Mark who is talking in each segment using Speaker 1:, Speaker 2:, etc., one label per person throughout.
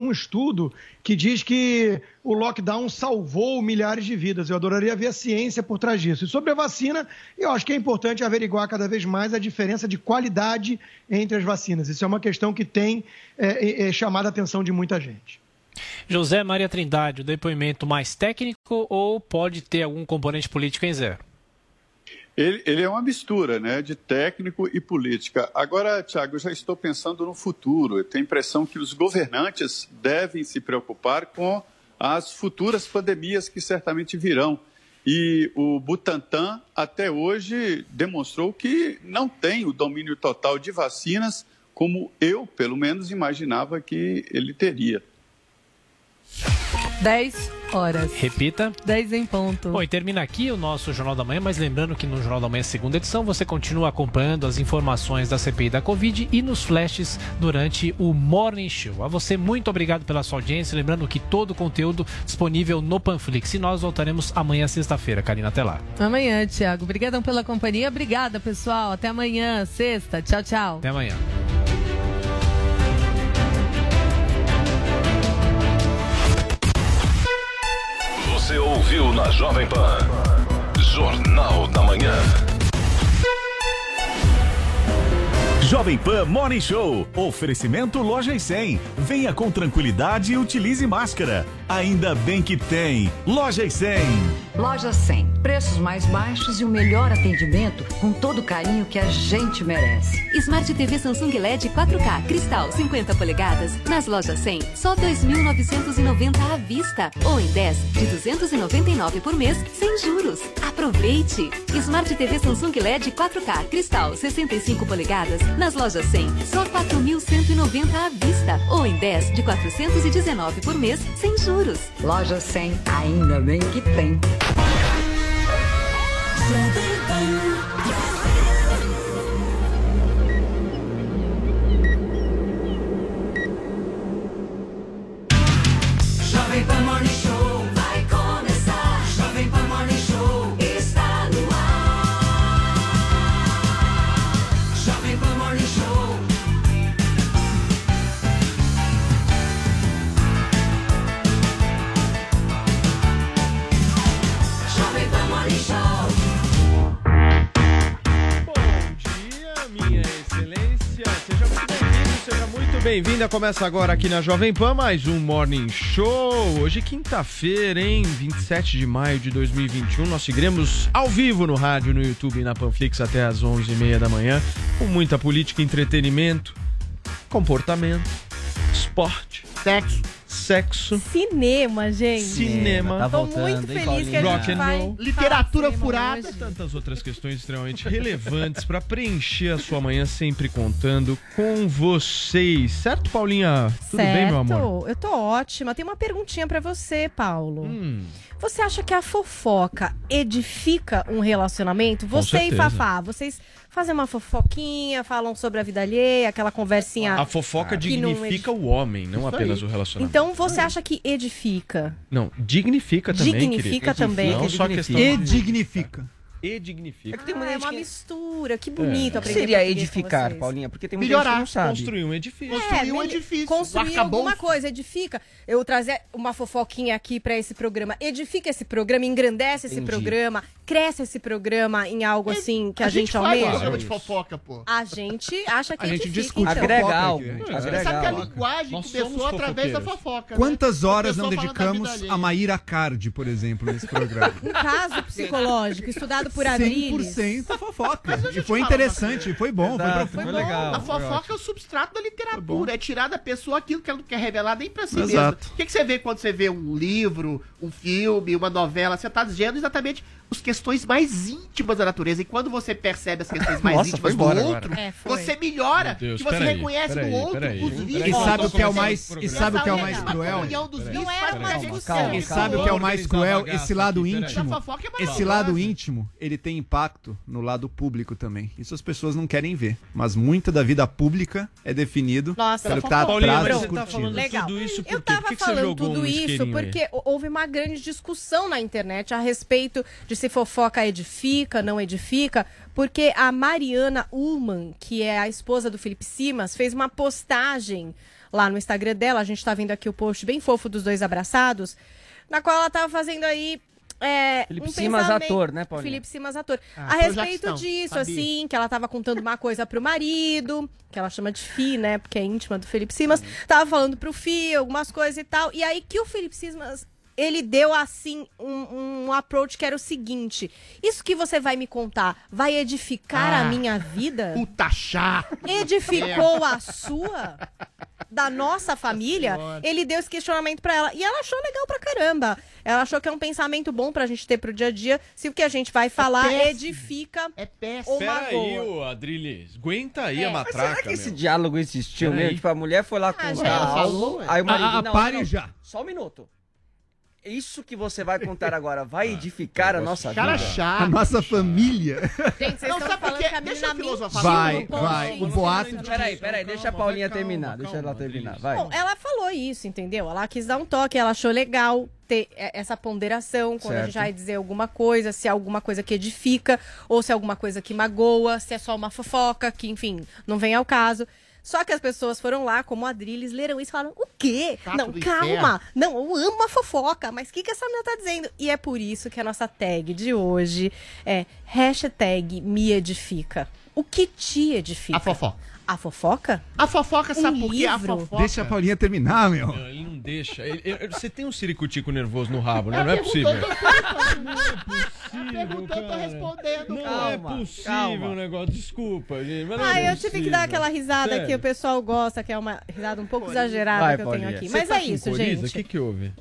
Speaker 1: Um estudo que diz que o lockdown salvou milhares de vidas. Eu adoraria ver a ciência por trás disso. E sobre a vacina, eu acho que é importante averiguar cada vez mais a diferença de qualidade entre as vacinas. Isso é uma questão que tem é, é, chamado a atenção de muita gente.
Speaker 2: José Maria Trindade, o depoimento mais técnico ou pode ter algum componente político em zero?
Speaker 3: Ele, ele, é uma mistura né, de técnico e política. Agora, Tiago, eu já estou pensando no futuro. Eu tenho a impressão que os governantes devem se preocupar com as futuras pandemias que certamente virão. E o Butantan, até hoje, demonstrou que não tem o domínio total de vacinas, como eu, pelo menos, imaginava que ele teria.
Speaker 4: 10 horas.
Speaker 2: Repita.
Speaker 4: 10 em ponto.
Speaker 2: Bom, e termina aqui o nosso Jornal da Manhã, mas lembrando que no Jornal da Manhã, segunda edição, você continua acompanhando as informações da CPI da Covid e nos flashes durante o Morning Show. A você, muito obrigado pela sua audiência. Lembrando que todo o conteúdo disponível no Panflix. E nós voltaremos amanhã, sexta-feira. Karina, até lá.
Speaker 4: Amanhã, Tiago. Obrigadão pela companhia. Obrigada, pessoal. Até amanhã, sexta. Tchau, tchau.
Speaker 2: Até amanhã.
Speaker 5: Você ouviu na Jovem Pan. Jornal da Manhã.
Speaker 6: Jovem Pan Morning Show. Oferecimento Loja e 100. Venha com tranquilidade e utilize máscara. Ainda bem que tem. Loja e 100.
Speaker 7: Loja 100. Preços mais baixos e o melhor atendimento com todo o carinho que a gente merece.
Speaker 8: Smart TV Samsung LED 4K Cristal 50 polegadas. Nas lojas 100, só 2.990 à vista. Ou em 10 de 299 por mês, sem juros. Aproveite! Smart TV Samsung LED 4K Cristal 65 polegadas. Nas lojas 100, só 4.190 à vista. Ou em 10 de 419 por mês, sem juros.
Speaker 7: Loja 100, ainda bem que tem.
Speaker 9: Bem-vinda. Começa agora aqui na Jovem Pan mais um Morning Show. Hoje, quinta-feira, hein? 27 de maio de 2021. Nós seguiremos ao vivo no rádio, no YouTube e na Panflix até às 11h30 da manhã. Com muita política, entretenimento, comportamento, esporte,
Speaker 10: sexo.
Speaker 9: Sexo.
Speaker 4: Cinema, gente.
Speaker 9: Cinema.
Speaker 10: Tá
Speaker 4: Tô
Speaker 10: voltando,
Speaker 4: muito
Speaker 10: hein,
Speaker 4: feliz que a gente
Speaker 9: Rock and
Speaker 4: vai
Speaker 9: roll.
Speaker 10: Literatura furada.
Speaker 4: hoje.
Speaker 9: tantas outras questões extremamente relevantes para preencher a sua manhã sempre contando com vocês. Certo, Paulinha? Tudo
Speaker 4: certo.
Speaker 9: bem, meu amor?
Speaker 4: Eu tô ótima. Tem uma perguntinha pra você, Paulo.
Speaker 9: Hum,
Speaker 4: Você acha que a fofoca edifica um relacionamento? Você e. Fafá, vocês fazem uma fofoquinha, falam sobre a vida alheia, aquela conversinha.
Speaker 9: a fofoca
Speaker 4: não
Speaker 9: dignifica o homem, não
Speaker 10: Isso
Speaker 9: apenas
Speaker 10: aí.
Speaker 9: o relacionamento.
Speaker 4: Então você acha que edifica?
Speaker 9: Não, dignifica também,
Speaker 4: Dignifica
Speaker 9: querido.
Speaker 4: também.
Speaker 9: Não só questão...
Speaker 10: E dignifica.
Speaker 9: E dignifica.
Speaker 10: que tem
Speaker 4: Ah,
Speaker 10: muita
Speaker 4: é
Speaker 10: gente
Speaker 4: uma
Speaker 10: que-
Speaker 4: mistura. Que
Speaker 9: É.
Speaker 4: bonito
Speaker 10: O que
Speaker 4: aprender
Speaker 10: seria
Speaker 4: português com
Speaker 10: edificar,
Speaker 4: vocês.
Speaker 10: Paulinha? Porque tem muita Melhorar, gente que não sabe.
Speaker 9: Construir um edifício.
Speaker 10: Construir um edifício,
Speaker 4: Construir
Speaker 10: um
Speaker 4: alguma coisa, edifica. Eu trazer uma fofoquinha aqui pra esse programa. Edifica esse programa, engrandece esse
Speaker 10: Entendi.
Speaker 4: programa, cresce esse programa em algo assim que a, gente,
Speaker 10: faz
Speaker 4: almeja.
Speaker 10: programa de fofoca, pô.
Speaker 4: A gente acha que
Speaker 10: A gente
Speaker 4: edifica,
Speaker 10: discute
Speaker 4: então.
Speaker 10: Agrega algo. Agrega sabe que a linguagem
Speaker 9: Nós
Speaker 10: começou através da
Speaker 9: fofoqueiros.
Speaker 10: fofoca, né?
Speaker 11: Quantas horas
Speaker 10: Começou
Speaker 11: não
Speaker 10: da
Speaker 11: dedicamos a. Maíra Card, por exemplo, nesse programa?
Speaker 4: Um caso psicológico estudado por Adriles.
Speaker 10: 100% fofoca. E foi interessante, foi bom, foi
Speaker 9: Exato,
Speaker 10: profundo.
Speaker 9: foi legal.
Speaker 11: A
Speaker 9: foi
Speaker 11: fofoca é o substrato da literatura, é tirar da pessoa aquilo que ela não quer revelar nem pra si
Speaker 9: Exato.
Speaker 11: mesma. O que, que você vê quando você vê um livro, um filme, uma novela? Você tá dizendo exatamente as questões mais íntimas da natureza. E quando você percebe as questões mais
Speaker 9: Nossa,
Speaker 11: íntimas do outro.
Speaker 4: É,
Speaker 11: você melhora,
Speaker 9: Deus,
Speaker 11: que você
Speaker 9: peraí,
Speaker 11: reconhece
Speaker 9: peraí,
Speaker 11: no outro
Speaker 9: peraí.
Speaker 11: os vícios.
Speaker 10: E sabe o que é o mais, e sabe o que é o mais
Speaker 11: a
Speaker 10: cruel?
Speaker 4: Não era
Speaker 11: a gente seja
Speaker 10: E sabe o que é o mais cruel? Esse lado íntimo.
Speaker 11: É
Speaker 10: Esse lado íntimo, ele tem impacto no lado público também. Isso as pessoas não querem ver. Mas muita da vida pública é definido
Speaker 4: Nossa,
Speaker 10: pelo que tá atrás
Speaker 9: você tá
Speaker 10: cortinas.
Speaker 9: falando
Speaker 4: Legal.
Speaker 9: tudo isso por
Speaker 4: Eu tava
Speaker 9: Por que que você
Speaker 4: falando
Speaker 9: jogou
Speaker 4: tudo
Speaker 9: um
Speaker 4: isso porque houve uma grande discussão na internet a respeito de se fofoca edifica, não edifica, porque a Mariana Ullman, que é a esposa do Felipe Simas, fez uma postagem lá no Instagram dela, a gente tá vendo aqui o post bem fofo dos dois abraçados, na qual ela tava fazendo aí é,
Speaker 12: Felipe
Speaker 4: um
Speaker 12: Simas,
Speaker 4: pensamento-
Speaker 12: ator, né, Paulinha?
Speaker 4: Felipe Simas, ator.
Speaker 11: Ah,
Speaker 4: a respeito disso,
Speaker 11: sabia.
Speaker 4: assim, que ela tava contando uma coisa pro marido, que ela chama de Fi, né, porque é íntima do Felipe Simas, tava falando pro Fi algumas coisas e tal, e aí que o Felipe Simas, ele deu, assim, um, um approach que era o seguinte, isso que você vai me contar vai edificar a
Speaker 11: Ah.
Speaker 4: minha vida?
Speaker 11: Puta chato.
Speaker 4: Edificou a sua? Da nossa família? Ele deu esse questionamento pra ela. E ela achou legal pra caramba. Ela achou que é um pensamento bom pra gente ter pro dia a dia. Se o que a gente vai falar
Speaker 11: péssimo.
Speaker 4: edifica
Speaker 11: É péssimo.
Speaker 9: Pera aí, ô Adriles. Aguenta aí
Speaker 4: É.
Speaker 9: a
Speaker 4: Mas
Speaker 12: Mas
Speaker 9: matraca,
Speaker 12: será que esse
Speaker 9: meu.
Speaker 12: diálogo existiu mesmo? Tipo, a mulher foi lá
Speaker 4: Ah.
Speaker 11: Ela
Speaker 12: algo,
Speaker 11: falou,
Speaker 12: aí o marido...
Speaker 10: Ah, ah,
Speaker 12: não,
Speaker 10: pare
Speaker 12: não,
Speaker 10: já.
Speaker 12: Só um minuto. Isso que você vai contar agora vai edificar a nossa
Speaker 11: Cara
Speaker 12: vida?
Speaker 10: A
Speaker 11: chato.
Speaker 10: nossa família.
Speaker 4: Gente, vocês
Speaker 11: Não,
Speaker 4: estão falando que a
Speaker 11: Deixa eu filosofar.
Speaker 10: Vai, vai. O boato de
Speaker 12: Peraí, peraí, deixa a Paulinha
Speaker 9: calma,
Speaker 12: terminar. deixa
Speaker 9: calma,
Speaker 12: ela terminar, vai.
Speaker 4: Bom, ela falou isso, entendeu? Ela quis dar um toque, ela achou legal ter essa ponderação quando a gente
Speaker 12: Certo.
Speaker 4: vai dizer alguma coisa, se é alguma coisa que edifica, ou se é alguma coisa que magoa, se é só uma fofoca, que, enfim, não vem ao caso. Só que as pessoas foram lá, como a Adriles, leram isso e falaram: o quê?
Speaker 11: Gato
Speaker 4: não, calma. Não, eu amo a fofoca, mas o que, que essa menina tá dizendo? E é por isso que a nossa tag de hoje é hashtag me edifica. O que te edifica?
Speaker 11: A fofoca.
Speaker 4: A fofoca?
Speaker 11: A fofoca, sabe
Speaker 4: Um
Speaker 11: por quê? A fofoca.
Speaker 10: Deixa a Paulinha terminar, meu.
Speaker 9: Não, Ele não deixa. Ele- ele- você tem um ciricutico nervoso no rabo, né? Não é possível.
Speaker 11: Perguntou, tô respondendo.
Speaker 9: Não
Speaker 11: cara.
Speaker 9: é
Speaker 12: Calma,
Speaker 9: possível
Speaker 12: calma.
Speaker 9: um negócio. Desculpa, gente. mas
Speaker 4: Ah,
Speaker 9: é
Speaker 4: eu tive que dar aquela risada
Speaker 9: Sério.
Speaker 4: que o pessoal gosta, que é uma risada um pouco exagerada
Speaker 12: Vai,
Speaker 4: que eu tenho aqui.
Speaker 9: Você
Speaker 4: Mas
Speaker 9: tá
Speaker 4: é isso,
Speaker 9: coriza?
Speaker 4: gente.
Speaker 9: O que que houve?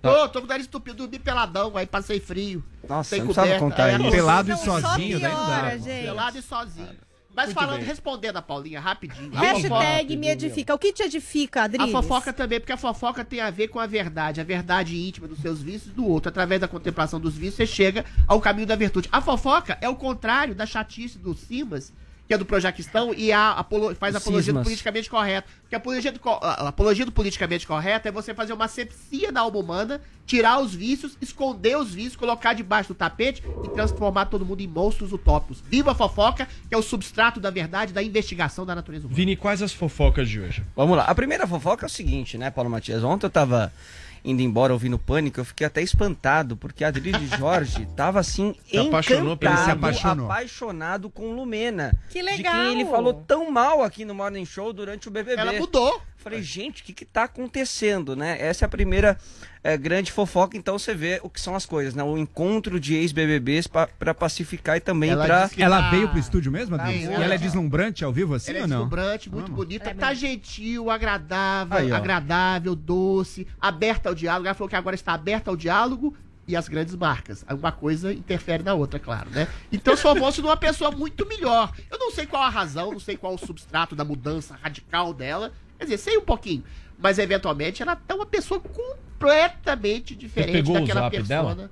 Speaker 11: Tô, tô com o nariz entupido, dormi peladão, aí passei frio.
Speaker 12: Nossa,
Speaker 11: sem
Speaker 12: não
Speaker 11: coberta.
Speaker 12: contar
Speaker 11: É.
Speaker 10: Pelado e sozinho,
Speaker 4: gente.
Speaker 11: Pelado e sozinho. Mas
Speaker 9: Muito
Speaker 11: falando,
Speaker 9: bem.
Speaker 11: respondendo a Paulinha rapidinho. a
Speaker 4: Hashtag me edifica. O que te edifica,
Speaker 11: A
Speaker 4: Adriles?
Speaker 11: fofoca também, porque a fofoca tem a ver com a verdade, a verdade íntima dos seus vícios do outro. Através da contemplação dos vícios, você chega ao caminho da virtude. A fofoca é o contrário da chatice do Simas, que é do Projaquistão, e a, apolo- faz apologia do
Speaker 12: Sismas.
Speaker 11: politicamente correto. Porque a apologia, do, a apologia do politicamente correto é você fazer uma sepsia da alma humana, tirar os vícios, esconder os vícios, colocar debaixo do tapete e transformar todo mundo em monstros utópicos. Viva a fofoca, que é o substrato da verdade, da investigação da natureza humana.
Speaker 9: Vini, quais as fofocas de hoje?
Speaker 12: Vamos lá. A primeira fofoca é o seguinte, né, Paulo Matias? Ontem eu tava indo embora ouvindo Pânico, eu fiquei até espantado, porque a Adriles Jorge tava assim,
Speaker 9: Se apaixonou pelo-
Speaker 12: encantado,
Speaker 10: se apaixonou.
Speaker 12: apaixonado com Lumena.
Speaker 4: Que
Speaker 12: De
Speaker 4: legal.
Speaker 12: quem ele falou tão mal aqui no Morning Show durante o BBB.
Speaker 11: Ela mudou.
Speaker 12: Falei, gente, o que que tá acontecendo, né? Essa é a primeira eh, grande fofoca, então você vê o que são as coisas, né? O encontro de ex-BBBs pa- pra pacificar e também
Speaker 11: Ela
Speaker 12: pra...
Speaker 10: Ela
Speaker 11: tá-
Speaker 10: veio pro estúdio mesmo, Adriles?
Speaker 11: Tá
Speaker 10: E ela é deslumbrante ao vivo assim
Speaker 11: Ela é
Speaker 10: ou não?
Speaker 11: deslumbrante, muito
Speaker 10: Vamos.
Speaker 11: bonita,
Speaker 4: É
Speaker 11: tá
Speaker 4: mesmo.
Speaker 11: gentil, agradável,
Speaker 12: Aí,
Speaker 11: agradável, doce, aberta ao diálogo. Ela falou que agora está aberta ao diálogo e às grandes marcas. Uma coisa interfere na outra, claro, né? Então transformou-se numa pessoa muito melhor. Eu não sei qual a razão, não sei qual o substrato da mudança radical dela. Quer dizer, sei um pouquinho. Mas eventualmente ela tá uma pessoa completamente diferente
Speaker 9: pegou o
Speaker 11: daquela
Speaker 9: zap
Speaker 11: persona.
Speaker 9: dela?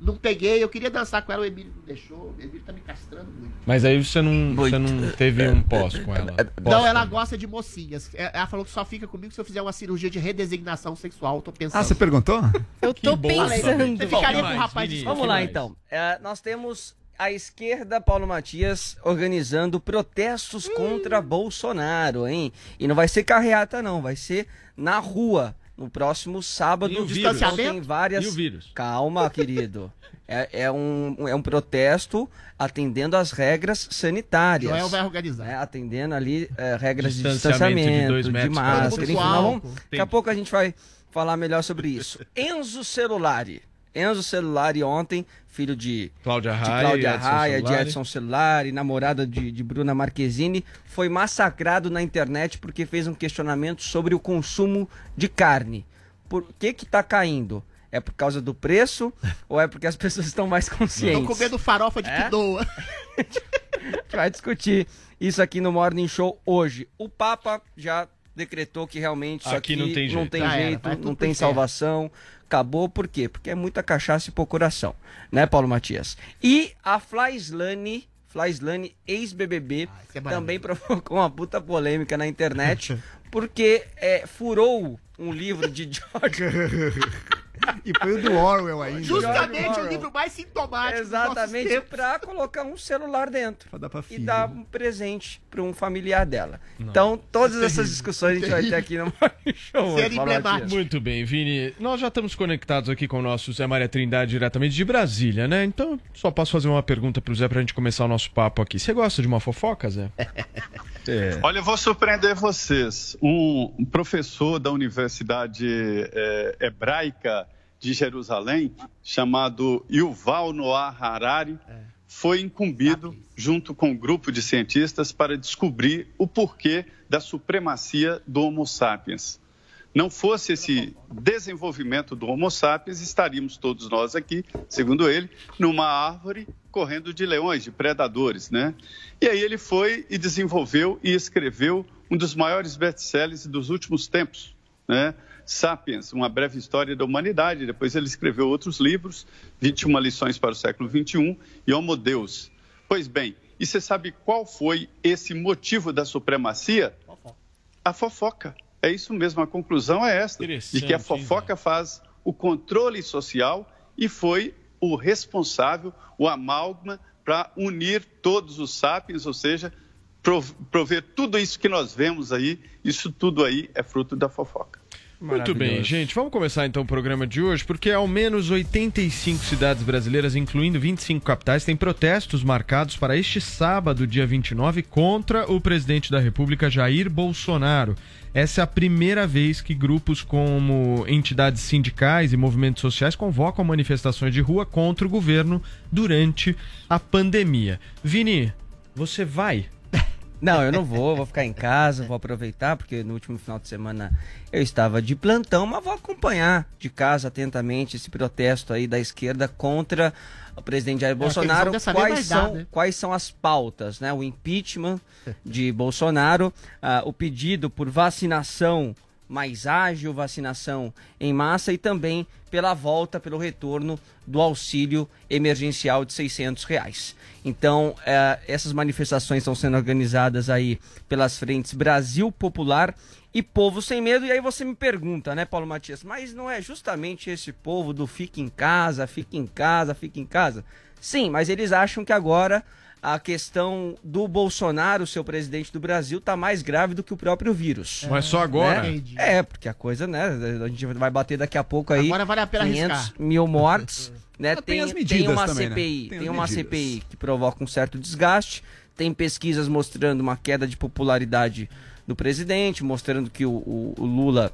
Speaker 11: Não peguei, eu queria dançar com ela, o Emílio não deixou. O Emílio tá me castrando muito.
Speaker 9: Mas aí você não, você não teve um pós com ela.
Speaker 11: Não,
Speaker 9: Pós
Speaker 11: ela
Speaker 9: com-
Speaker 11: gosta de mocinhas. É, Ela falou que só fica comigo se eu fizer uma cirurgia de redesignação sexual. Tô pensando.
Speaker 10: Ah, você perguntou?
Speaker 4: Eu tô pensando.
Speaker 11: Você ficaria com o rapaz de
Speaker 12: Vamos lá então. É, nós temos a esquerda, Paulo Matias, organizando protestos contra Bolsonaro, hein? E não vai ser carreata, não, vai ser na rua. No próximo sábado,
Speaker 9: E o
Speaker 12: Então
Speaker 9: vírus?
Speaker 12: tem várias.
Speaker 9: E o vírus?
Speaker 12: Calma, querido. É, é um, é um protesto atendendo às regras sanitárias.
Speaker 11: Joel vai organizar.
Speaker 12: né? Atendendo ali é, regras de
Speaker 9: Distanciamento de
Speaker 12: distanciamento,
Speaker 9: dois
Speaker 12: de,
Speaker 9: metros
Speaker 12: máscara,
Speaker 11: um.
Speaker 12: enfim. vamos-
Speaker 11: Álcool.
Speaker 12: daqui a pouco a gente vai falar melhor sobre isso. Enzo Celulari Enzo Celulari ontem, filho de
Speaker 9: Cláudia
Speaker 12: de
Speaker 9: Raia,
Speaker 12: Cláudia
Speaker 9: Edson
Speaker 12: Raia, de
Speaker 9: Celulari.
Speaker 12: Edson Celulari, namorada de, de Bruna Marquezine, foi massacrado na internet porque fez um questionamento sobre o consumo de carne. Por que que tá caindo? É por causa do preço ou é porque as pessoas estão mais conscientes?
Speaker 11: Estão comendo farofa de
Speaker 12: É?
Speaker 11: quinoa.
Speaker 12: A gente vai discutir isso aqui no Morning Show hoje. O Papa já decretou que realmente isso
Speaker 9: Aqui
Speaker 12: aqui,
Speaker 9: não tem jeito.
Speaker 11: Já era,
Speaker 12: jeito,
Speaker 11: tudo
Speaker 12: não tem salvação. Acabou, por quê? Porque é muita cachaça e pouco coração, né, Paulo Matias? E a Flaislane, Flaislane, ex-BBB,
Speaker 11: é
Speaker 12: também provocou uma puta polêmica na internet, porque é, furou um livro de George...
Speaker 10: E foi o do Orwell ainda.
Speaker 11: Justamente
Speaker 12: Orwell.
Speaker 11: o livro mais sintomático
Speaker 12: Exatamente, pra colocar um celular dentro.
Speaker 10: Pra dar pra
Speaker 12: e
Speaker 10: filha.
Speaker 12: dar um presente pra um familiar dela. Então, todas essas discussões a gente vai ter aqui no Show. Paulo Matias.
Speaker 9: Muito bem, Vini. Nós já estamos conectados aqui com o nosso Zé Maria Trindade diretamente de Brasília, né? Então, só posso fazer uma pergunta pro Zé pra gente começar o nosso papo aqui. Você gosta de uma fofoca, Zé? É.
Speaker 3: Olha, eu vou surpreender vocês. Um professor da Universidade eh, Hebraica de Jerusalém, chamado Yuval Noah Harari, foi incumbido, junto com um grupo de cientistas, para descobrir o porquê da supremacia do Homo sapiens. Não fosse esse desenvolvimento do Homo sapiens, estaríamos todos nós aqui, segundo ele, numa árvore correndo de leões, de predadores, né? E aí ele foi e desenvolveu e escreveu um dos maiores best-sellers dos últimos tempos, né? Sapiens, uma breve história da humanidade. Depois ele escreveu outros livros, 21 lições para o século 21 e Homo Deus. Pois bem, e você sabe qual foi esse motivo da supremacia? A fofoca. É isso mesmo, a conclusão é esta, de que a fofoca faz o controle social e foi o responsável, o amálgama para unir todos os sapiens, ou seja, prov- prover tudo isso que nós vemos aí, isso tudo aí é fruto da fofoca.
Speaker 9: Muito bem, gente. Vamos começar então o programa de hoje, porque ao menos 85 cidades brasileiras, incluindo 25 capitais, têm protestos marcados para este sábado, dia 29, contra o presidente da República, Jair Bolsonaro. Essa é a primeira vez que grupos como entidades sindicais e movimentos sociais convocam manifestações de rua contra o governo durante a pandemia. Vini, você vai?
Speaker 12: Não, eu não vou, vou ficar em casa, vou aproveitar, porque no último final de semana eu estava de plantão, mas vou acompanhar de casa atentamente esse protesto aí da esquerda contra o presidente Jair
Speaker 11: É,
Speaker 12: Bolsonaro.
Speaker 11: vez
Speaker 12: Quais
Speaker 11: mais dar,
Speaker 12: são,
Speaker 11: né?
Speaker 12: quais são as pautas, né? O impeachment de Bolsonaro, ah, o pedido por vacinação mais ágil, vacinação em massa e também pela volta, pelo retorno do auxílio emergencial de 600 reais. Então, eh, essas manifestações estão sendo organizadas aí pelas frentes Brasil Popular e Povo Sem Medo. E aí você me pergunta, né, Paulo Matias, mas não é justamente esse povo do fica em casa, fica em casa, fica em casa? Sim, mas eles acham que agora a questão do Bolsonaro, seu presidente do Brasil, tá mais grave do que o próprio vírus.
Speaker 9: Mas só agora?
Speaker 12: Né? É, porque a coisa, né? A gente vai bater daqui a pouco aí.
Speaker 11: Agora vale a pena
Speaker 12: 500
Speaker 11: arriscar.
Speaker 12: mil mortes. né?
Speaker 10: tem
Speaker 12: Tem,
Speaker 10: as
Speaker 12: tem
Speaker 10: medidas
Speaker 12: uma
Speaker 10: também, né?
Speaker 12: CPI,
Speaker 10: Tem
Speaker 12: tem,
Speaker 10: as
Speaker 12: uma
Speaker 10: medidas.
Speaker 12: CPI que provoca um certo desgaste. Tem pesquisas mostrando uma queda de popularidade do presidente, mostrando que o, o- o Lula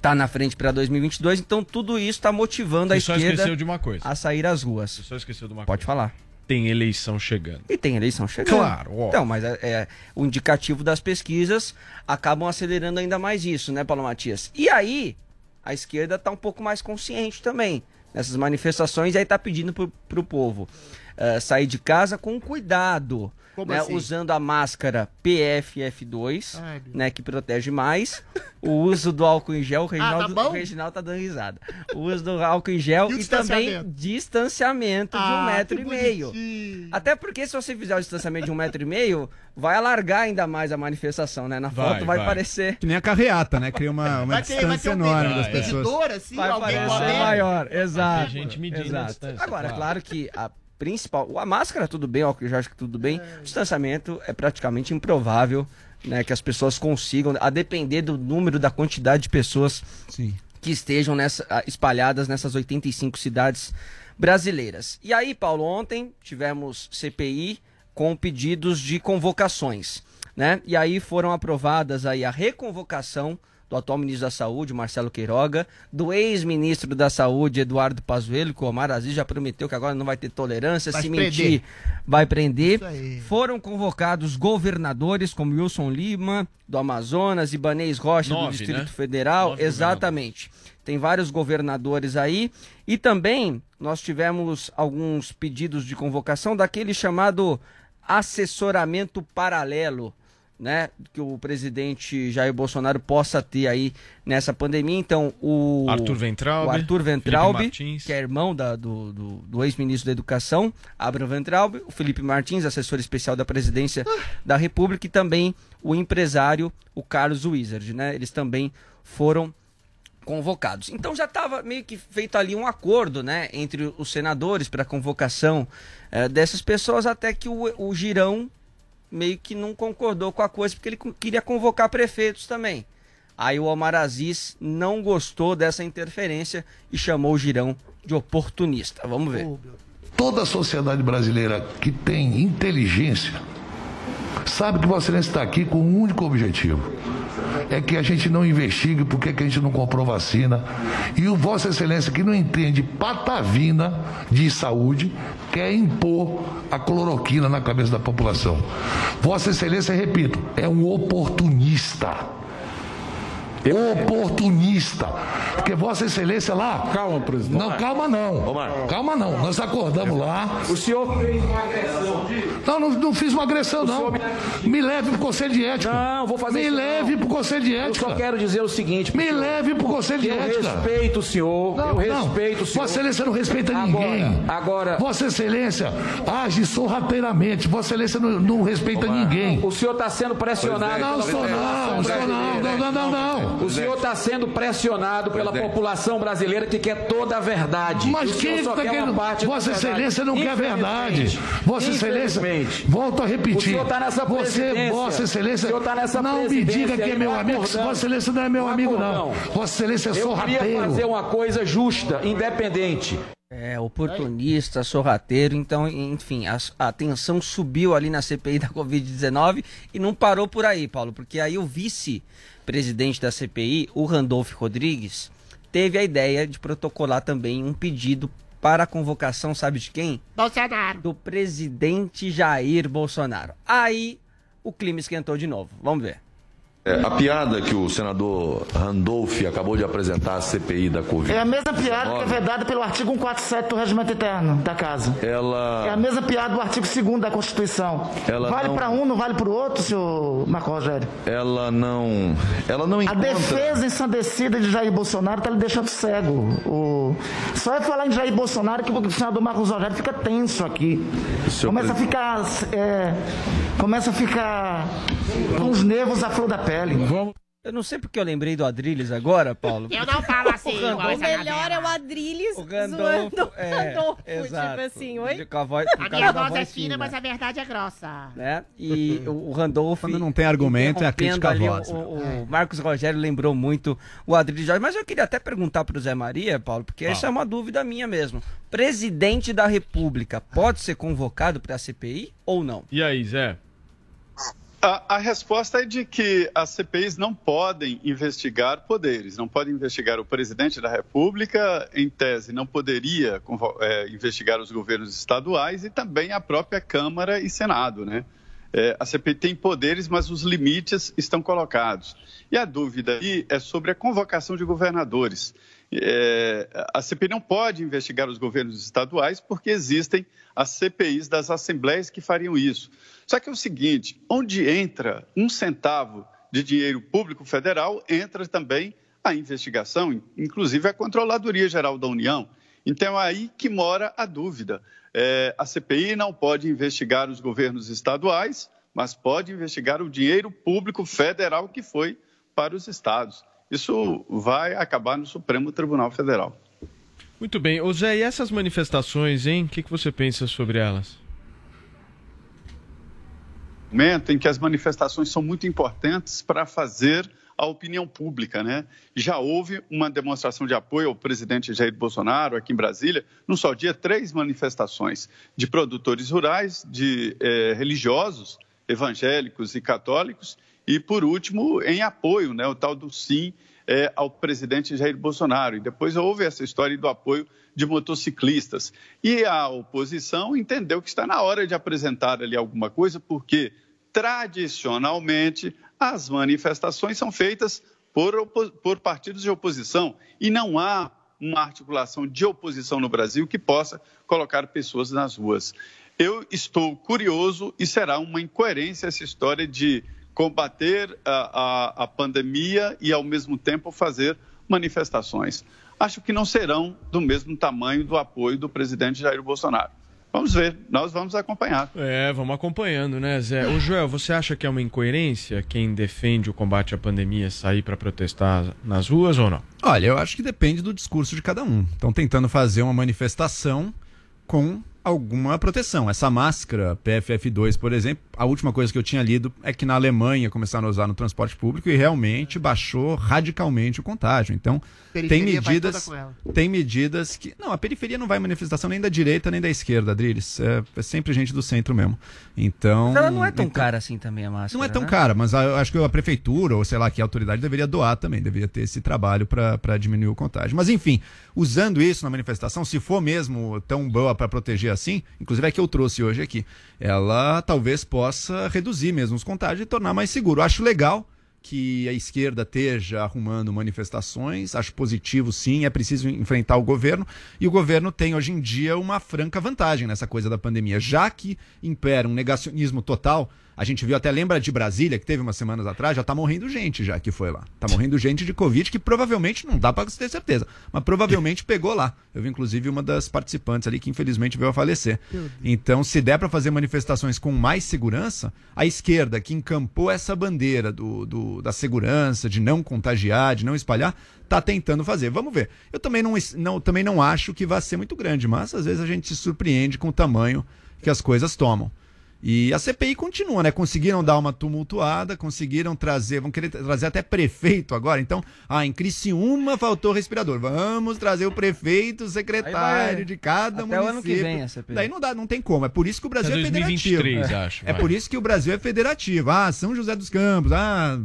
Speaker 12: tá na frente para 2022. Então tudo isso está motivando a
Speaker 9: só
Speaker 12: esquerda
Speaker 9: esqueceu de uma coisa.
Speaker 12: a sair às ruas.
Speaker 9: Só esqueceu de uma
Speaker 12: Pode
Speaker 9: coisa.
Speaker 12: falar.
Speaker 9: Tem eleição chegando.
Speaker 12: E tem eleição chegando.
Speaker 9: Claro, ó.
Speaker 12: Então, mas é, é, o indicativo das pesquisas acabam acelerando ainda mais isso, né, Paulo Matias? E aí, a esquerda está um pouco mais consciente também nessas manifestações e aí tá pedindo pro, pro povo eh, sair de casa com cuidado.
Speaker 11: Como
Speaker 12: né,
Speaker 11: assim?
Speaker 12: usando a máscara PFF2,
Speaker 11: Ai,
Speaker 12: né, que protege mais, o uso do álcool em gel, o Reginaldo,
Speaker 11: tá bom?
Speaker 12: o Reginaldo tá dando risada. O uso do álcool em gel
Speaker 11: E
Speaker 12: e, também
Speaker 11: distanciamento?
Speaker 12: distanciamento de um
Speaker 11: Ah,
Speaker 12: metro e meio.
Speaker 11: bonitinho.
Speaker 12: Até porque se você fizer o distanciamento de um metro e meio, vai alargar ainda mais a manifestação, né? Na
Speaker 10: Vai,
Speaker 12: foto vai,
Speaker 10: vai.
Speaker 12: parecer.
Speaker 10: Que nem a carreata, né? Cria uma, uma
Speaker 11: Vai ter- vai
Speaker 10: distância
Speaker 11: ter um
Speaker 10: enorme
Speaker 11: medidor,
Speaker 10: das pessoas.
Speaker 11: medidor, assim,
Speaker 12: vai
Speaker 11: alguém
Speaker 12: parecer maior, exato.
Speaker 9: Tem gente medindo a
Speaker 12: exato.
Speaker 9: distância,
Speaker 12: Agora,
Speaker 9: claro.
Speaker 12: claro que a principal, a máscara tudo bem, o álcool já acho que tudo bem. O distanciamento é praticamente improvável, né, que as pessoas consigam, a depender do número, da quantidade de pessoas
Speaker 10: Sim.
Speaker 12: que estejam nessa, ah, espalhadas nessas 85 cidades brasileiras. E aí, Paulo, ontem tivemos CPI com pedidos de convocações, né? E aí foram aprovadas aí a reconvocação do atual ministro da Saúde, Marcelo Queiroga, do ex-ministro da Saúde, Eduardo Pazuello, que o Omar Aziz já prometeu que agora não vai ter tolerância,
Speaker 11: Vai
Speaker 12: se
Speaker 11: prender.
Speaker 12: mentir, vai prender.
Speaker 11: Isso aí.
Speaker 12: Foram convocados governadores como Wilson Lima, do Amazonas, Ibanez Rocha, do
Speaker 9: Nove,
Speaker 12: Distrito
Speaker 9: né?
Speaker 12: Federal.
Speaker 9: Nove
Speaker 12: Exatamente. Tem vários governadores aí. E também nós tivemos alguns pedidos de convocação daquele chamado assessoramento paralelo. Né, que o presidente Jair Bolsonaro possa ter aí nessa pandemia. Então, o
Speaker 9: Arthur Weintraub,
Speaker 12: o Arthur Ventralbe, que é irmão da- do, do- do ex-ministro da Educação, Abraham Ventralbe, o Felipe Martins, assessor especial da presidência da República, e também o empresário, o Carlos Wizard, né? Eles também foram convocados. Então já estava meio que feito ali um acordo, né, entre os senadores para a convocação eh, dessas pessoas, até que o, o Girão meio que não concordou com a coisa, porque ele queria convocar prefeitos também. Aí o Omar Aziz não gostou dessa interferência e chamou o Girão de oportunista. Vamos ver.
Speaker 13: Toda a sociedade brasileira que tem inteligência sabe que Vossa Excelência está aqui com um único objetivo. É que a gente não investigue por que a gente não comprou vacina. E o Vossa Excelência, que não entende patavina de saúde, quer impor a cloroquina na cabeça da população. Vossa Excelência, repito, é um oportunista. Oportunista. Porque Vossa Excelência lá. Calma, presidente. Não, calma não. Calma não. Nós acordamos lá. O senhor fez uma agressão. Não, não, não fiz uma agressão, não. Me leve pro Conselho de Ética.
Speaker 14: Não, vou fazer
Speaker 13: Me
Speaker 14: isso
Speaker 13: leve
Speaker 14: não.
Speaker 13: pro Conselho de
Speaker 14: Eu
Speaker 13: Ética.
Speaker 14: só quero dizer o seguinte.
Speaker 13: Me leve pro Conselho de
Speaker 14: eu
Speaker 13: Ética.
Speaker 14: respeito o senhor.
Speaker 13: Não,
Speaker 14: eu
Speaker 13: não.
Speaker 14: respeito o senhor.
Speaker 13: Vossa Excelência não respeita ninguém.
Speaker 14: Agora.
Speaker 13: Vossa Excelência age sorrateiramente. Vossa Excelência não, não respeita ninguém.
Speaker 14: O senhor está sendo pressionado
Speaker 13: Não, não, não, não, não, não, não.
Speaker 14: O senhor está sendo pressionado pela população brasileira que quer toda a verdade.
Speaker 13: Mas
Speaker 14: o
Speaker 13: quem está querendo?
Speaker 14: parte
Speaker 13: Vossa. Excelência não quer verdade. Vossa Excelência, volto a repetir.
Speaker 14: O senhor está nessa
Speaker 13: Você,
Speaker 14: presidência.
Speaker 13: Vossa Excelência,
Speaker 14: tá nessa
Speaker 13: não me diga que é meu amigo. Vossa Excelência não é meu amigo, não. Vossa Excelência é
Speaker 14: Eu queria
Speaker 13: sorrateiro.
Speaker 14: fazer uma coisa justa, independente.
Speaker 12: É, oportunista, sorrateiro, então, enfim, a, a tensão subiu ali na CPI da Covid-19 e não parou por aí, Paulo, porque aí o vice-presidente da CPI, o Randolph Rodrigues, teve a ideia de protocolar também um pedido para a convocação, sabe de quem?
Speaker 11: Bolsonaro.
Speaker 12: Do presidente Jair Bolsonaro. Aí o clima esquentou de novo. Vamos ver.
Speaker 15: É, a piada que o senador Randolph acabou de apresentar à CPI da Covid.
Speaker 16: É a mesma piada que é vedada pelo artigo 147 do Regimento Interno da Casa.
Speaker 15: Ela.
Speaker 16: É a mesma piada do artigo 2 da Constituição.
Speaker 15: Ela
Speaker 16: vale
Speaker 15: não-
Speaker 16: para um, não vale para o outro, senhor Marco Rogério?
Speaker 15: Ela não. Ela não
Speaker 16: A
Speaker 15: encontra.
Speaker 16: defesa ensandecida de Jair Bolsonaro está lhe deixando cego. O... Só é falar em Jair Bolsonaro que o senador Marcos Rogério fica tenso aqui. Começa a
Speaker 15: pres-
Speaker 16: ficar. é, Começa a ficar com os nervos à flor da pele.
Speaker 12: Eu não sei porque eu lembrei do Adrilles agora, Paulo.
Speaker 11: Eu não falo assim,
Speaker 12: O
Speaker 4: O melhor é o Adrilles
Speaker 12: Gandolfo,
Speaker 4: zoando o
Speaker 12: é,
Speaker 4: Randolfo,
Speaker 12: exato.
Speaker 4: tipo assim, oi?
Speaker 12: Com a voz,
Speaker 11: A minha
Speaker 12: da
Speaker 11: voz é
Speaker 12: voz
Speaker 11: fina, mas a verdade é grossa.
Speaker 12: né? E o o Randolph.
Speaker 10: Quando não tem argumento, é a crítica à voz,
Speaker 12: O, o Marcos Rogério lembrou muito o Adrilles Jorge, mas eu queria até perguntar para o Zé Maria, Paulo, porque
Speaker 9: Fala.
Speaker 12: essa é uma dúvida minha mesmo. Presidente da República pode ser convocado para a CPI ou não?
Speaker 9: E aí, Zé?
Speaker 3: A, a resposta é de que as CPIs não podem investigar poderes, não podem investigar o presidente da República, em tese, não poderia eh, investigar os governos estaduais e também a própria Câmara e Senado, né? Eh, a CPI tem poderes, mas os limites estão colocados. E a dúvida aí é sobre a convocação de governadores. Eh, a CPI não pode investigar os governos estaduais porque existem as CPIs das assembleias que fariam isso. Só que é o seguinte: onde entra um centavo de dinheiro público federal, entra também a investigação, inclusive a Controladoria Geral da União. Então é aí que mora a dúvida. É, a CPI não pode investigar os governos estaduais, mas pode investigar o dinheiro público federal que foi para os estados. Isso vai acabar no Supremo Tribunal Federal.
Speaker 9: Muito bem. Ô Zé, e essas manifestações, hein? O que, que você pensa sobre elas?
Speaker 3: momento em que as manifestações são muito importantes para fazer a opinião pública, né? Já houve uma demonstração de apoio ao presidente Jair Bolsonaro aqui em Brasília, num só dia, três manifestações de produtores rurais, de eh, religiosos, evangélicos e católicos, e, por último, em apoio, né, o tal do sim é, ao presidente Jair Bolsonaro. E depois houve essa história do apoio de motociclistas. E a oposição entendeu que está na hora de apresentar ali alguma coisa, porque tradicionalmente as manifestações são feitas por, por partidos de oposição e não há uma articulação de oposição no Brasil que possa colocar pessoas nas ruas. Eu estou curioso e será uma incoerência essa história de combater a, a, a pandemia e, ao mesmo tempo, fazer manifestações. Acho que não serão do mesmo tamanho do apoio do presidente Jair Bolsonaro. Vamos ver, nós vamos acompanhar.
Speaker 9: É, vamos acompanhando, né, Zé? Ô, Joel, você acha que é uma incoerência quem defende o combate à pandemia sair para protestar nas ruas ou não?
Speaker 10: Olha, eu acho que depende do discurso de cada um. Estão tentando fazer uma manifestação com alguma proteção. Essa máscara PFF2, por exemplo, a última coisa que eu tinha lido é que na Alemanha começaram a usar no transporte público e realmente baixou radicalmente o contágio. Então, tem medidas
Speaker 11: toda com ela.
Speaker 10: tem medidas que. Não, a periferia não vai em manifestação nem da direita nem da esquerda, Adriles. É, é sempre gente do centro mesmo. Então.
Speaker 12: Mas ela não é tão
Speaker 10: então-
Speaker 12: cara assim também, a máscara.
Speaker 10: não é tão
Speaker 12: né?
Speaker 10: cara, mas a- eu acho que a prefeitura, ou sei lá, que a autoridade deveria doar também, deveria ter esse trabalho para diminuir o contágio. Mas enfim, usando isso na manifestação, se for mesmo tão boa para proteger assim, inclusive é que eu trouxe hoje aqui, ela talvez possa reduzir mesmo os contágios e tornar mais seguro. Acho legal que a esquerda esteja arrumando manifestações, acho positivo sim, é preciso enfrentar o governo, e o governo tem hoje em dia uma franca vantagem nessa coisa da pandemia, já que impera um negacionismo total, a gente viu até, lembra de Brasília, que teve umas semanas atrás, já tá morrendo gente já que foi lá. Tá morrendo gente de Covid que provavelmente, não dá pra ter certeza, mas provavelmente pegou lá. Eu vi inclusive uma das participantes ali que infelizmente veio a falecer. Então, se der pra fazer manifestações com mais segurança, a esquerda que encampou essa bandeira do, do- da segurança, de não contagiar, de não espalhar, tá tentando fazer. Vamos ver. Eu também não, não, também não acho que vai ser muito grande, mas às vezes a gente se surpreende com o tamanho que as coisas tomam. E a CPI continua, né? Conseguiram dar uma tumultuada, conseguiram trazer, vão querer trazer até prefeito agora. Então, ah, em Criciúma faltou respirador. Vamos trazer o prefeito, o secretário
Speaker 12: vai-
Speaker 10: de cada
Speaker 12: até o
Speaker 10: município.
Speaker 12: ano que vem a CPI.
Speaker 10: Daí não dá, não tem como. É por isso que o Brasil
Speaker 9: Até
Speaker 10: é
Speaker 9: 2023,
Speaker 10: federativo.
Speaker 9: acho,
Speaker 10: É
Speaker 9: vai.
Speaker 10: por isso que o Brasil é federativo. Ah, São José dos Campos, ah,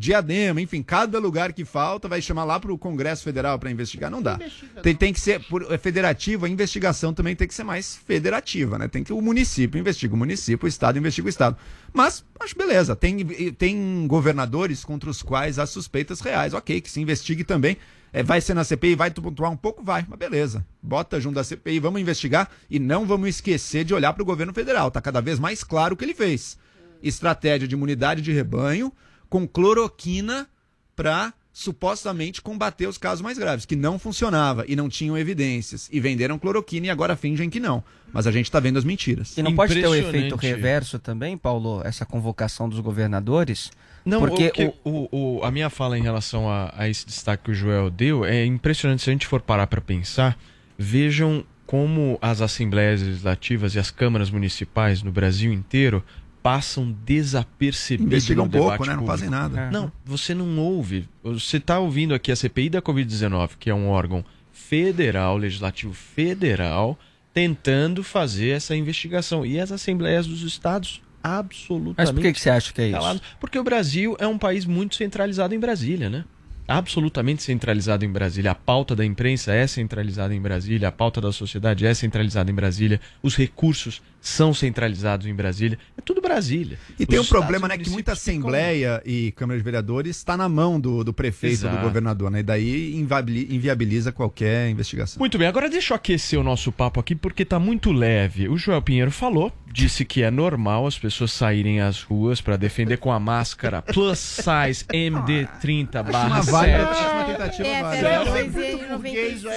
Speaker 10: Diadema, enfim, cada lugar que falta vai chamar lá para o Congresso Federal para investigar. Não dá. Tem, tem que ser por, é federativo, a investigação também tem que ser mais federativa, né? Tem que o município investiga o município, o estado investiga o estado. Mas acho beleza. Tem, tem governadores contra os quais há suspeitas reais. Ok, que se investigue também. É, vai ser na CPI, vai tumultuar um pouco? Vai, mas beleza. Bota junto da CPI, vamos investigar e não vamos esquecer de olhar para o governo federal. Tá cada vez mais claro o que ele fez. Estratégia de imunidade de rebanho com cloroquina para supostamente combater os casos mais graves, que não funcionava e não tinham evidências. E venderam cloroquina e agora fingem que não. Mas a gente está vendo as mentiras.
Speaker 12: E não pode ter o efeito reverso também, Paulo, essa convocação dos governadores?
Speaker 9: Não,
Speaker 12: porque
Speaker 9: o que- o- o- a minha fala em relação a, a esse destaque que o Joel deu é impressionante. Se a gente for parar para pensar, vejam como as assembleias legislativas e as câmaras municipais no Brasil inteiro passam desapercebidas
Speaker 10: Investigam
Speaker 9: no
Speaker 10: pouco,
Speaker 9: debate
Speaker 10: né? Não fazem nada.
Speaker 9: Não, você não ouve. Você está ouvindo aqui a CPI da Covid-19, que é um órgão federal, legislativo federal, tentando fazer essa investigação. E as assembleias dos estados absolutamente.
Speaker 12: Mas por que, que você acha que é isso?
Speaker 9: Porque o Brasil é um país muito centralizado em Brasília, né? Absolutamente centralizado em Brasília. A pauta da imprensa é centralizada em Brasília, a pauta da sociedade é centralizada em Brasília, os recursos são centralizados em Brasília. É tudo Brasília.
Speaker 10: E tem um
Speaker 9: Os
Speaker 10: problema, né, que muita Assembleia e Câmara de Vereadores está na mão do, do prefeito,
Speaker 9: Exato.
Speaker 10: do governador, né? E daí inviabili- inviabiliza qualquer investigação.
Speaker 9: Muito bem, agora deixa eu aquecer o nosso papo aqui porque tá muito leve. O Joel Pinheiro falou, disse que é normal as pessoas saírem às ruas para defender com a máscara plus size MD30 barra
Speaker 10: uma válida,
Speaker 9: 7.
Speaker 10: acho uma tentativa
Speaker 4: É,
Speaker 11: é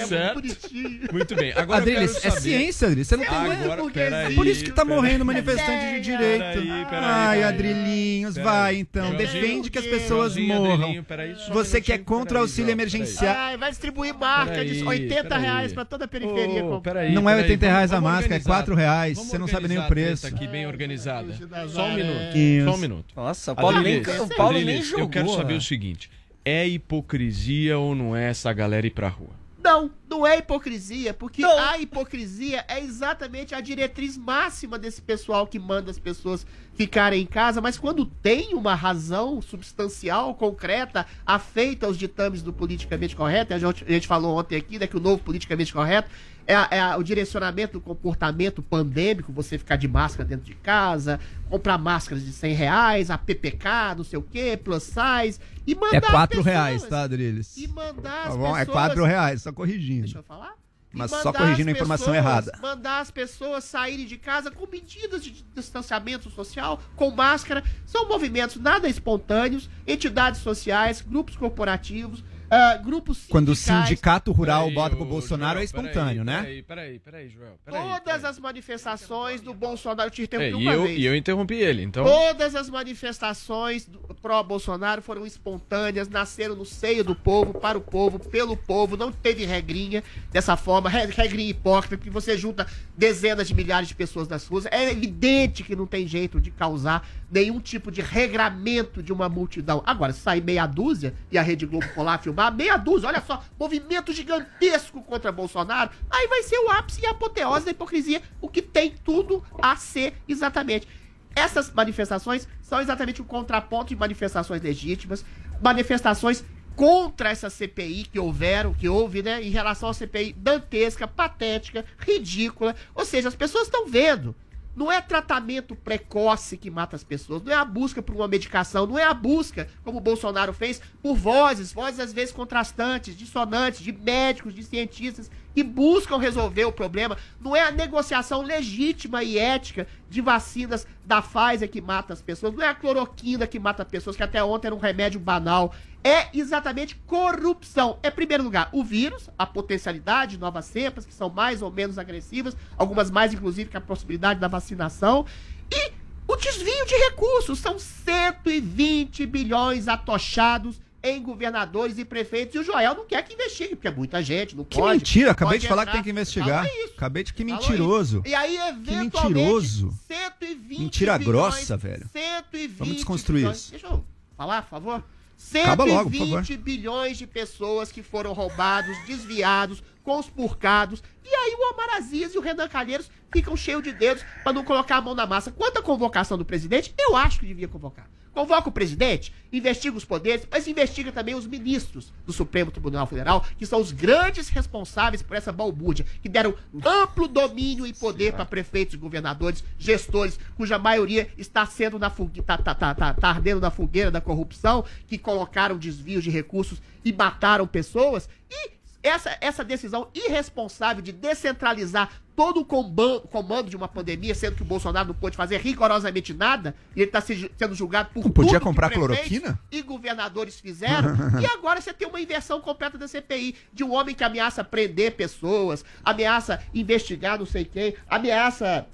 Speaker 9: Certo.
Speaker 11: muito bonitinho.
Speaker 9: Muito bem, agora eu
Speaker 10: Adriles, é ciência, Adriles. Você não tem
Speaker 9: Agora, peraí,
Speaker 10: É isso que tá morrendo manifestante de direito.
Speaker 9: Peraí, peraí,
Speaker 10: Ai,
Speaker 9: peraí.
Speaker 10: Adrilinhos,
Speaker 9: Peraí.
Speaker 10: vai então.
Speaker 9: Joãozinho,
Speaker 10: Defende que as pessoas
Speaker 9: Joãozinho,
Speaker 10: morram.
Speaker 9: Um
Speaker 10: Você que é contra o auxílio emergencial.
Speaker 11: Ai, vai distribuir marca de
Speaker 9: Peraí,
Speaker 11: 80
Speaker 9: peraí.
Speaker 11: reais pra toda a periferia.
Speaker 9: Peraí,
Speaker 10: Não é
Speaker 9: peraí,
Speaker 10: 80 reais a máscara, é
Speaker 9: organizar.
Speaker 10: 4 reais. Você não sabe nem o preço.
Speaker 9: aqui bem organizada.
Speaker 11: da
Speaker 9: Só um minuto. Só um minuto.
Speaker 12: Nossa, o Paulo nem, o Paulo nem jogou.
Speaker 9: Eu quero saber
Speaker 12: né?
Speaker 9: o seguinte: é hipocrisia ou não é essa galera ir pra rua?
Speaker 11: Não, não é hipocrisia, porque a hipocrisia é exatamente a diretriz máxima desse pessoal que manda as pessoas ficarem em casa, mas quando tem uma razão substancial, concreta, afeita aos ditames do politicamente correto, a gente, a gente falou ontem aqui, né, que o novo politicamente correto é, é o direcionamento do comportamento pandêmico, você ficar de máscara dentro de casa, comprar máscaras de 100 reais, a PPK, não sei o quê, plus size, e mandar
Speaker 10: É
Speaker 11: as
Speaker 10: quatro
Speaker 11: pessoas-
Speaker 10: reais, tá, Adriles?
Speaker 11: E mandar
Speaker 10: Tá
Speaker 11: as
Speaker 10: bom? É
Speaker 11: pessoas-
Speaker 10: quatro reais, só corrigindo.
Speaker 11: Deixa eu falar?
Speaker 10: Mas só corrigindo a informação
Speaker 11: pessoas-
Speaker 10: errada.
Speaker 11: Mandar as pessoas saírem de casa com medidas de distanciamento social, com máscara. São movimentos nada espontâneos, entidades sociais, grupos corporativos, ah, grupos
Speaker 10: Quando o sindicato rural
Speaker 9: Peraí,
Speaker 10: bota pro Bolsonaro é
Speaker 9: Joel, peraí,
Speaker 10: espontâneo, né?
Speaker 9: Peraí, peraí, peraí, Joel. Peraí,
Speaker 11: Todas as manifestações do Bolsonaro, eu te interrompi
Speaker 9: É, e,
Speaker 11: uma
Speaker 9: eu,
Speaker 11: vez.
Speaker 9: e eu interrompi ele, então.
Speaker 11: Todas as manifestações do- pró-Bolsonaro foram espontâneas, nasceram no seio do povo, para o povo, pelo povo, não teve regrinha dessa forma, re- regrinha hipócrita, que você junta dezenas de milhares de pessoas nas ruas. É evidente que não tem jeito de causar nenhum tipo de regramento de uma multidão. Agora, se sair meia dúzia e a Rede Globo lá filmar, meia dúzia, olha só, movimento gigantesco contra Bolsonaro, aí vai ser o ápice e a apoteose da hipocrisia, o que tem tudo a ser exatamente. Essas manifestações são exatamente o contraponto de manifestações legítimas, manifestações contra essa CPI que houveram, que houve, né, em relação à CPI dantesca, patética, ridícula. Ou seja, as pessoas estão vendo. Não é tratamento precoce que mata as pessoas, não é a busca por uma medicação, não é a busca, como o Bolsonaro fez, por vozes, vozes às vezes contrastantes, dissonantes, de médicos, de cientistas, que buscam resolver o problema. Não é a negociação legítima e ética de vacinas da Pfizer que mata as pessoas, não é a cloroquina que mata as pessoas, que até ontem era um remédio banal. É exatamente corrupção. É, em primeiro lugar, o vírus, a potencialidade de novas cepas, que são mais ou menos agressivas, algumas mais, inclusive, que a possibilidade da vacinação. E o desvio de recursos. São 120 bilhões atochados em governadores e prefeitos. E o Joel não quer que investigue, porque é muita gente, não
Speaker 10: Que
Speaker 11: pode.
Speaker 10: mentira, acabei de falar que
Speaker 11: entrar.
Speaker 10: tem que investigar.
Speaker 11: Isso.
Speaker 10: Acabei de que mentiroso.
Speaker 11: E aí,
Speaker 10: Que
Speaker 11: eventualmente,
Speaker 10: mentiroso.
Speaker 11: 120
Speaker 10: Mentira
Speaker 11: bilhões,
Speaker 10: grossa, velho.
Speaker 11: 120
Speaker 10: Vamos desconstruir
Speaker 11: bilhões.
Speaker 10: isso.
Speaker 11: Deixa eu falar, por favor.
Speaker 10: Acaba logo, por
Speaker 11: 120 bilhões de pessoas que foram roubados, desviados, conspurcados. E aí o Omar Aziz e o Renan Calheiros ficam cheios de dedos pra não colocar a mão na massa. Quanto à convocação do presidente, eu acho que devia convocar. Convoca o presidente, investiga os poderes, mas investiga também os ministros do Supremo Tribunal Federal, que são os grandes responsáveis por essa balbúrdia, que deram amplo domínio e poder para prefeitos, governadores, gestores, cuja maioria está sendo na fogueira, tá, tá, tá, tá, tá ardendo na fogueira da corrupção, que colocaram desvios de recursos e mataram pessoas. E essa, essa decisão irresponsável de descentralizar todo o comando de uma pandemia, sendo que o Bolsonaro não pôde fazer rigorosamente nada, e ele está sendo julgado por
Speaker 10: Não podia comprar cloroquina?
Speaker 11: E governadores fizeram. e agora você tem uma inversão completa da CPI, de um homem que ameaça prender pessoas, ameaça investigar não sei quem, ameaça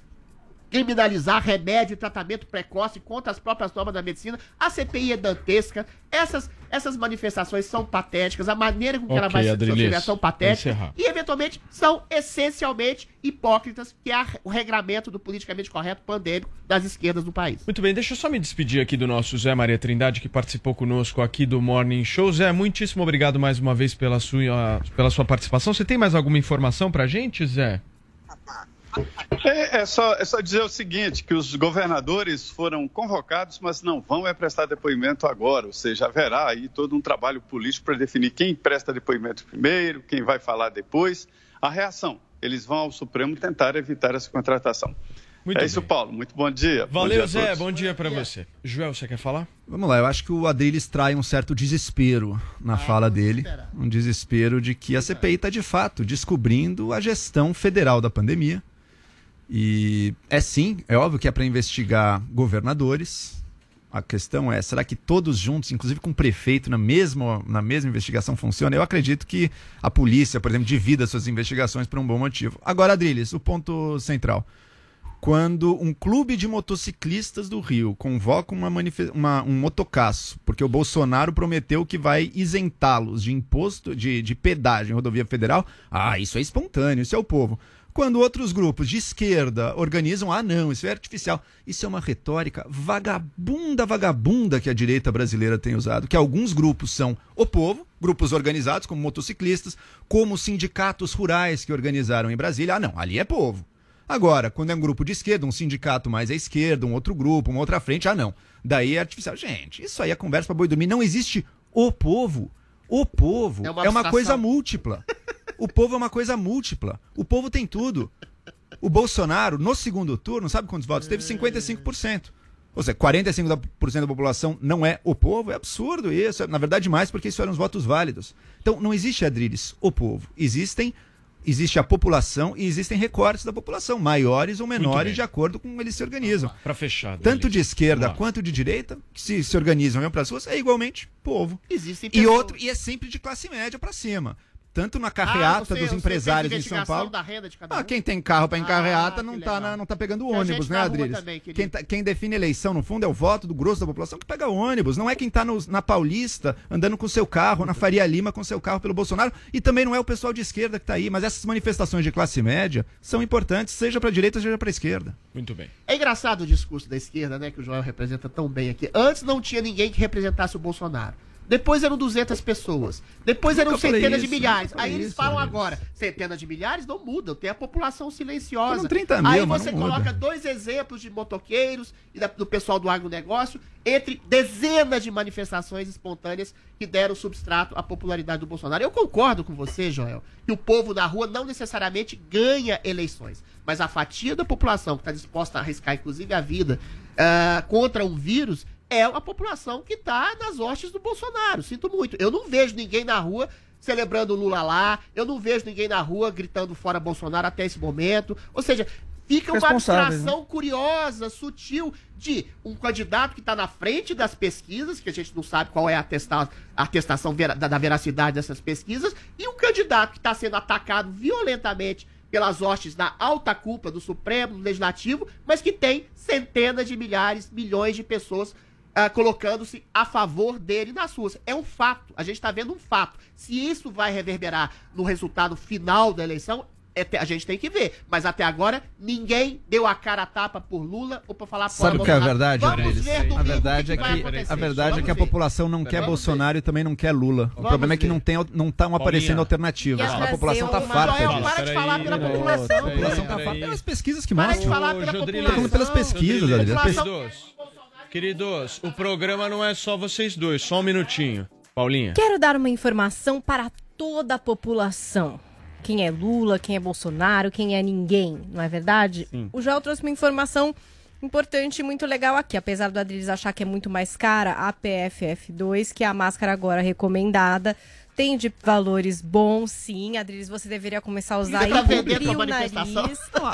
Speaker 11: criminalizar remédio e tratamento precoce contra as próprias normas da medicina. A CPI é dantesca. Essas, essas manifestações são patéticas. A maneira com que ela
Speaker 9: Ok,
Speaker 11: vai se são patéticas. E, eventualmente, são essencialmente hipócritas, que é o regramento do politicamente correto pandêmico das esquerdas do país.
Speaker 9: Muito bem, deixa eu só me despedir aqui do nosso Zé Maria Trindade, que participou conosco aqui do Morning Show. Zé, muitíssimo obrigado mais uma vez pela sua, pela sua participação. Você tem mais alguma informação pra gente, Zé?
Speaker 3: É, é só, é só dizer o seguinte, que os governadores foram convocados, mas não vão é prestar depoimento agora, ou seja, haverá aí todo um trabalho político para definir quem presta depoimento primeiro, quem vai falar depois. A reação, eles vão ao Supremo tentar evitar essa contratação.
Speaker 9: Muito
Speaker 3: é isso, Paulo. Muito bom dia. Bom
Speaker 9: Valeu,
Speaker 3: dia a
Speaker 9: Zé.
Speaker 3: todos.
Speaker 9: Bom dia pra você. Joel, você quer falar?
Speaker 10: Vamos lá, eu acho que o Adriles trai um certo desespero na fala dele. Um desespero de que a CPI está de fato descobrindo a gestão federal da pandemia. E é sim, é óbvio que é para investigar governadores. A questão é, será que todos juntos, inclusive com o prefeito na mesma, na mesma investigação, funciona? Eu acredito que a polícia, por exemplo, divida suas investigações por um bom motivo. Agora, Adriles, o ponto central quando um clube de motociclistas do Rio convoca uma uma- um motocaço, porque o Bolsonaro prometeu que vai isentá-los de imposto, de, de pedágio em rodovia federal, ah, isso é espontâneo, isso é o povo. Quando outros grupos de esquerda organizam, ah, não, isso é artificial. Isso é uma retórica vagabunda, vagabunda que a direita brasileira tem usado, que alguns grupos são o povo, grupos organizados, como motociclistas, como sindicatos rurais que organizaram em Brasília. Ah, não, ali é povo. Agora, quando é um grupo de esquerda, um sindicato mais à esquerda, um outro grupo, uma outra frente, ah, não. Daí é artificial. Gente, isso aí é conversa para boi dormir. Não existe o povo. O povo
Speaker 11: É
Speaker 10: é
Speaker 11: uma
Speaker 10: uma,
Speaker 11: abstração.
Speaker 10: coisa múltipla. O povo é uma coisa múltipla. O povo tem tudo. O Bolsonaro, no segundo turno, sabe quantos votos? Teve 55%. Ou seja, 45% da população não é o povo. É absurdo isso. Na verdade, mais porque isso eram os votos válidos. Então, não existe, Adriles, o povo. Existem. Existe a população e existem recortes da população, maiores ou menores, de acordo com como eles se organizam.
Speaker 9: Para fechar.
Speaker 10: Tanto de esquerda quanto de direita, que se, se organizam e vão para as ruas, é igualmente povo.
Speaker 11: Existem
Speaker 10: E outro, e é sempre de classe média para cima. Tanto na
Speaker 11: Ah,
Speaker 10: carreata
Speaker 11: você-
Speaker 10: dos
Speaker 11: você
Speaker 10: empresários em São Paulo.
Speaker 11: da renda de cada
Speaker 10: Ah, quem tem carro para encarreata
Speaker 11: Ah,
Speaker 10: não, tá na- não tá pegando ônibus, né, Adriles?
Speaker 11: também,
Speaker 10: quem, tá- quem define eleição, no fundo, é o voto do grosso da população que pega ônibus. Não é quem tá nos- na Paulista andando com seu carro, na Faria Lima com seu carro pelo Bolsonaro. E também não é o pessoal de esquerda que tá aí. Mas essas manifestações de classe média são importantes, seja para direita, seja para esquerda.
Speaker 9: Muito bem.
Speaker 11: É engraçado o discurso da esquerda, né, que o Joel representa tão bem aqui. Antes não tinha ninguém que representasse o Bolsonaro. Depois eram 200 pessoas. Depois eram centenas de
Speaker 10: isso,
Speaker 11: milhares.
Speaker 10: nunca falei
Speaker 11: Aí eles
Speaker 10: isso,
Speaker 11: falam
Speaker 10: Adriles.
Speaker 11: agora, centenas de milhares não mudam, tem a população silenciosa.
Speaker 10: Foram 30 mil,
Speaker 11: Aí você
Speaker 10: não muda.
Speaker 11: coloca dois exemplos de motoqueiros e da- do pessoal do agronegócio entre dezenas de manifestações espontâneas que deram substrato à popularidade do Bolsonaro. Eu concordo com você, Joel, que o povo na rua não necessariamente ganha eleições, mas a fatia da população que está disposta a arriscar, inclusive, a vida ah, contra um vírus é a população que está nas hostes do Bolsonaro. Sinto muito. Eu não vejo ninguém na rua celebrando o Lula lá, eu não vejo ninguém na rua gritando fora Bolsonaro até esse momento. Ou seja, fica uma
Speaker 12: Responsáveis,
Speaker 11: abstração curiosa, sutil, de um candidato que está na frente das pesquisas, que a gente não sabe qual é a, atesta- a atestação vera- da, da veracidade dessas pesquisas, e um candidato que está sendo atacado violentamente pelas hostes da alta cúpula do Supremo, do Legislativo, mas que tem centenas de milhares, milhões de pessoas ah, colocando-se a favor dele nas ruas. É um fato. A gente está vendo um fato. Se isso vai reverberar no resultado final da eleição, é te- a gente tem que ver. Mas até agora, ninguém deu a cara a tapa por Lula ou por falar
Speaker 10: Sabe o que é a verdade,
Speaker 11: Vamos ver domingo
Speaker 10: A verdade
Speaker 11: o
Speaker 10: é
Speaker 11: que
Speaker 10: a verdade é que a
Speaker 11: ver.
Speaker 10: população não quer
Speaker 11: Vamos
Speaker 10: Bolsonaro e também não quer Lula. O
Speaker 11: Vamos
Speaker 10: problema é que
Speaker 11: ver.
Speaker 10: não tem não estão aparecendo alternativas. A população tá
Speaker 4: trazer
Speaker 10: farta
Speaker 11: Joel,
Speaker 10: disso.
Speaker 11: para de falar pela população.
Speaker 10: A população tá
Speaker 9: peraí.
Speaker 10: farta pelas pesquisas que
Speaker 11: Para de
Speaker 10: mostram.
Speaker 11: falar pela população.
Speaker 10: Falando pelas pesquisas, Adriles.
Speaker 9: Queridos, o programa não é só vocês dois, só um minutinho. Paulinha.
Speaker 4: Quero dar uma informação para toda a população. Quem é Lula, quem é Bolsonaro, quem é ninguém, não é verdade?
Speaker 9: Sim.
Speaker 4: O Joel trouxe uma informação importante e muito legal aqui. Apesar do Adriles achar que é muito mais cara, a PFF2, que é a máscara agora recomendada, tem de valores bons, sim. Adriles, você deveria começar a usar e
Speaker 11: tá vendendo
Speaker 4: cobrir
Speaker 11: pra
Speaker 4: o nariz.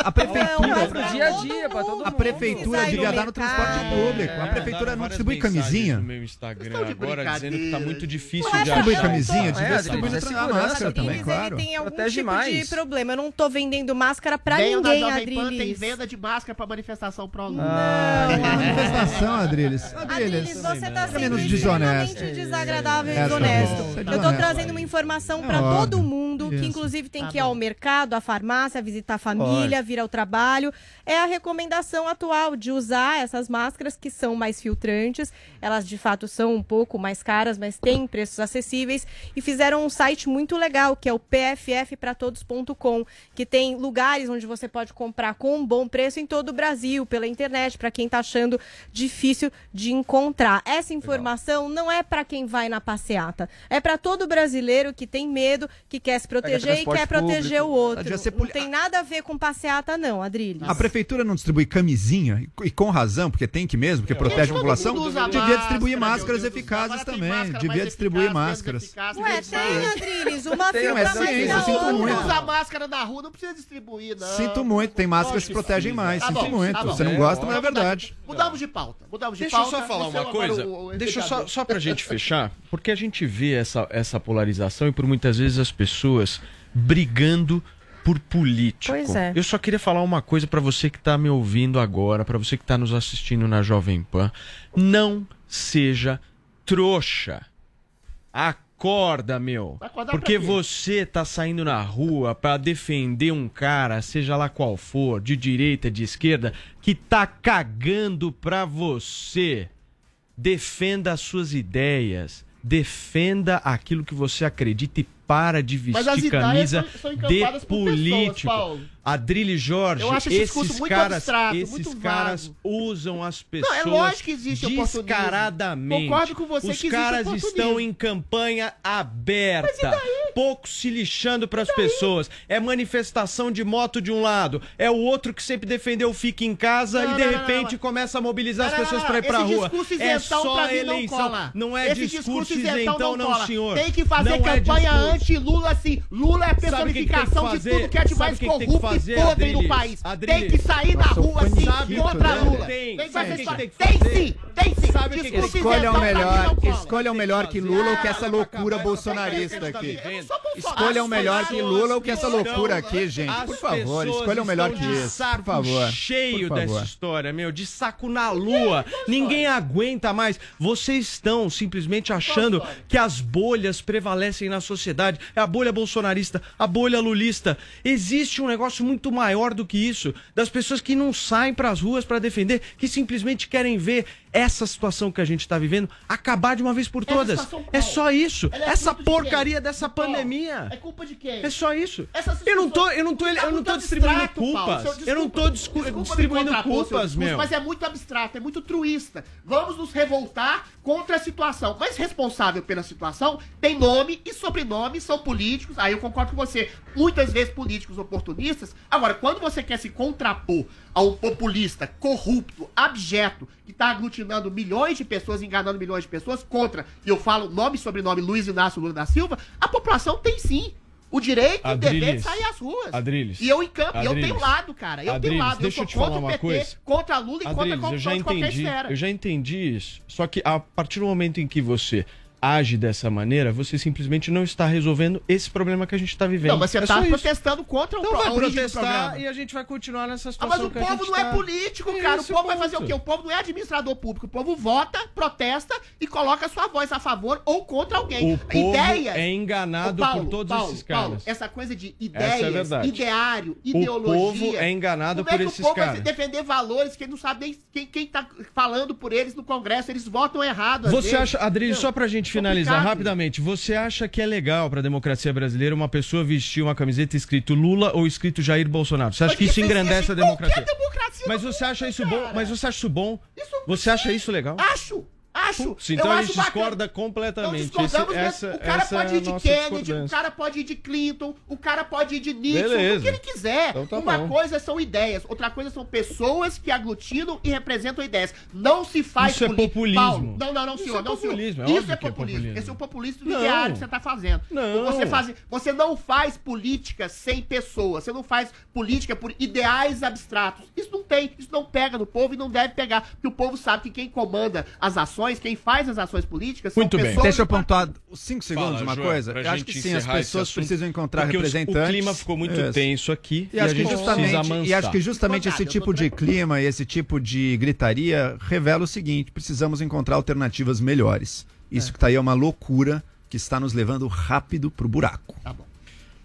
Speaker 10: A prefeitura,
Speaker 4: Não,
Speaker 12: É pro dia a dia, pra todo
Speaker 10: a
Speaker 12: mundo.
Speaker 10: prefeitura
Speaker 4: Sai no
Speaker 10: devia dar no transporte público.
Speaker 9: É,
Speaker 10: A prefeitura não distribui camisinha.
Speaker 9: no meu Instagram agora dizendo que tá muito difícil
Speaker 4: Não é
Speaker 9: de
Speaker 10: Distribui
Speaker 9: achar.
Speaker 10: camisinha,
Speaker 12: É,
Speaker 10: devia
Speaker 12: Adriles,
Speaker 10: distribuir
Speaker 12: é
Speaker 10: na máscara
Speaker 12: também.
Speaker 10: também,
Speaker 4: Adriles,
Speaker 10: claro.
Speaker 4: ele tem algum
Speaker 12: Protege
Speaker 4: tipo
Speaker 12: mais.
Speaker 4: de problema. Eu não tô vendendo máscara pra
Speaker 11: da
Speaker 4: ninguém,
Speaker 11: Pan, tem
Speaker 4: Adriles.
Speaker 11: venda de máscara para manifestação pro Lula.
Speaker 10: É uma manifestação, Adriles.
Speaker 4: Adriles, você tá sendo
Speaker 10: menos
Speaker 4: extremamente
Speaker 10: desonesto.
Speaker 4: desagradável e
Speaker 10: É, tá
Speaker 4: desonesto.
Speaker 10: É
Speaker 4: Eu tô
Speaker 10: desonesto.
Speaker 4: Trazendo uma informação
Speaker 10: É óbvio.
Speaker 4: todo mundo, que
Speaker 10: Isso.
Speaker 4: inclusive tem
Speaker 11: Tá
Speaker 4: que ir
Speaker 11: bom.
Speaker 4: ao mercado, à farmácia, visitar a família, vir ao trabalho. É a recomendação atual de usar essas máscaras que são mais filtrantes. Elas de fato são um pouco mais caras, mas têm preços acessíveis. E fizeram um site muito legal, que é o pffpratodos.com, que tem lugares onde você pode comprar com um bom preço em todo o Brasil, pela internet, para quem tá achando difícil de encontrar. Essa informação não é para quem vai na passeata, é para todo brasileiro que tem medo, que quer se proteger e quer proteger
Speaker 12: público.
Speaker 4: o outro.
Speaker 10: Ser
Speaker 4: Não tem nada a ver com passeata não, Adrilho.
Speaker 10: A prefeitura não distribui camisinha, e- com razão, porque tem que mesmo, porque protege a população. Devia distribuir
Speaker 11: máscara,
Speaker 10: máscaras eficazes também.
Speaker 11: máscara
Speaker 10: Devia distribuir máscaras.
Speaker 11: eficaz,
Speaker 4: Ué, tem. Adriles, uma
Speaker 12: Tem,
Speaker 4: filtra
Speaker 12: mas
Speaker 4: mais
Speaker 10: sim,
Speaker 4: que
Speaker 10: eu
Speaker 4: a
Speaker 10: sinto
Speaker 4: outra.
Speaker 10: muito.
Speaker 11: Usa máscara na rua, não precisa distribuir, não.
Speaker 10: Sinto muito, tem máscaras que protegem mais.
Speaker 11: Tá
Speaker 10: Sinto
Speaker 11: bom,
Speaker 10: muito.
Speaker 11: tá.
Speaker 10: Você não
Speaker 9: É,
Speaker 10: gosta, mas é
Speaker 11: mudar de-
Speaker 10: verdade.
Speaker 11: Mudamos de pauta. Mudamos de
Speaker 9: Deixa eu
Speaker 11: pauta.
Speaker 9: só falar
Speaker 11: é
Speaker 9: uma coisa. Deixa eu só, só pra gente fechar, porque a gente vê essa, essa polarização e por muitas vezes as pessoas brigando por político.
Speaker 4: Pois é.
Speaker 9: Eu só queria falar uma coisa pra você que tá me ouvindo agora, pra você que tá nos assistindo na Jovem Pan. Não seja trouxa. Acorda, meu.
Speaker 11: acordar
Speaker 9: Porque você tá saindo na rua pra defender um cara, seja lá qual for, de direita, de esquerda, que tá cagando pra você. Defenda as suas ideias. Defenda aquilo que você acredita e para de vestir camisa
Speaker 11: são- são
Speaker 9: de
Speaker 11: pessoas,
Speaker 9: político.
Speaker 11: Paulo.
Speaker 9: Adrilho Jorge,
Speaker 11: Eu acho esse discurso
Speaker 9: esses
Speaker 11: muito
Speaker 9: caras,
Speaker 11: abstrato,
Speaker 9: esses
Speaker 11: muito
Speaker 9: caras usam as pessoas
Speaker 11: Não, é lógico que existe
Speaker 9: descaradamente.
Speaker 11: Concordo com você
Speaker 9: Os
Speaker 11: que
Speaker 9: caras estão em campanha aberta, pouco se lixando para as pessoas. É manifestação de moto de um lado, é o outro que sempre defendeu o fique em casa
Speaker 11: Não,
Speaker 9: e de
Speaker 11: não,
Speaker 9: repente
Speaker 11: não.
Speaker 9: começa a mobilizar as pessoas para ir para rua. É só
Speaker 11: não
Speaker 9: eleição, não é
Speaker 11: Esse
Speaker 9: discurso
Speaker 11: isentão
Speaker 9: não, senhor.
Speaker 11: Tem que fazer
Speaker 9: é
Speaker 11: campanha anti-Lula assim. Lula é a personificação de tudo que é de
Speaker 9: Sabe
Speaker 11: mais
Speaker 9: o fazer,
Speaker 11: e podre no
Speaker 9: Adriles?
Speaker 11: país.
Speaker 9: Adriles.
Speaker 11: Tem que sair na
Speaker 9: Nossa,
Speaker 11: rua
Speaker 9: o paniquito,
Speaker 11: contra
Speaker 9: né?
Speaker 11: Lula.
Speaker 9: Tem.
Speaker 11: Tem,
Speaker 9: Sabe o tem
Speaker 11: Tem sim, tem sim.
Speaker 9: Sabe o que
Speaker 10: Escolha o
Speaker 11: pra mim
Speaker 10: melhor, escolha o melhor que Lula ou que essa loucura bolsonarista aqui. Escolha o melhor que Lula ou que essa loucura aqui, gente. Por favor, escolha o melhor que isso. Por favor.
Speaker 9: cheio dessa história, meu, de saco na lua. Ninguém aguenta mais. Vocês estão simplesmente achando que as bolhas prevalecem na sociedade. É a bolha bolsonarista, a bolha lulista. Existe um negócio muito maior do que isso, das pessoas que não saem pras ruas para defender, que simplesmente querem ver essa situação que a gente tá vivendo acabar de uma vez por todas.
Speaker 11: situação
Speaker 9: É só isso.
Speaker 11: É
Speaker 9: Essa
Speaker 11: de
Speaker 9: porcaria
Speaker 11: quem?
Speaker 9: dessa pandemia.
Speaker 11: É culpa de quem?
Speaker 9: É só isso. Eu não tô, eu não tô, eu não tô distribuindo
Speaker 11: abstrato,
Speaker 9: culpas. Eu não tô distribuindo culpas, meu.
Speaker 11: Mas é muito abstrato, é muito truísta. Vamos nos revoltar contra a situação. Mas responsável pela situação tem nome e sobrenome, são políticos. Aí eu concordo com você. Muitas vezes políticos oportunistas. Agora, quando você quer se contrapor a um populista corrupto, abjeto, que está aglutinando milhões de pessoas, enganando milhões de pessoas, contra, e eu falo nome e sobrenome Luiz Inácio Lula da Silva, a população tem sim o direito e o dever de
Speaker 9: Adriles.
Speaker 11: sair às ruas.
Speaker 9: Adriles.
Speaker 11: E eu em campo, e eu
Speaker 9: Adriles.
Speaker 11: tenho lado, cara. Eu
Speaker 9: Adriles,
Speaker 11: tenho lado.
Speaker 9: deixa
Speaker 11: eu
Speaker 9: eu
Speaker 11: sou
Speaker 9: te
Speaker 11: contra
Speaker 9: falar
Speaker 11: o
Speaker 9: uma
Speaker 11: PT,
Speaker 9: coisa.
Speaker 11: contra Lula e contra a
Speaker 9: Adriles, eu
Speaker 11: corrupção
Speaker 9: já entendi,
Speaker 11: esfera.
Speaker 9: eu já entendi isso. Só que a partir do momento em que você age dessa maneira, você simplesmente não está resolvendo esse problema que a gente está vivendo.
Speaker 11: Não, mas você
Speaker 9: É
Speaker 11: tá
Speaker 9: só isso.
Speaker 11: protestando contra o
Speaker 9: Então
Speaker 11: pro-
Speaker 9: vai protestar e a gente vai continuar nessa
Speaker 11: Ah,
Speaker 9: situação
Speaker 11: mas o
Speaker 9: que
Speaker 11: povo não é
Speaker 9: tá.
Speaker 11: político,
Speaker 9: É
Speaker 11: cara. O povo vai
Speaker 9: ponto.
Speaker 11: fazer o quê? O povo não é administrador público. O povo vota, protesta e coloca sua voz a favor ou contra alguém.
Speaker 9: O povo
Speaker 11: Ideias.
Speaker 9: é enganado
Speaker 11: Paulo,
Speaker 9: por todos
Speaker 11: Paulo,
Speaker 9: esses
Speaker 11: Paulo,
Speaker 9: caras.
Speaker 11: essa coisa de
Speaker 9: é
Speaker 11: ideias,
Speaker 9: verdade.
Speaker 11: ideário,
Speaker 9: O
Speaker 11: ideologia.
Speaker 9: povo é enganado
Speaker 11: Como é
Speaker 9: por
Speaker 11: que
Speaker 9: esses
Speaker 11: o povo
Speaker 9: caras.
Speaker 11: vai defender valores que ele não sabe nem quem, quem tá falando por eles no Congresso? Eles votam errado.
Speaker 9: Você
Speaker 11: vezes.
Speaker 9: acha, Adriano, só pra gente finalizar
Speaker 11: Complicado.
Speaker 9: rapidamente, você acha que é legal pra democracia brasileira uma pessoa vestir uma camiseta escrito Lula ou escrito Jair Bolsonaro? Você acha que isso engrandece a democracia? Mas você acha isso bom? Mas você acha isso bom? Você acha isso legal?
Speaker 11: Acho! Acho!
Speaker 9: Então a gente
Speaker 11: bacana.
Speaker 9: discorda completamente.
Speaker 11: Não discordamos,
Speaker 9: Esse- essa,
Speaker 11: o cara pode
Speaker 9: é
Speaker 11: ir de Kennedy, o cara pode ir de Clinton, o cara pode ir de Nixon,
Speaker 9: Beleza.
Speaker 11: o que ele quiser.
Speaker 9: Então tá
Speaker 11: Uma
Speaker 9: bom.
Speaker 11: coisa são ideias, outra coisa são pessoas que aglutinam e representam ideias. Não se faz
Speaker 9: Isso é populismo.
Speaker 11: Paulo, não, não, não,
Speaker 9: Isso
Speaker 11: senhor.
Speaker 9: é
Speaker 11: não, senhor.
Speaker 9: populismo, é
Speaker 11: Isso é
Speaker 9: é
Speaker 11: populismo.
Speaker 9: populismo.
Speaker 11: Esse é o populismo
Speaker 9: Não.
Speaker 11: diário que você está fazendo.
Speaker 9: Não.
Speaker 11: Você, faz, você não faz política sem pessoas. Você não faz política por ideais abstratos. Isso não tem, isso não pega no povo e não deve pegar. Porque o povo sabe que quem comanda as ações, quem faz as ações políticas são
Speaker 10: Muito bem.
Speaker 11: pessoas
Speaker 10: Deixa eu pontuar os 5 segundos
Speaker 9: Fala,
Speaker 10: uma
Speaker 9: Joel,
Speaker 10: coisa. Eu acho
Speaker 9: gente
Speaker 10: que sim, as pessoas precisam encontrar
Speaker 9: porque
Speaker 10: representantes.
Speaker 9: O clima ficou muito
Speaker 10: Isso.
Speaker 9: tenso aqui
Speaker 10: E,
Speaker 9: e, a
Speaker 10: acho que
Speaker 9: gente
Speaker 10: justamente,
Speaker 9: precisa amansar.
Speaker 10: e acho que justamente esse tipo de clima e esse tipo de gritaria revela o seguinte: precisamos encontrar alternativas melhores. Isso que tá aí é uma loucura que está nos levando rápido pro buraco.
Speaker 11: Tá bom.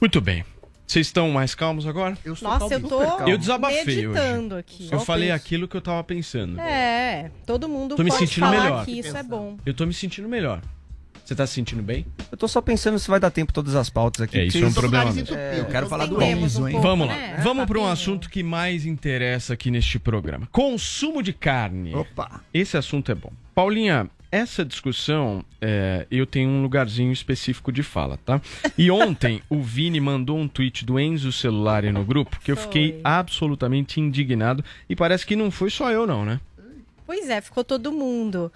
Speaker 9: Muito bem. Vocês estão mais calmos agora?
Speaker 11: Eu
Speaker 4: Nossa, eu tô
Speaker 9: Eu desabafei
Speaker 4: meditando
Speaker 9: hoje.
Speaker 4: aqui.
Speaker 9: Eu falei aquilo que eu tava pensando.
Speaker 4: É, todo mundo
Speaker 9: Tô me
Speaker 4: pode
Speaker 9: sentindo
Speaker 4: falar
Speaker 9: melhor.
Speaker 4: que isso é bom.
Speaker 9: Eu tô me sentindo melhor. Você tá se sentindo bem?
Speaker 12: Eu tô só pensando se vai dar tempo todas as pautas aqui.
Speaker 9: É, isso é um problema mesmo.
Speaker 12: É,
Speaker 10: eu quero falar do ISO,
Speaker 4: um
Speaker 10: hein?
Speaker 4: pouco,
Speaker 9: Vamos lá.
Speaker 4: né?
Speaker 9: Vamos para um assunto que mais interessa aqui neste programa. Consumo de carne.
Speaker 10: Opa.
Speaker 9: Esse assunto é bom. Paulinha, essa discussão, é, eu tenho um lugarzinho específico de fala, tá? E ontem o Vini mandou um tweet do Enzo Celular no grupo que eu fiquei absolutamente indignado. E parece que não foi só eu, não, né?
Speaker 4: Pois é, ficou todo mundo.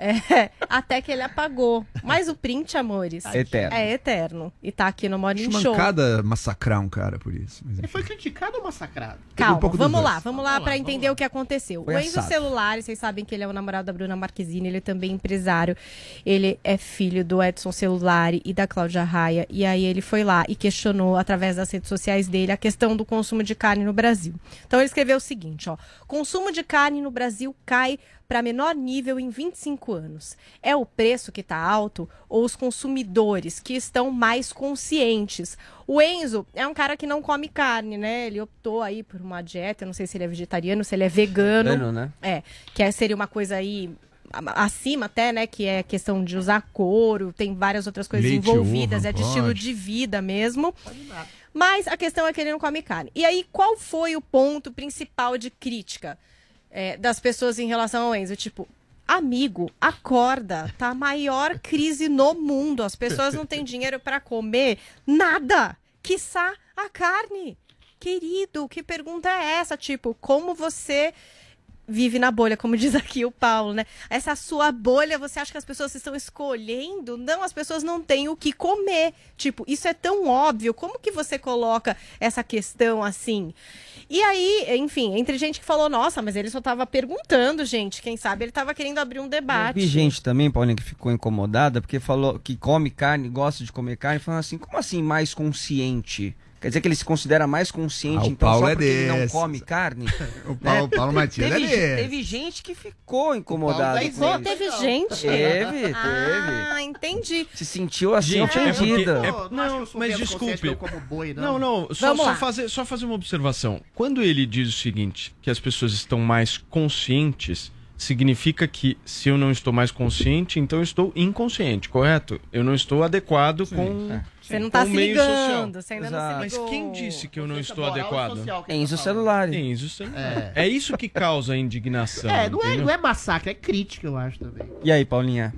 Speaker 4: É, até que ele apagou. Mas o print, amores,
Speaker 12: Eterno.
Speaker 4: é eterno. E tá aqui no Morning Show.
Speaker 10: mancada massacrar um cara por isso. Mas
Speaker 11: Ele foi criticado ou massacrado?
Speaker 4: Calma,
Speaker 10: um pouco dos
Speaker 4: vamos lá, vamos lá pra entender o que aconteceu.
Speaker 12: Foi
Speaker 4: o Enzo. Celular, vocês sabem que ele é o namorado da Bruna Marquezine, ele é também empresário. Ele é filho do Edson Celular e da Cláudia Raia. E aí ele foi lá e questionou através das redes sociais dele a questão do consumo de carne no Brasil. Então ele escreveu o seguinte, ó: "Consumo de carne no Brasil cai para menor nível em 25 anos. É o preço que está alto ou os consumidores que estão mais conscientes? O Enzo é um cara que não come carne, né? Ele optou aí por uma dieta, eu não sei se ele é vegetariano, se ele é vegano.
Speaker 12: Vegano, né?
Speaker 4: É, que é- seria uma coisa aí acima até, né, que é a questão de usar couro, tem várias outras coisas
Speaker 10: Leite,
Speaker 4: envolvidas,
Speaker 10: uva,
Speaker 4: é de estilo
Speaker 10: pode.
Speaker 4: de vida mesmo. Mas a questão é que ele não come carne. E aí, qual foi o ponto principal de crítica é, das pessoas em relação ao Enzo? Tipo, amigo, acorda, tá a maior crise no mundo. As pessoas não têm dinheiro para comer nada, quiçá a carne. Querido, que pergunta é essa? Tipo, como você vive na bolha, como diz aqui o Paulo, né? Essa sua bolha, você acha que as pessoas estão escolhendo? Não, as pessoas não têm o que comer. Tipo, isso é tão óbvio. Como que você coloca essa questão assim? E aí, enfim, entre gente que falou, nossa, mas ele só tava perguntando, gente. Quem sabe ele tava querendo abrir um debate.
Speaker 12: vi gente também, Paulinho, que ficou incomodada porque falou que come carne, gosta de comer carne, falando assim, como assim mais consciente? Quer dizer que ele se considera mais consciente,
Speaker 10: Ah, o
Speaker 12: então
Speaker 10: Paulo
Speaker 12: só
Speaker 10: é
Speaker 12: porque ele não come carne?
Speaker 10: O Paulo-
Speaker 12: Né?
Speaker 10: Paulo Matias
Speaker 12: teve,
Speaker 10: é
Speaker 12: ge-
Speaker 10: desses.
Speaker 12: teve gente que ficou incomodada.
Speaker 4: Paulo
Speaker 12: com
Speaker 4: é
Speaker 12: ele.
Speaker 4: Teve gente?
Speaker 12: Teve, teve.
Speaker 4: Ah, entendi.
Speaker 12: Se sentiu assim
Speaker 9: Gente, é porque-
Speaker 12: ofendida.
Speaker 9: é-
Speaker 11: Não,
Speaker 9: não,
Speaker 11: acho que eu sou
Speaker 9: mas desculpe.
Speaker 11: boi,
Speaker 9: Não,
Speaker 11: não.
Speaker 9: não, só, só fazer, só fazer uma observação. Quando ele diz o seguinte, que as pessoas estão mais conscientes, significa que se eu não estou mais consciente, então eu estou inconsciente, correto? Eu não estou adequado com,
Speaker 4: Você não tá se
Speaker 9: social.
Speaker 4: ligando, você ainda não se
Speaker 9: Mas
Speaker 4: ligou.
Speaker 9: quem disse que eu não estou
Speaker 11: e
Speaker 9: adequado?
Speaker 11: social
Speaker 12: Enzo
Speaker 11: tá
Speaker 12: celular.
Speaker 9: Enzo celular. É. isso que causa a indignação.
Speaker 11: É, não é, não é massacre, é crítica, eu acho também.
Speaker 12: E aí, Paulinha?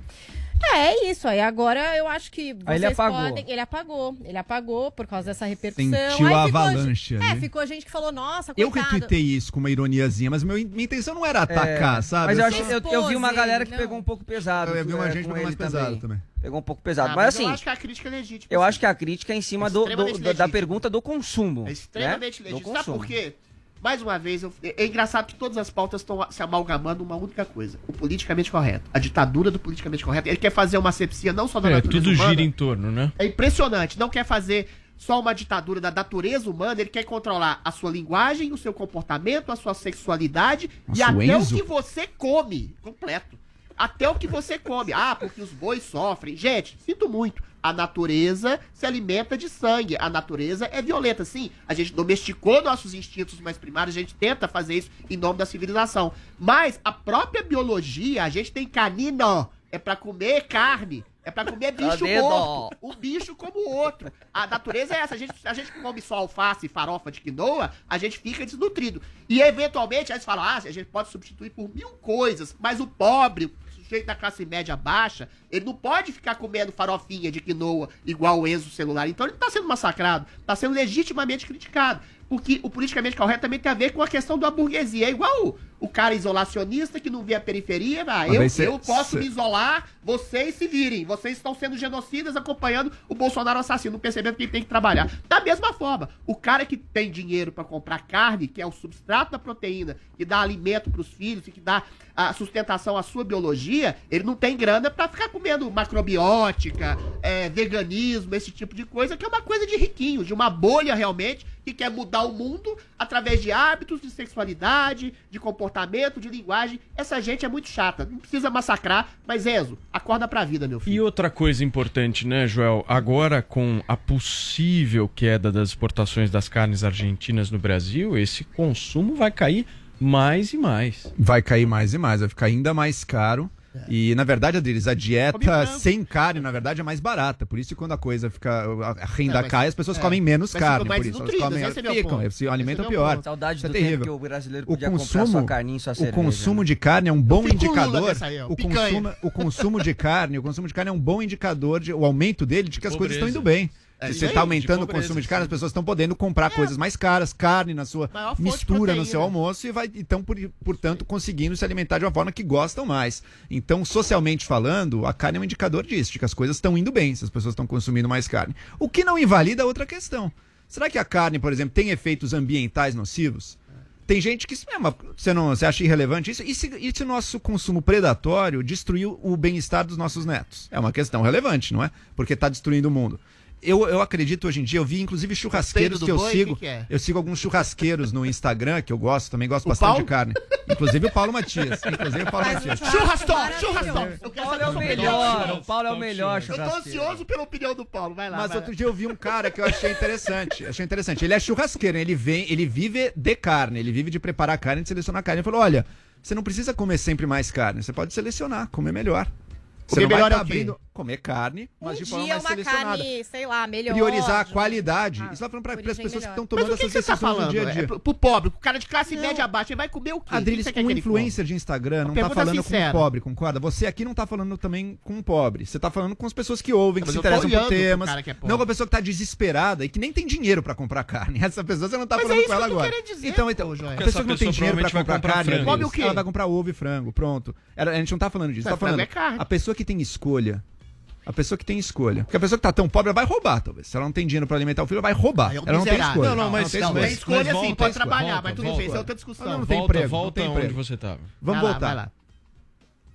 Speaker 4: É isso aí. Agora eu acho que vocês
Speaker 12: Aí ele apagou.
Speaker 4: podem. Ele apagou. Ele apagou por causa dessa repercussão.
Speaker 10: Sentiu
Speaker 4: Aí
Speaker 10: a
Speaker 4: ficou
Speaker 10: avalanche
Speaker 4: gente- É, ficou gente que falou, nossa,
Speaker 10: Eu
Speaker 4: coitado.
Speaker 10: retuitei isso com uma ironiazinha, mas meu, minha intenção não era atacar,
Speaker 12: É,
Speaker 10: sabe?
Speaker 12: Mas eu, acho, eu, eu vi uma galera que
Speaker 4: não.
Speaker 12: pegou um pouco pesado.
Speaker 10: Eu vi uma
Speaker 12: é,
Speaker 10: gente
Speaker 12: com
Speaker 10: pegou mais pesado também.
Speaker 12: Pegou um pouco pesado.
Speaker 11: Ah,
Speaker 12: mas
Speaker 11: eu
Speaker 12: assim,
Speaker 11: acho que a crítica é legítima.
Speaker 12: eu acho que a crítica é em cima do, do-
Speaker 11: Extremamente
Speaker 12: da,
Speaker 11: legítima.
Speaker 12: pergunta do consumo.
Speaker 11: É extremamente
Speaker 12: né? Do
Speaker 11: legítimo. Sabe
Speaker 12: consumo.
Speaker 11: por quê? Mais uma vez, eu- é engraçado que todas as pautas estão se amalgamando numa única coisa: o politicamente correto. A ditadura do politicamente correto. Ele quer fazer uma asepsia não só da
Speaker 9: É,
Speaker 11: natureza
Speaker 9: tudo
Speaker 11: humana,
Speaker 9: gira em torno, né?
Speaker 11: É impressionante. Não quer fazer só uma ditadura da natureza humana, ele quer controlar a sua linguagem, o seu comportamento, a sua sexualidade e
Speaker 10: Nossa, o
Speaker 11: até o
Speaker 10: Enzo?
Speaker 11: que você come. Completo. Até o que você come. Ah, porque os bois sofrem. Gente, sinto muito. A natureza se alimenta de sangue. A natureza é violenta. Sim, a gente domesticou nossos instintos mais primários, a gente tenta fazer isso em nome da civilização. Mas a própria biologia, a gente tem canino, é pra comer carne. É pra comer bicho morto. Um bicho como o outro. A natureza é essa. A gente, a gente come só alface e farofa de quinoa, a gente fica desnutrido. E eventualmente, aí você fala, ah, a gente pode substituir por mil coisas, mas o pobre, da classe média baixa, ele não pode ficar comendo farofinha de quinoa igual o Enzo celular. Então ele não tá sendo massacrado, tá sendo legitimamente criticado. Porque o politicamente correto também tem a ver com a questão da burguesia. É igual o, cara isolacionista que não vê a periferia. Ah, eu,
Speaker 10: cê-
Speaker 11: eu posso
Speaker 10: cê-
Speaker 11: me isolar, vocês se virem. Vocês estão sendo genocidas acompanhando o Bolsonaro assassino, percebendo que ele tem que trabalhar. Da mesma forma, o cara que tem dinheiro pra comprar carne, que é o substrato da proteína, que dá alimento pros filhos e que dá a sustentação à sua biologia, ele não tem grana pra ficar comendo macrobiótica, é, veganismo, esse tipo de coisa, que é uma coisa de riquinho, de uma bolha realmente, que quer mudar o mundo através de hábitos, de sexualidade, de comportamento, de linguagem. Essa gente é muito chata, não precisa massacrar, mas Enzo, acorda pra vida, meu filho.
Speaker 9: E outra coisa importante, né, Joel? Agora, com a possível queda das exportações das carnes argentinas no Brasil, esse consumo vai cair mais e mais.
Speaker 10: Vai cair mais e mais, vai ficar ainda mais caro. E, na verdade, Adriles, a dieta sem carne, na verdade, é mais barata. Por isso, quando a coisa fica. A renda
Speaker 11: É, mas-
Speaker 10: cai, as pessoas
Speaker 11: é.
Speaker 10: comem menos
Speaker 11: Mas
Speaker 10: carne. Por isso, elas comem.
Speaker 11: esse é
Speaker 10: ficam, se alimentam
Speaker 11: é
Speaker 10: pior.
Speaker 12: Saudade
Speaker 10: Isso é
Speaker 12: do tempo
Speaker 10: terrível.
Speaker 12: que o brasileiro
Speaker 10: O
Speaker 12: podia comprar
Speaker 10: consumo,
Speaker 12: sua carninha e sua
Speaker 10: o
Speaker 12: cerveja.
Speaker 10: consumo
Speaker 12: né?
Speaker 10: de carne é um bom
Speaker 11: o
Speaker 10: indicador. o, consumo, o consumo de carne, o consumo de carne é um bom indicador de o aumento dele de que as coisas estão indo bem.
Speaker 11: É
Speaker 10: Se
Speaker 11: isso
Speaker 10: você está aumentando o consumo de carne, as pessoas estão podendo comprar coisas mais caras, carne na sua mistura no seu almoço e vai então por, portanto conseguindo se alimentar de uma forma que gostam mais. Então, socialmente falando, a carne é um indicador disso, de que as coisas estão indo bem, se as pessoas estão consumindo mais carne. O que não invalida outra questão. Será que a carne, por exemplo, tem efeitos ambientais nocivos? Tem gente que é uma- você não você acha irrelevante isso? E se, e se o nosso consumo predatório destruiu o bem-estar dos nossos netos? É uma questão relevante, não é? Porque está destruindo o mundo. Eu, eu acredito hoje em dia, eu vi inclusive churrasqueiros que eu
Speaker 11: boi,
Speaker 10: sigo.
Speaker 11: que que é?
Speaker 10: Eu sigo alguns churrasqueiros no Instagram, que eu gosto, também gosto
Speaker 11: O
Speaker 10: bastante
Speaker 11: Paulo?
Speaker 10: de carne. Inclusive o Paulo Matias. Inclusive o Paulo Matias.
Speaker 11: Churrascão, churrascão. Eu quero
Speaker 12: Paulo é o melhor, o Paulo é o melhor
Speaker 11: Eu tô
Speaker 12: churrasqueiro.
Speaker 11: ansioso pela opinião do Paulo. Vai lá.
Speaker 10: Mas
Speaker 11: vai
Speaker 10: outro
Speaker 11: lá.
Speaker 10: dia eu vi um cara que eu achei interessante. Achei interessante. Ele é churrasqueiro, ele vem, ele vive de carne, ele vive de preparar carne, de selecionar carne. Ele falou: olha, você não precisa comer sempre mais carne, você pode selecionar, comer melhor. Você
Speaker 11: Comer
Speaker 10: não vai
Speaker 11: melhor
Speaker 10: tá
Speaker 11: é o quê?
Speaker 10: abrindo, comer carne, mas
Speaker 4: Um
Speaker 10: de forma
Speaker 4: dia
Speaker 10: mais
Speaker 4: uma
Speaker 10: selecionada.
Speaker 4: carne, sei lá, melhor.
Speaker 10: Priorizar a
Speaker 4: de-
Speaker 10: qualidade.
Speaker 4: Ah,
Speaker 10: Isso lá falando para as pessoas que
Speaker 4: melhor.
Speaker 10: estão
Speaker 11: Mas
Speaker 10: tomando
Speaker 11: o que, que
Speaker 10: essas
Speaker 11: você tá
Speaker 10: decisões no
Speaker 11: falando?
Speaker 10: dia a dia.
Speaker 11: É pro, pobre, pro cara de classe média abaixo, ele vai comer o quê?
Speaker 10: Adriles,
Speaker 11: O que
Speaker 10: um
Speaker 11: que
Speaker 10: influencer de Instagram não tá falando
Speaker 11: sincera.
Speaker 10: com um pobre, concorda? Você aqui não tá falando também com um pobre. Você tá falando com as pessoas que ouvem, que
Speaker 11: Mas
Speaker 10: se interessam por temas.
Speaker 11: cara que é
Speaker 10: não com a pessoa que tá desesperada e que nem tem dinheiro pra comprar carne. Essa pessoa você não tá
Speaker 11: Mas
Speaker 10: falando
Speaker 11: é
Speaker 10: com ela
Speaker 11: que
Speaker 10: agora.
Speaker 11: dizer,
Speaker 10: então, então,
Speaker 11: pô,
Speaker 10: a pessoa que não tem dinheiro
Speaker 9: vai
Speaker 10: comprar carne,
Speaker 11: o
Speaker 10: ela vai comprar ovo e frango, pronto. A gente não tá falando disso,
Speaker 11: Mas
Speaker 10: tá falando.
Speaker 11: frango é carne.
Speaker 10: A pessoa que tem escolha a pessoa que tem escolha. Porque a pessoa que tá tão pobre, ela vai roubar, talvez. Se ela não tem dinheiro pra alimentar o filho, ela vai roubar.
Speaker 11: É
Speaker 10: ela não tem escolha.
Speaker 9: Não, não, mas-
Speaker 10: tem
Speaker 9: não,
Speaker 10: escolha.
Speaker 11: Tem escolha sim, pode trabalhar,
Speaker 9: volta,
Speaker 11: mas tudo bem, isso é outra discussão.
Speaker 10: Não, não tem
Speaker 9: volta,
Speaker 10: emprego,
Speaker 9: volta
Speaker 10: não tem
Speaker 9: onde você tava.
Speaker 10: Vamos
Speaker 11: Vai lá,
Speaker 10: voltar.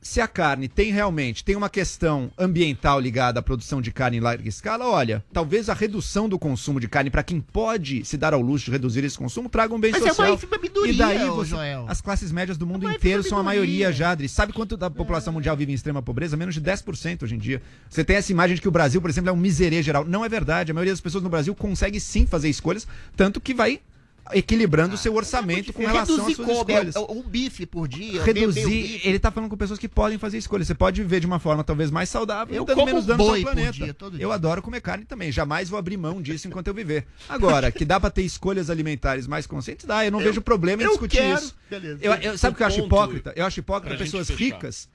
Speaker 10: Se a carne tem realmente, tem uma questão ambiental ligada à produção de carne em larga escala, olha, talvez a redução do consumo de carne para quem pode se dar ao luxo de reduzir esse consumo traga um bem
Speaker 11: Mas é
Speaker 10: social.
Speaker 11: uma ínfima minoria,
Speaker 10: e daí você,
Speaker 11: Joel.
Speaker 10: as classes médias do mundo
Speaker 11: uma
Speaker 10: inteiro são a maioria, Jadri. Sabe quanto da população mundial vive em extrema pobreza? Menos de 10% hoje em dia. Você tem essa imagem de que o Brasil, por exemplo, é um miserê geral. Não é verdade. A maioria das pessoas no Brasil consegue sim fazer escolhas, tanto que vai equilibrando o seu orçamento com relação às suas
Speaker 11: como?
Speaker 10: escolhas
Speaker 11: É, Um bife por dia? meio- meio
Speaker 10: reduzir,
Speaker 11: bife.
Speaker 10: ele tá falando com pessoas que podem fazer escolhas. Você pode viver de uma forma talvez mais saudável,
Speaker 11: Eu
Speaker 10: dando menos dano ao planeta.
Speaker 11: dia, todo dia.
Speaker 10: eu adoro comer carne também. Jamais vou abrir mão disso enquanto eu viver. Agora, que dá pra ter escolhas alimentares mais conscientes, dá. Eu não
Speaker 11: Eu-
Speaker 10: vejo problema em
Speaker 11: eu
Speaker 10: discutir
Speaker 11: quero.
Speaker 10: isso.
Speaker 11: Beleza.
Speaker 10: Eu, eu- sabe o que eu acho hipócrita? Eu acho hipócrita pessoas
Speaker 9: fechar.
Speaker 10: ricas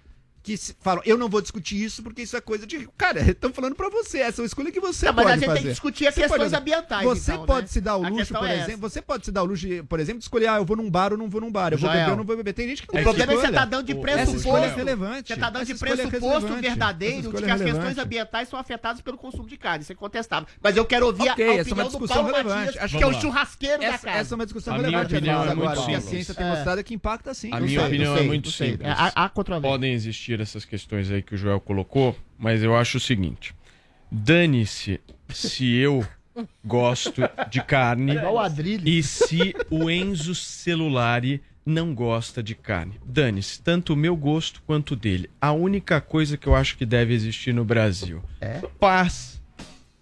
Speaker 10: que falam, eu não vou discutir isso porque isso é coisa de. Cara, estão falando pra você. Essa é uma escolha que você
Speaker 11: Não, mas
Speaker 10: pode
Speaker 11: a gente
Speaker 10: fazer.
Speaker 11: tem que discutir as
Speaker 10: Você
Speaker 11: questões
Speaker 10: pode-
Speaker 11: ambientais,
Speaker 10: Você
Speaker 11: então,
Speaker 10: pode
Speaker 11: né?
Speaker 10: se dar o
Speaker 11: A
Speaker 10: luxo, por
Speaker 11: é essa.
Speaker 10: exemplo. Você pode se dar o luxo, de, por exemplo, de escolher, ah, eu vou num bar ou não vou num bar. Eu vou
Speaker 11: Joel,
Speaker 10: beber ou não vou beber. Tem gente que não
Speaker 11: O
Speaker 10: tem
Speaker 11: problema é que você tá dando de
Speaker 10: Essa
Speaker 11: pressuposto.
Speaker 10: é relevante.
Speaker 11: Você tá dando
Speaker 10: Essa
Speaker 11: de
Speaker 10: é
Speaker 11: pressuposto verdadeiro
Speaker 10: Essa
Speaker 11: de que
Speaker 10: é
Speaker 11: as questões ambientais são afetadas pelo consumo de carne. Isso é incontestável. Mas eu quero ouvir
Speaker 10: Ok,
Speaker 11: a,
Speaker 10: essa é uma
Speaker 11: opinião do
Speaker 10: discussão
Speaker 11: Paulo
Speaker 10: relevante.
Speaker 11: Matias,
Speaker 10: Acho
Speaker 11: que é o churrasqueiro da
Speaker 10: Essa,
Speaker 11: casa.
Speaker 10: essa é uma discussão
Speaker 9: A minha
Speaker 10: relevante.
Speaker 9: opinião é
Speaker 10: agora. E a
Speaker 9: simples.
Speaker 10: ciência tem
Speaker 11: É.
Speaker 10: mostrado que impacta sim.
Speaker 9: A minha opinião é muito simples.
Speaker 11: É, há- há controvérsia.
Speaker 9: Podem existir essas questões aí que o Joel colocou, mas eu acho o seguinte: dane-se se eu gosto de carne
Speaker 11: Adrilho.
Speaker 9: e se o Enzo Celulari não gosta de carne. Dane-se, tanto o meu gosto quanto o dele. A única coisa que eu acho que deve existir no Brasil:
Speaker 11: É?
Speaker 9: paz.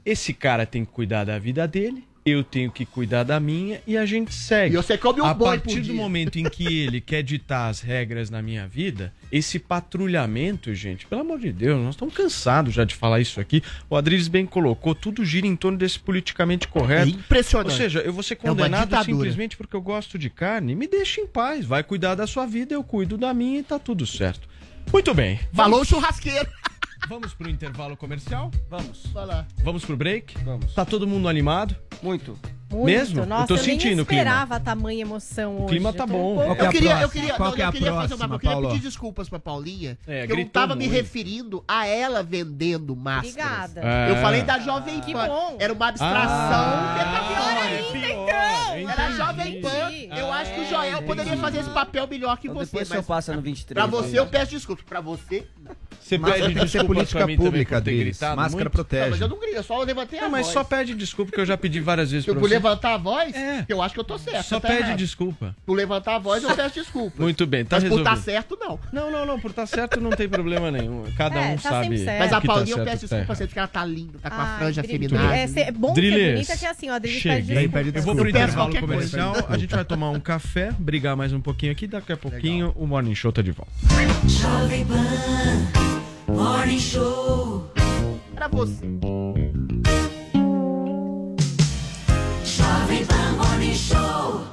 Speaker 9: Esse cara tem que cuidar da vida dele. Eu tenho que cuidar da minha e a gente segue.
Speaker 11: E você come um
Speaker 9: a partir do momento em que ele quer ditar as regras na minha vida, esse patrulhamento, gente, pelo amor de Deus, nós estamos cansados já de falar isso aqui. O Adriles bem colocou, tudo gira em torno desse politicamente correto.
Speaker 11: É impressionante.
Speaker 9: Ou seja, eu vou ser
Speaker 11: É
Speaker 9: condenado
Speaker 11: ditadura.
Speaker 9: simplesmente porque eu gosto de carne. Me deixa em paz. Vai cuidar da sua vida, eu cuido da minha e tá tudo certo. Muito bem.
Speaker 11: Falou o churrasqueiro.
Speaker 9: Vamos pro intervalo comercial?
Speaker 12: Vamos.
Speaker 11: Vai lá.
Speaker 9: Vamos pro break?
Speaker 12: Vamos.
Speaker 9: Tá todo mundo animado?
Speaker 12: Muito.
Speaker 4: Muito.
Speaker 9: Mesmo?
Speaker 4: Nossa,
Speaker 9: eu tô
Speaker 4: nem
Speaker 9: sentindo o clima.
Speaker 4: esperava tamanha emoção hoje.
Speaker 9: O clima tá
Speaker 4: Eu
Speaker 9: bom.
Speaker 4: um pouco-
Speaker 10: é
Speaker 11: Eu
Speaker 10: a
Speaker 11: queria, eu
Speaker 10: próxima?
Speaker 11: queria,
Speaker 10: Qual
Speaker 11: não,
Speaker 10: que é
Speaker 11: eu
Speaker 10: a
Speaker 11: queria fazer uma
Speaker 10: próxima,
Speaker 11: eu queria
Speaker 10: Paulo?
Speaker 11: pedir desculpas pra Paulinha,
Speaker 9: É,
Speaker 11: que eu não tava me
Speaker 9: muito.
Speaker 11: referindo a ela vendendo máscaras.
Speaker 4: Obrigada.
Speaker 9: É.
Speaker 11: Eu falei da Jovem
Speaker 4: Que
Speaker 11: Pan.
Speaker 4: bom.
Speaker 11: Era uma abstração
Speaker 9: Ah, é pior. Eu
Speaker 11: Era
Speaker 9: entendi.
Speaker 11: Jovem Pan. Eu o Joel poderia fazer esse papel melhor que
Speaker 12: Então
Speaker 11: você.
Speaker 12: depois o senhor
Speaker 11: Mas
Speaker 12: passa no 23.
Speaker 11: pra você eu peço desculpas. Pra você, não.
Speaker 9: Você
Speaker 10: Mas
Speaker 9: pede desculpa
Speaker 10: política
Speaker 9: pra mim também
Speaker 10: pública,
Speaker 9: por ter
Speaker 10: Adriles. Máscara
Speaker 9: muito?
Speaker 10: protege.
Speaker 11: Não, mas eu não grito, eu só levantei a
Speaker 9: Não, mas
Speaker 11: voz.
Speaker 9: só pede desculpa que eu já pedi várias vezes
Speaker 11: Eu
Speaker 9: pra
Speaker 11: por
Speaker 9: você.
Speaker 11: levantar a voz,
Speaker 9: É.
Speaker 11: eu acho que eu tô certo.
Speaker 9: Só
Speaker 11: você tá
Speaker 9: pede
Speaker 11: errado.
Speaker 9: desculpa.
Speaker 11: Por levantar a voz, eu peço desculpas.
Speaker 9: Muito bem, tá
Speaker 11: Mas por
Speaker 9: resolvido.
Speaker 11: estar certo, não.
Speaker 9: Não, não, não, por estar certo não tem problema nenhum. Cada
Speaker 4: É,
Speaker 9: um
Speaker 4: tá
Speaker 9: sabe.
Speaker 4: certo.
Speaker 11: Mas a
Speaker 9: que tá
Speaker 11: Paulinha, eu peço
Speaker 9: tá
Speaker 11: desculpa
Speaker 9: errado.
Speaker 11: sempre, porque ela tá linda, tá com a franja feminada.
Speaker 4: É, é bom ser bonita que é assim, ó. Adriles pede
Speaker 9: Cheguei.
Speaker 4: desculpa.
Speaker 9: Eu vou pro intervalo comercial, a gente vai tomar um café, brigar mais um pouquinho aqui, daqui a pouquinho o Morning Show tá de volta.
Speaker 17: Jovem Pan Morning Show.
Speaker 11: Pra você.
Speaker 17: Jovem Pan Morning Show.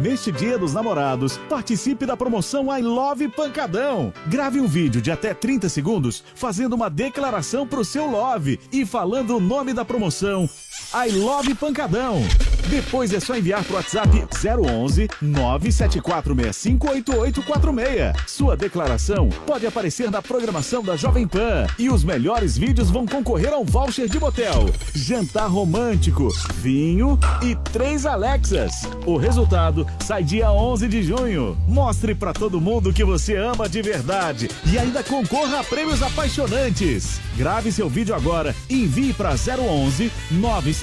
Speaker 6: Neste Dia dos Namorados, participe da promoção I Love Pancadão. Grave um vídeo de até 30 segundos fazendo uma declaração pro seu love e falando o nome da promoção I Love Pancadão. Depois é só enviar pro WhatsApp 011 974658846. Sua declaração pode aparecer na programação da Jovem Pan e os melhores vídeos vão concorrer a um voucher de motel, jantar romântico, vinho e três Alexas. O resultado sai dia 11 de junho. Mostre pra todo mundo que você ama de verdade e ainda concorra a prêmios apaixonantes. Grave seu vídeo agora e envie para 011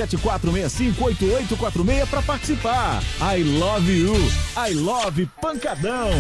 Speaker 6: 974658846 para participar. I love you. I love Pancadão.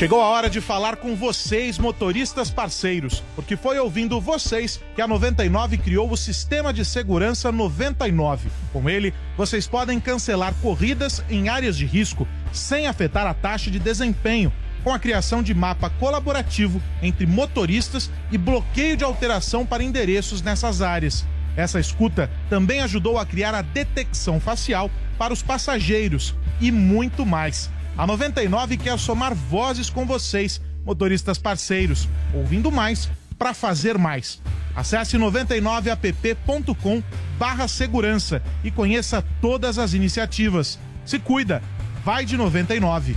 Speaker 18: Chegou a hora de falar com vocês, motoristas parceiros, porque foi ouvindo vocês que a 99 criou o sistema de segurança 99. Com ele, vocês podem cancelar corridas em áreas de risco sem afetar a taxa de desempenho, com a criação de mapa colaborativo entre motoristas e bloqueio de alteração para endereços nessas áreas. Essa escuta também ajudou a criar a detecção facial para os passageiros e muito mais. A 99 quer somar vozes com vocês, motoristas parceiros, ouvindo mais para fazer mais. Acesse 99app.com barra segurança e conheça todas as iniciativas. Se cuida, vai de 99.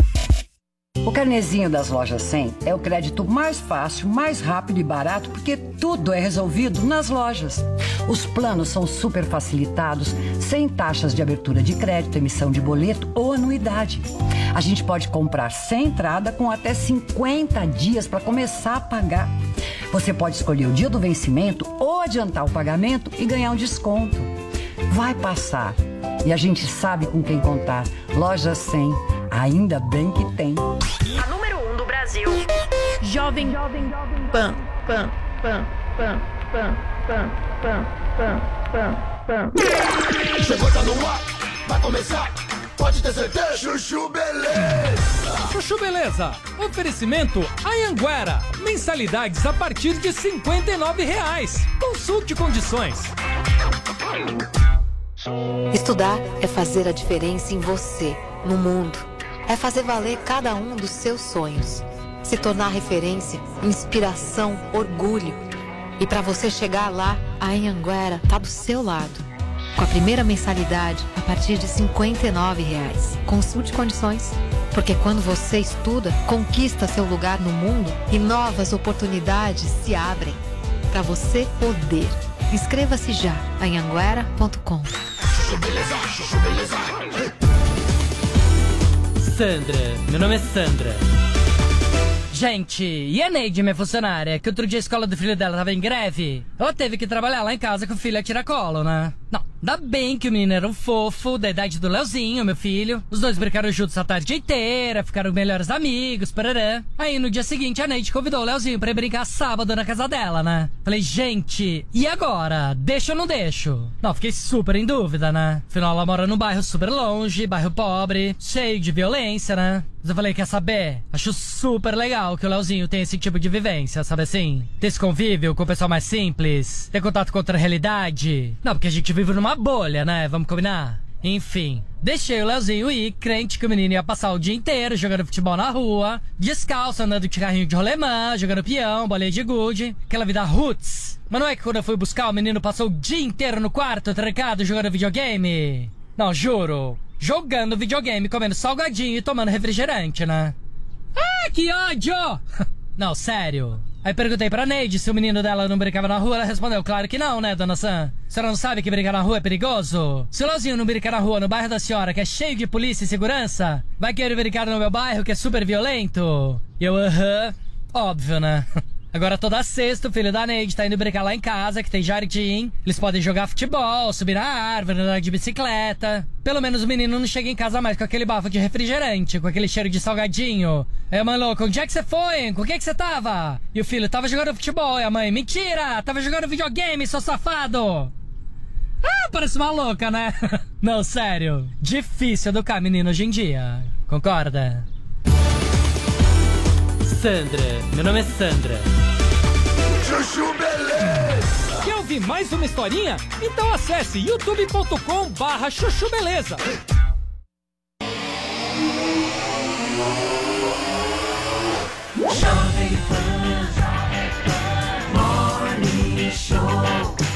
Speaker 7: O carnezinho das lojas 100 é o crédito mais fácil, mais rápido e barato porque tudo é resolvido nas lojas. Os planos são super facilitados, sem taxas de abertura de crédito, emissão de boleto ou anuidade. A gente pode comprar sem entrada com até 50 dias para começar a pagar. Você pode escolher o dia do vencimento ou adiantar o pagamento e ganhar um desconto. Vai passar. E a gente sabe com quem contar. Loja 100. Ainda bem que tem.
Speaker 19: A número 1 um do Brasil. Jovem Pan. Pan. Pan. Pan. Pan. Pan. Pan. Pan. Pan. Pan.
Speaker 17: Chegou, tá no ar, vai começar. Pode ter certeza. Chuchu Beleza.
Speaker 20: Chuchu Beleza. Oferecimento Anhanguera. Mensalidades a partir de 59 reais. Consulte condições.
Speaker 21: Estudar é fazer a diferença em você, no mundo. É fazer valer cada um dos seus sonhos. Se tornar referência, inspiração, orgulho. E para você chegar lá, a Anhanguera tá do seu lado. Com a primeira mensalidade a partir de 59 reais. Consulte condições. Porque quando você estuda, conquista seu lugar no mundo e novas oportunidades se abrem. Para você poder. Inscreva-se já em anhanguera.com.
Speaker 22: Sandra, meu nome é Sandra. Gente, e a Neide, minha funcionária, que outro dia a escola do filho dela tava em greve? Ela teve que trabalhar lá em casa com o filho a tiracolo, né? Não, ainda bem que o menino era um fofo, da idade do Leozinho, meu filho. Os dois brincaram juntos a tarde inteira, ficaram melhores amigos, parará. Aí no dia seguinte a Neide convidou o Leozinho pra ir brincar sábado na casa dela, né? Falei, gente, e agora? Deixo ou não deixo? Não, fiquei super em dúvida, né? Afinal, ela mora num bairro super longe, bairro pobre, cheio de violência, né? Mas eu falei, quer saber? Acho super legal que o Leozinho tenha esse tipo de vivência, sabe assim? Ter esse convívio com o pessoal mais simples, ter contato com outra realidade. Não, porque a gente vive numa bolha, né? Vamos combinar? Enfim, deixei o Leozinho ir, crente que o menino ia passar o dia inteiro jogando futebol na rua, descalço, andando de carrinho de rolemã, jogando peão, bolinha de gude, aquela vida roots. Mas não é que quando eu fui buscar, o menino passou o dia inteiro no quarto, trancado, jogando videogame? Não, juro. Jogando videogame, comendo salgadinho e tomando refrigerante, né? Ah, que ódio! Não, sério. Aí perguntei pra Neide se o menino dela não brincava na rua, ela respondeu, claro que não, né, dona Sam? A senhora não sabe que brincar na rua é perigoso? Se o Leozinho não brincar na rua no bairro da senhora, que é cheio de polícia e segurança, vai querer brincar no meu bairro, que é super violento? E eu, aham, óbvio, né? Agora toda sexta o filho da Neide tá indo brincar lá em casa, que tem jardim. Eles podem jogar futebol, subir na árvore, andar de bicicleta. Pelo menos o menino não chega em casa mais com aquele bafo de refrigerante, com aquele cheiro de salgadinho. Mãe louca, onde é que você foi? Com quem que você tava? E o filho, tava jogando futebol. E a mãe, mentira! Tava jogando videogame, seu safado! Ah, parece uma louca, né? Não, sério. Difícil educar menino hoje em dia. Concorda? Sandra, meu nome é Sandra.
Speaker 17: Chuchu Beleza.
Speaker 20: Quer ouvir mais uma historinha? Então acesse youtube.com barra chuchu beleza.
Speaker 17: Jovem Pan Morning Show.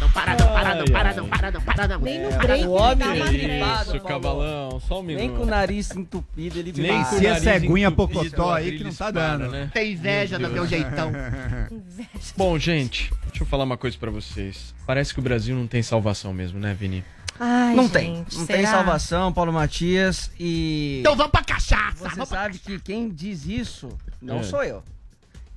Speaker 11: Não para, não para, não para, não para, não para, não.
Speaker 4: Nem no
Speaker 12: É,
Speaker 4: break
Speaker 12: o homem é gripado,
Speaker 9: Isso, cavalão, só um minuto.
Speaker 12: Nem com o nariz entupido ele
Speaker 9: Nem
Speaker 12: para.
Speaker 10: Se é ceguinha pocotó aí que não tá
Speaker 9: para,
Speaker 10: dando.
Speaker 9: né?
Speaker 11: Tem inveja do meu jeitão.
Speaker 9: Bom, gente, deixa eu falar uma coisa pra vocês. Parece que o Brasil não tem salvação mesmo, né, Vini?
Speaker 4: Ai,
Speaker 12: Não
Speaker 4: gente,
Speaker 12: tem. Não tem
Speaker 4: será?
Speaker 12: salvação, Paulo Matias. E.
Speaker 11: Então vamos pra cachaça.
Speaker 12: Você
Speaker 11: pra
Speaker 12: sabe que quem diz isso não
Speaker 9: É.
Speaker 12: sou eu.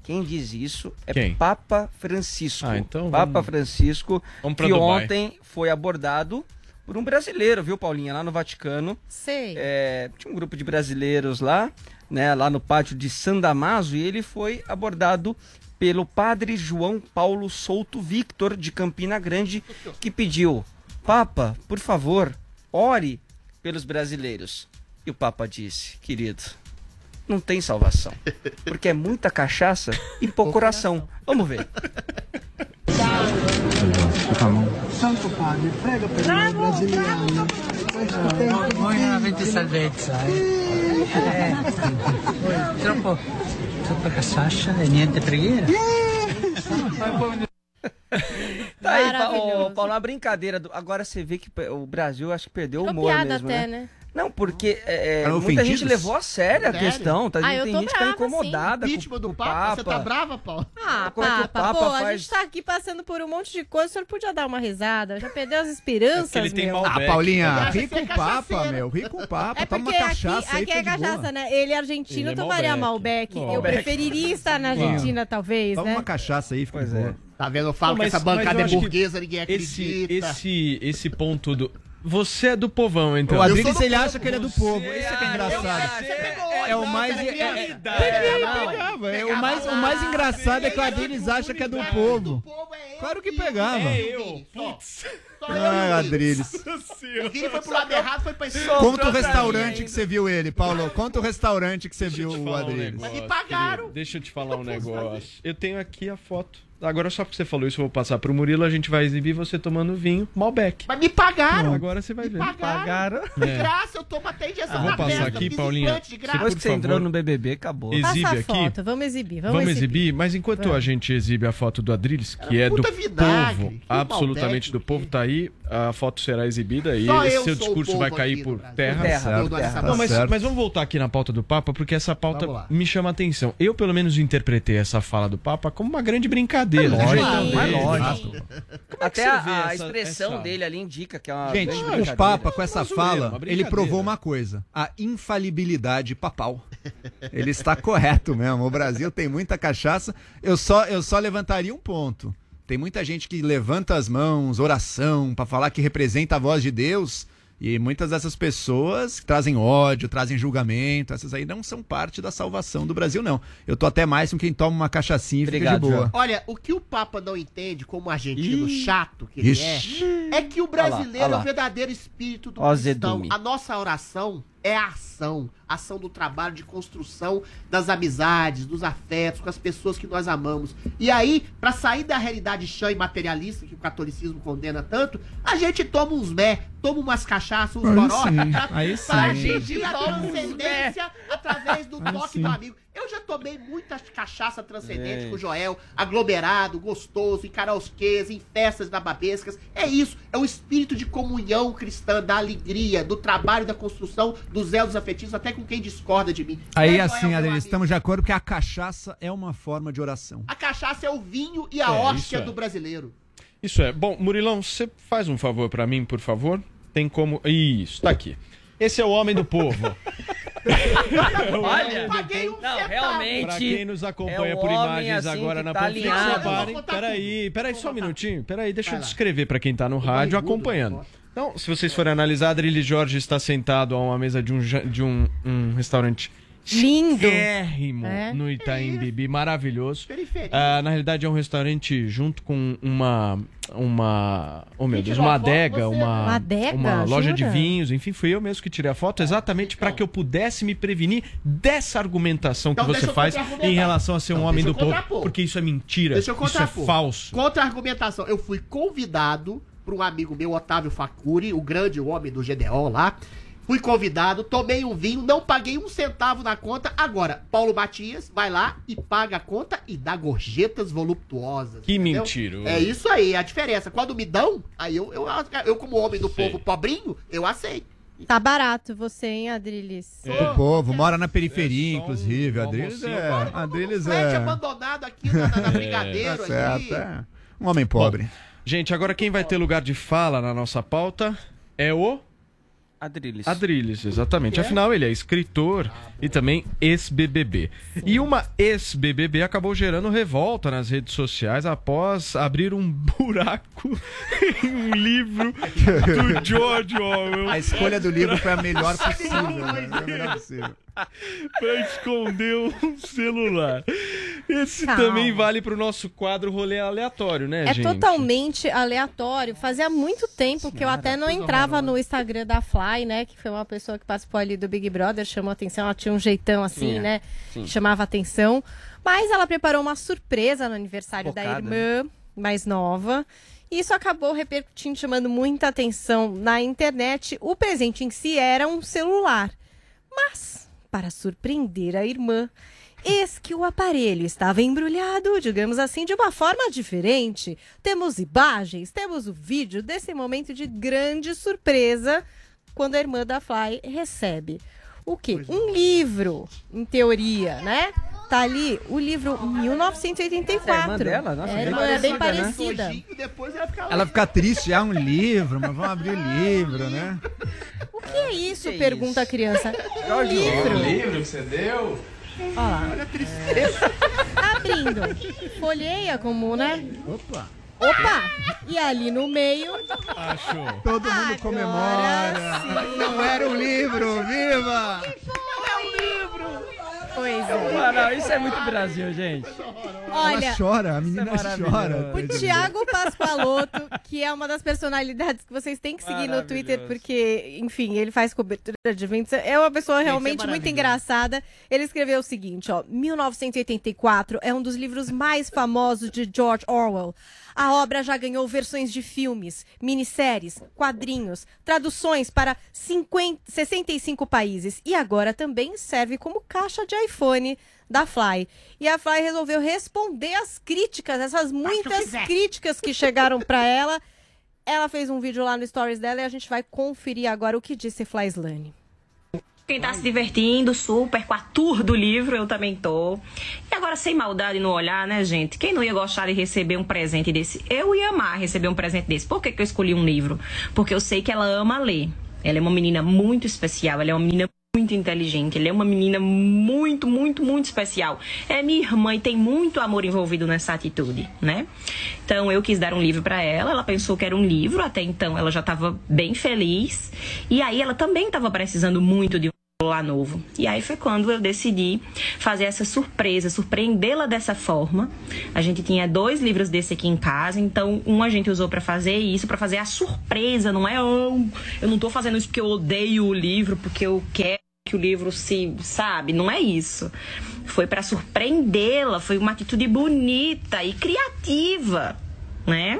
Speaker 12: Quem diz isso é
Speaker 9: Quem?
Speaker 12: Papa Francisco.
Speaker 9: Ah, então
Speaker 12: Papa
Speaker 9: vamos-
Speaker 12: Francisco,
Speaker 9: Vamos pra
Speaker 12: que
Speaker 9: Dubai.
Speaker 12: ontem foi abordado por um brasileiro, viu, Paulinha, lá no Vaticano.
Speaker 4: Sei.
Speaker 12: É, tinha um grupo de brasileiros lá, né, lá no pátio de San Damaso, e ele foi abordado pelo padre João Paulo Souto Victor, de Campina Grande, que pediu: Papa, por favor, ore pelos brasileiros. E o Papa disse: Querido, não tem salvação, porque é muita cachaça e pouco coração. Vamos ver.
Speaker 17: Santo Padre, prega per noi brasiliani. Questo tempo
Speaker 22: Voi non avete salvezza, eh? Eh, troppo, troppa cassascia e niente preghiera.
Speaker 12: Tá aí, Pa-
Speaker 4: Maravilhoso.
Speaker 12: ô, Paulo, uma brincadeira. do- Agora você vê que o Brasil acho que perdeu o humor
Speaker 4: piada
Speaker 12: mesmo,
Speaker 4: até,
Speaker 12: né?
Speaker 4: né?
Speaker 12: Não, porque é, é, muita gente levou a sério a
Speaker 11: Sério?
Speaker 12: questão. Tá,
Speaker 4: Ah, eu
Speaker 12: tem
Speaker 4: tô
Speaker 12: gente que tá
Speaker 4: brava, sim.
Speaker 12: incomodada com
Speaker 11: Vítima do
Speaker 12: o
Speaker 11: Papa, você tá brava, Paulo?
Speaker 4: Ah,
Speaker 12: Como é que o
Speaker 4: Papa,
Speaker 12: Papa
Speaker 4: pô, a
Speaker 12: faz-
Speaker 4: gente tá aqui passando por um monte de coisa, o senhor podia dar uma risada, já perdeu as esperanças,
Speaker 9: É ele tem
Speaker 4: meu.
Speaker 9: mal-
Speaker 10: Ah, Paulinha,
Speaker 11: Aliás,
Speaker 10: ri
Speaker 11: é
Speaker 10: com o Papa, meu. Ri com o Papa.
Speaker 4: É
Speaker 10: Toma uma
Speaker 4: aqui,
Speaker 10: cachaça aí,
Speaker 4: aqui é
Speaker 10: boa.
Speaker 4: cachaça, né? Ele é argentino,
Speaker 9: Ele é
Speaker 4: tomaria
Speaker 9: Malbec.
Speaker 4: Malbec. Eu preferiria estar na Argentina, talvez,
Speaker 10: Toma
Speaker 4: né?
Speaker 10: uma cachaça aí, fica
Speaker 12: Pois é.
Speaker 10: boa.
Speaker 11: Tá vendo? Eu falo que essa bancada é burguesa, ninguém
Speaker 9: Esse,
Speaker 11: acredita.
Speaker 9: esse, esse ponto do. Você é do povão, então.
Speaker 10: O Adriles, ele
Speaker 11: povo,
Speaker 10: acha que ele é do
Speaker 9: você
Speaker 10: povo. Isso é que é engraçado.
Speaker 11: Você pegou
Speaker 10: É o
Speaker 11: não,
Speaker 10: mais.
Speaker 11: você
Speaker 10: É, é, é. É, o, mais, o mais engraçado é que o Adriles acha que é do povo. Claro que pegava.
Speaker 11: É eu. Putz. Só eu
Speaker 10: Ai,
Speaker 11: o Vini.
Speaker 10: Adriles.
Speaker 11: O Vini foi pro lado errado, foi pra esse
Speaker 10: Conta o restaurante que você viu ele, Paulo. Conta o restaurante que você viu o
Speaker 9: um
Speaker 10: Adriles.
Speaker 9: negócio,
Speaker 11: me pagaram.
Speaker 9: querido. Deixa eu te falar um negócio. Eu tenho aqui a foto. Agora, só porque você falou isso, eu vou passar pro Murilo. A gente vai exibir você tomando vinho Malbec.
Speaker 11: Mas me pagaram.
Speaker 9: Agora você vai
Speaker 11: Me
Speaker 9: ver.
Speaker 11: pagaram. De
Speaker 9: É.
Speaker 11: graça, eu tomo até injeção
Speaker 9: Vou
Speaker 11: na
Speaker 9: passar
Speaker 11: testa,
Speaker 9: aqui, Paulinha.
Speaker 11: de graça.
Speaker 12: Depois que você entrou no BBB, acabou.
Speaker 9: Ex- Exibe
Speaker 4: Passa a
Speaker 9: aqui.
Speaker 4: foto, vamos exibir, vamos,
Speaker 9: Vamos,
Speaker 4: exibir.
Speaker 9: exibir, mas enquanto
Speaker 4: Vamos.
Speaker 9: a gente exibe a foto do Adriles, que é do
Speaker 11: vinagre,
Speaker 9: povo, absolutamente
Speaker 11: Malbec,
Speaker 9: do povo, tá aí, a foto será exibida e seu discurso vai cair por terra.
Speaker 12: Terra, terra.
Speaker 9: Não, mas, mas vamos voltar aqui na pauta do Papa, porque essa pauta
Speaker 11: Vamos
Speaker 9: me chama a atenção. Eu, pelo menos, interpretei essa fala do Papa como uma grande brincadeira. Do
Speaker 10: Lógico,
Speaker 9: jeitão dele.
Speaker 12: Mas lógico.
Speaker 9: é
Speaker 12: Até
Speaker 9: você
Speaker 12: a, a
Speaker 9: essa-
Speaker 12: expressão
Speaker 9: essa-
Speaker 12: dele ali indica que é uma
Speaker 10: Gente, o. Papa, com essa fala, ele provou uma coisa: a infalibilidade papal. Ele está correto mesmo. O Brasil tem muita cachaça. Eu só, eu só levantaria um ponto. Tem muita gente que levanta as mãos, oração, para falar que representa a voz de Deus. E muitas dessas pessoas que trazem ódio, trazem julgamento, essas aí não são parte da salvação do Brasil, não. Eu tô até mais com quem toma uma cachaçinha e fica
Speaker 12: Obrigado,
Speaker 10: de boa.
Speaker 12: João.
Speaker 11: Olha, o que o Papa não entende como argentino
Speaker 10: Ih.
Speaker 11: chato que ele
Speaker 10: Ixi.
Speaker 11: é, é que o brasileiro
Speaker 12: olha
Speaker 11: é
Speaker 12: lá.
Speaker 11: o verdadeiro espírito do
Speaker 12: Ó,
Speaker 11: cristão.
Speaker 12: Zedume.
Speaker 11: A nossa oração é a ação, ação do trabalho de construção das amizades, dos afetos com as pessoas que nós amamos. E aí, pra sair da realidade chã e materialista que o catolicismo condena tanto, a gente toma uns mé, toma umas cachaças, uns goró, pra, atingir a transcendência através do toque do amigo. Eu já tomei muita cachaça transcendente
Speaker 12: É.
Speaker 11: com o Joel, aglomerado, gostoso, em karaokês, em festas bababescas. É isso, é o espírito de comunhão cristã, da alegria, do trabalho, da construção, dos elos afetivos, até com quem discorda de mim.
Speaker 10: Aí
Speaker 11: Né,
Speaker 10: assim,
Speaker 11: amigo?
Speaker 10: estamos de acordo que a cachaça é uma forma de oração.
Speaker 11: A cachaça é o vinho e a
Speaker 9: É,
Speaker 11: hóstia
Speaker 9: é.
Speaker 11: do brasileiro.
Speaker 9: Isso é. Bom, Murilão, você faz um favor pra mim, por favor? Tem como. Isso, tá aqui. Esse é o homem do povo.
Speaker 12: Olha,
Speaker 11: Paguei um
Speaker 12: não, realmente.
Speaker 9: Pra quem nos acompanha
Speaker 12: é
Speaker 9: por imagens
Speaker 12: assim,
Speaker 9: agora na
Speaker 12: tá
Speaker 9: Panflix, Peraí, peraí, só um minutinho. Peraí, deixa eu
Speaker 11: Vai lá.
Speaker 9: descrever pra quem tá no rádio acompanhando. Então, se vocês forem analisar, Adrilles Jorge está sentado a uma mesa de um, de um, um restaurante
Speaker 4: Lindo. É.
Speaker 9: no Itaim Bibi, maravilhoso. Ah, na realidade é um restaurante junto com uma uma, oh meu Deus, uma adega, uma
Speaker 4: Uma adega?
Speaker 9: uma loja de
Speaker 4: Jura?
Speaker 9: vinhos, enfim, fui eu mesmo que tirei a foto exatamente para que eu pudesse me prevenir dessa argumentação
Speaker 11: Então
Speaker 9: que você faz em relação a ser um
Speaker 11: Então
Speaker 9: homem
Speaker 11: deixa
Speaker 9: do povo, porque isso é mentira,
Speaker 11: Deixa eu
Speaker 9: isso é falso.
Speaker 11: Contra a argumentação. Eu fui convidado por um amigo meu, Otávio Facuri, o grande homem do GDO lá. Fui convidado, tomei um vinho, não paguei um centavo na conta. Agora, Paulo Matias vai lá e paga a conta e dá gorjetas voluptuosas.
Speaker 9: Que
Speaker 11: entendeu?
Speaker 9: mentiroso.
Speaker 11: É isso aí, a diferença. Quando me dão, aí eu, eu, eu como homem do povo pobrinho, eu aceito.
Speaker 4: Tá barato você, hein, Adrilis?
Speaker 10: Do povo, mora na periferia, inclusive. A Adriles é. A Adriles
Speaker 11: Fred
Speaker 10: é.
Speaker 11: abandonado aqui na, na, na Brigadeiro.
Speaker 10: Tá certo,
Speaker 11: ali.
Speaker 10: é. Um homem pobre.
Speaker 9: Gente, agora quem vai ter lugar de fala na nossa pauta é o
Speaker 12: Adriles.
Speaker 9: Adriles, exatamente. Afinal, ele é escritor e também ex-BBB. E uma ex-BBB acabou gerando revolta nas redes sociais após abrir um buraco em um livro do George Orwell.
Speaker 10: A escolha do livro foi a melhor possível. né? Foi a melhor possível.
Speaker 9: pra esconder um celular. Esse
Speaker 4: Calma.
Speaker 9: também vale pro nosso quadro rolê aleatório, né,
Speaker 4: É
Speaker 9: gente?
Speaker 4: totalmente aleatório. Fazia muito tempo que eu até não entrava no Instagram da Né? Que foi uma pessoa que participou ali do Big Brother, chamou atenção. Ela tinha um jeitão assim,
Speaker 12: Tinha,
Speaker 4: né?
Speaker 12: sim.
Speaker 4: Chamava atenção. Mas ela preparou uma surpresa no aniversário da
Speaker 12: Focada,
Speaker 4: irmã mais nova. E isso acabou repercutindo, chamando muita atenção na internet. O presente em si era um celular. Mas, para surpreender a irmã, eis que o aparelho estava embrulhado, digamos assim, de uma forma diferente. Temos imagens, temos o vídeo desse momento de grande surpresa quando a irmã da Fly recebe. O quê? Um livro, em teoria, né? Tá ali o livro 1984.
Speaker 12: É a irmã dela? Nossa,
Speaker 4: é,
Speaker 12: bem
Speaker 4: irmã, é bem
Speaker 12: parecida, né?
Speaker 11: Depois ela fica
Speaker 10: Ela fica triste, é um livro, mas vamos abrir o livro, né?
Speaker 4: O que é isso? pergunta a criança. Um
Speaker 12: Jorge
Speaker 4: livro.
Speaker 23: livro que você deu?
Speaker 4: Olha. Olha a tristeza. Abrindo. Folheia como, né?
Speaker 10: Opa.
Speaker 4: Opa! E ali no meio.
Speaker 9: Achou.
Speaker 10: Todo mundo comemora. Não era um livro, viva!
Speaker 4: Pois é.
Speaker 12: Ah, não, isso é muito Brasil, gente.
Speaker 4: Olha,
Speaker 10: Ela chora, a menina
Speaker 12: Isso é
Speaker 10: chora.
Speaker 4: o Thiago Pascoaloto, que é uma das personalidades que vocês têm que seguir no Twitter, porque, enfim, ele faz cobertura de eventos. É uma pessoa realmente muito
Speaker 11: maravilhoso.
Speaker 4: engraçada. Ele escreveu o seguinte, ó. 1984 é um dos livros mais famosos de George Orwell. A obra já ganhou versões de filmes, minisséries, quadrinhos, traduções para 50, 65 países e agora também serve como caixa de iPhone da Fly. E a Fly resolveu responder às críticas, essas muitas críticas que chegaram para ela. Ela fez um vídeo lá no stories dela e a gente vai conferir agora o que disse Fly Slane.
Speaker 19: Quem tá se divertindo super com a tour do livro, eu também tô. E agora, sem maldade no olhar, né, gente? Quem não ia gostar de receber um presente desse? Eu ia amar receber um presente desse. Por que, que eu escolhi um livro? Porque eu sei que ela ama ler. Ela é uma menina muito especial, ela é uma menina muito inteligente, ela é uma menina muito, muito, muito especial. É minha irmã e tem muito amor envolvido nessa atitude, né? Então eu quis dar um livro para ela, ela pensou que era um livro, até então ela já estava bem feliz. E aí ela também estava precisando muito de um celular novo. E aí foi quando eu decidi fazer essa surpresa, surpreendê-la dessa forma. A gente tinha dois livros desse aqui em casa, então um a gente usou para fazer isso, para fazer a surpresa, não é oh, eu não tô fazendo isso porque eu odeio o livro, porque eu quero que o livro se, sabe, não é isso. Foi para surpreendê-la, foi uma atitude bonita e criativa, né?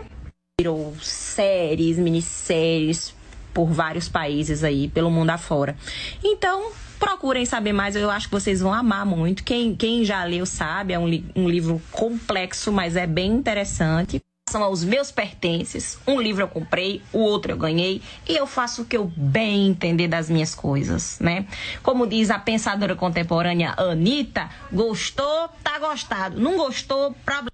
Speaker 19: Virou séries, minisséries por vários países aí, pelo mundo afora. Então, procurem saber mais, eu acho que vocês vão amar muito. Quem, quem já leu sabe, é um, li- um livro complexo, mas é bem interessante. São aos meus pertences. Um livro eu comprei, o outro eu ganhei, e eu faço o que eu bem entender das minhas coisas, né? Como diz a pensadora contemporânea Anitta, gostou, tá gostado. Não gostou, problema.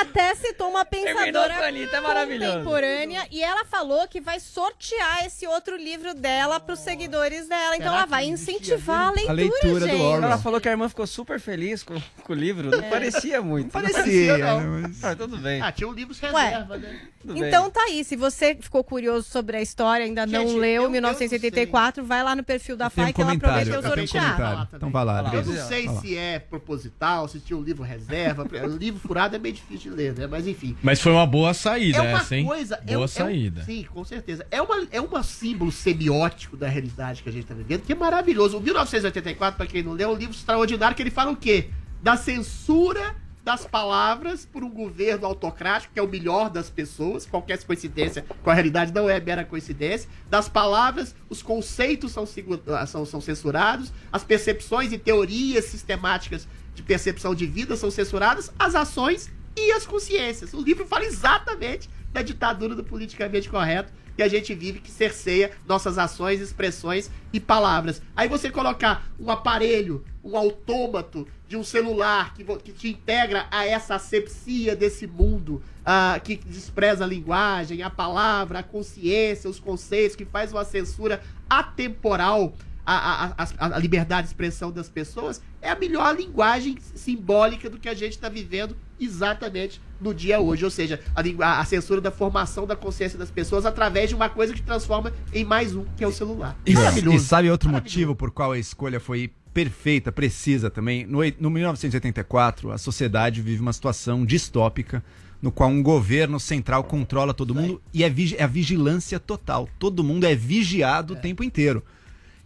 Speaker 4: Até citou uma pensadora
Speaker 12: a Anitta, é
Speaker 4: contemporânea e ela falou que vai sortear esse outro livro dela pros seguidores dela. Então
Speaker 12: Será
Speaker 4: ela vai incentivar a leitura, gente.
Speaker 12: Ela falou que a irmã ficou super feliz com, com o livro. Não
Speaker 4: É.
Speaker 12: parecia muito.
Speaker 4: Não parecia,
Speaker 12: não.
Speaker 4: né, mas-
Speaker 12: Ah, tudo bem.
Speaker 11: Ah, tinha um livro
Speaker 4: Ué,
Speaker 11: reserva, né?
Speaker 12: Tudo bem.
Speaker 4: Então tá aí, se você ficou curioso sobre a história, ainda não
Speaker 11: Gente,
Speaker 4: leu
Speaker 11: eu- eu
Speaker 4: 1984, vai lá no perfil da
Speaker 10: Tem um
Speaker 4: FAI que ela prometeu
Speaker 10: um
Speaker 4: sortear.
Speaker 10: Então vai lá,
Speaker 11: Eu não sei se é proposital, se tinha um livro reserva. o livro furado é meio difícil de ler, né? Mas enfim.
Speaker 9: Mas foi uma boa saída
Speaker 11: é uma
Speaker 9: essa, hein?
Speaker 11: coisa. é
Speaker 9: boa
Speaker 11: é um-
Speaker 9: saída.
Speaker 11: sim, com certeza. É, uma, é um símbolo semiótico da realidade que a gente tá vivendo, que é maravilhoso. O 1984, pra quem não leu, é um livro extraordinário que ele fala o quê? Da censura das palavras por um governo autocrático, que é o melhor das pessoas, qualquer coincidência com a realidade não é mera coincidência. Das palavras, os conceitos são, ah, são, são censurados, as percepções e teorias sistemáticas de percepção de vida são censuradas, as ações e as consciências. O livro fala exatamente da ditadura do politicamente correto que a gente vive, que cerceia nossas ações, expressões e palavras. Aí você colocar um aparelho, um autômato de um celular que, que te integra a essa asepsia desse mundo ah, que despreza a linguagem, a palavra, a consciência, os conceitos, que faz uma censura atemporal à, à- à- à liberdade de expressão das pessoas, é a melhor linguagem simbólica do que a gente está vivendo exatamente no dia hoje. Ou seja, a, a censura da formação da consciência das pessoas através de uma coisa que transforma em mais um, que é o celular.
Speaker 10: E,
Speaker 11: Maravilhoso.
Speaker 10: e sabe outro motivo por qual a escolha foi perfeita, precisa também? No, no 1984, a sociedade vive uma situação distópica no qual um governo central controla todo mundo e é, vigi- é a vigilância total. Todo mundo é vigiado o tempo inteiro.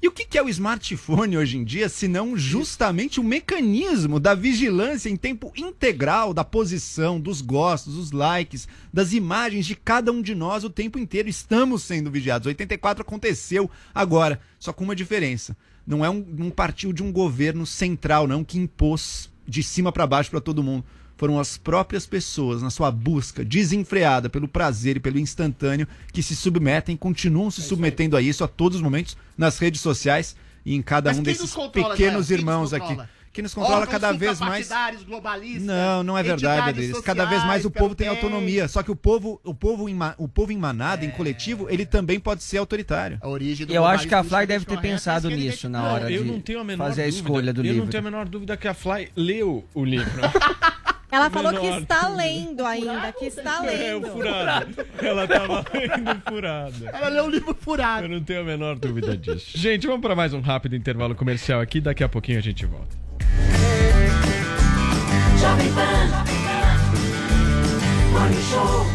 Speaker 10: E o que é o smartphone hoje em dia, se não justamente o mecanismo da vigilância em tempo integral da posição, dos gostos, dos likes, das imagens de cada um de nós o tempo inteiro? Estamos sendo vigiados. 84 aconteceu agora, só com uma diferença. Não é um, um partiu de um governo central, não, que impôs de cima para baixo para todo mundo. Foram as próprias pessoas, na sua busca desenfreada pelo prazer e pelo instantâneo, que se submetem, continuam se submetendo a isso a todos os momentos, nas redes sociais e em cada
Speaker 11: Mas
Speaker 10: um desses
Speaker 11: nos controla,
Speaker 10: pequenos irmãos aqui. Que nos controla
Speaker 11: Órgãos
Speaker 10: cada vez mais.
Speaker 11: globalistas,
Speaker 10: Não, não é verdade, Adriles. Cada vez mais o povo tem autonomia. Só que o povo, o povo, em, ma- o povo em manada, em coletivo, ele também pode ser autoritário.
Speaker 11: A origem
Speaker 12: Eu acho que a Fly deve ter pensado nisso na hora
Speaker 9: eu
Speaker 12: de
Speaker 9: não tenho a menor
Speaker 12: fazer a
Speaker 9: dúvida.
Speaker 12: escolha do
Speaker 9: eu
Speaker 12: livro.
Speaker 9: não tenho a menor dúvida que a Fly leu o livro.
Speaker 4: Ela falou que está lendo ainda, que está
Speaker 9: É, o
Speaker 4: lendo.
Speaker 9: furado. Ela tava lendo furado.
Speaker 11: Ela leu o livro furado.
Speaker 9: Eu não tenho a menor dúvida disso. Gente, vamos para mais um rápido intervalo comercial aqui. Daqui a pouquinho a gente volta.
Speaker 17: Jovem Pan. Morning Show.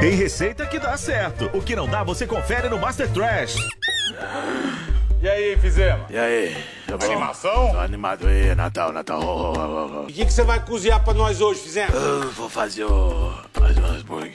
Speaker 23: Tem receita que dá certo. O que não dá, você confere no Master Trash.
Speaker 24: E aí, fizemos?
Speaker 25: E aí? Tá bom?
Speaker 24: Animação?
Speaker 25: Tô animado aí, Natal, Natal. Oh, oh, oh, oh.
Speaker 24: E o que, que você vai cozinhar pra nós hoje, fizemos?
Speaker 25: Eu vou fazer o. fazer um hambúrguer.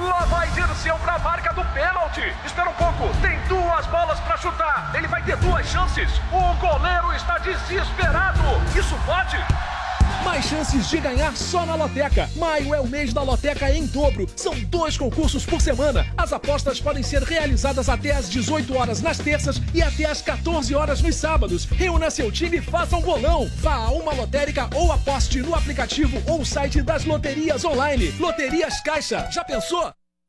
Speaker 26: Lá vai Dirceu pra marca do pênalti. Espera um pouco, tem duas bolas pra chutar. Ele vai ter duas chances. O goleiro está desesperado. Isso pode?
Speaker 27: Mais chances de ganhar só na Loteca. Maio é o mês da Loteca em dobro. São dois concursos por semana. As apostas podem ser realizadas até às 18 horas nas terças e até às 14 horas nos sábados. Reúna seu time e faça um bolão. Vá a uma lotérica ou aposte no aplicativo ou site das loterias online. Loterias Caixa. Já pensou?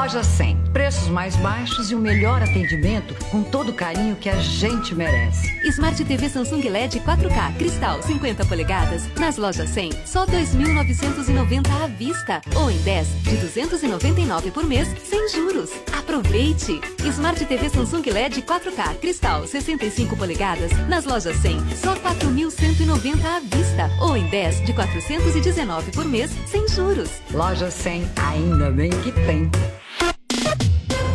Speaker 7: Loja 100. Preços mais baixos e o melhor atendimento com todo o carinho que a gente merece.
Speaker 28: Smart TV Samsung LED 4K Cristal 50 polegadas nas lojas 100, só 2.990 à vista ou em 10 de 299 por mês sem juros. Aproveite! Smart TV Samsung LED 4K Cristal 65 polegadas nas lojas 100, só 4.190 à vista ou em 10 de 419 por mês sem juros.
Speaker 7: Loja 100, ainda bem que tem.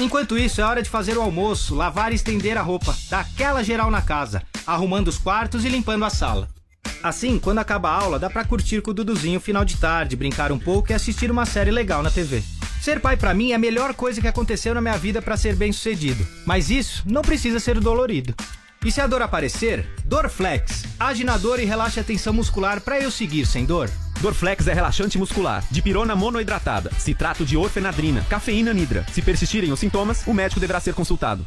Speaker 29: Enquanto isso, é hora de fazer o almoço, lavar e estender a roupa, dar aquela geral na casa, arrumando os quartos e limpando a sala. Assim, quando acaba a aula, dá pra curtir com o Duduzinho final de tarde, brincar um pouco e assistir uma série legal na TV. Ser pai pra mim é a melhor coisa que aconteceu na minha vida pra ser bem sucedido. Mas isso não precisa ser dolorido. E se a dor aparecer, Dorflex. Age na dor e relaxa a tensão muscular pra eu seguir sem dor.
Speaker 30: Dorflex é relaxante muscular, de pirona monoidratada, citrato de orfenadrina, cafeína nidra. Se persistirem os sintomas, o médico deverá ser consultado.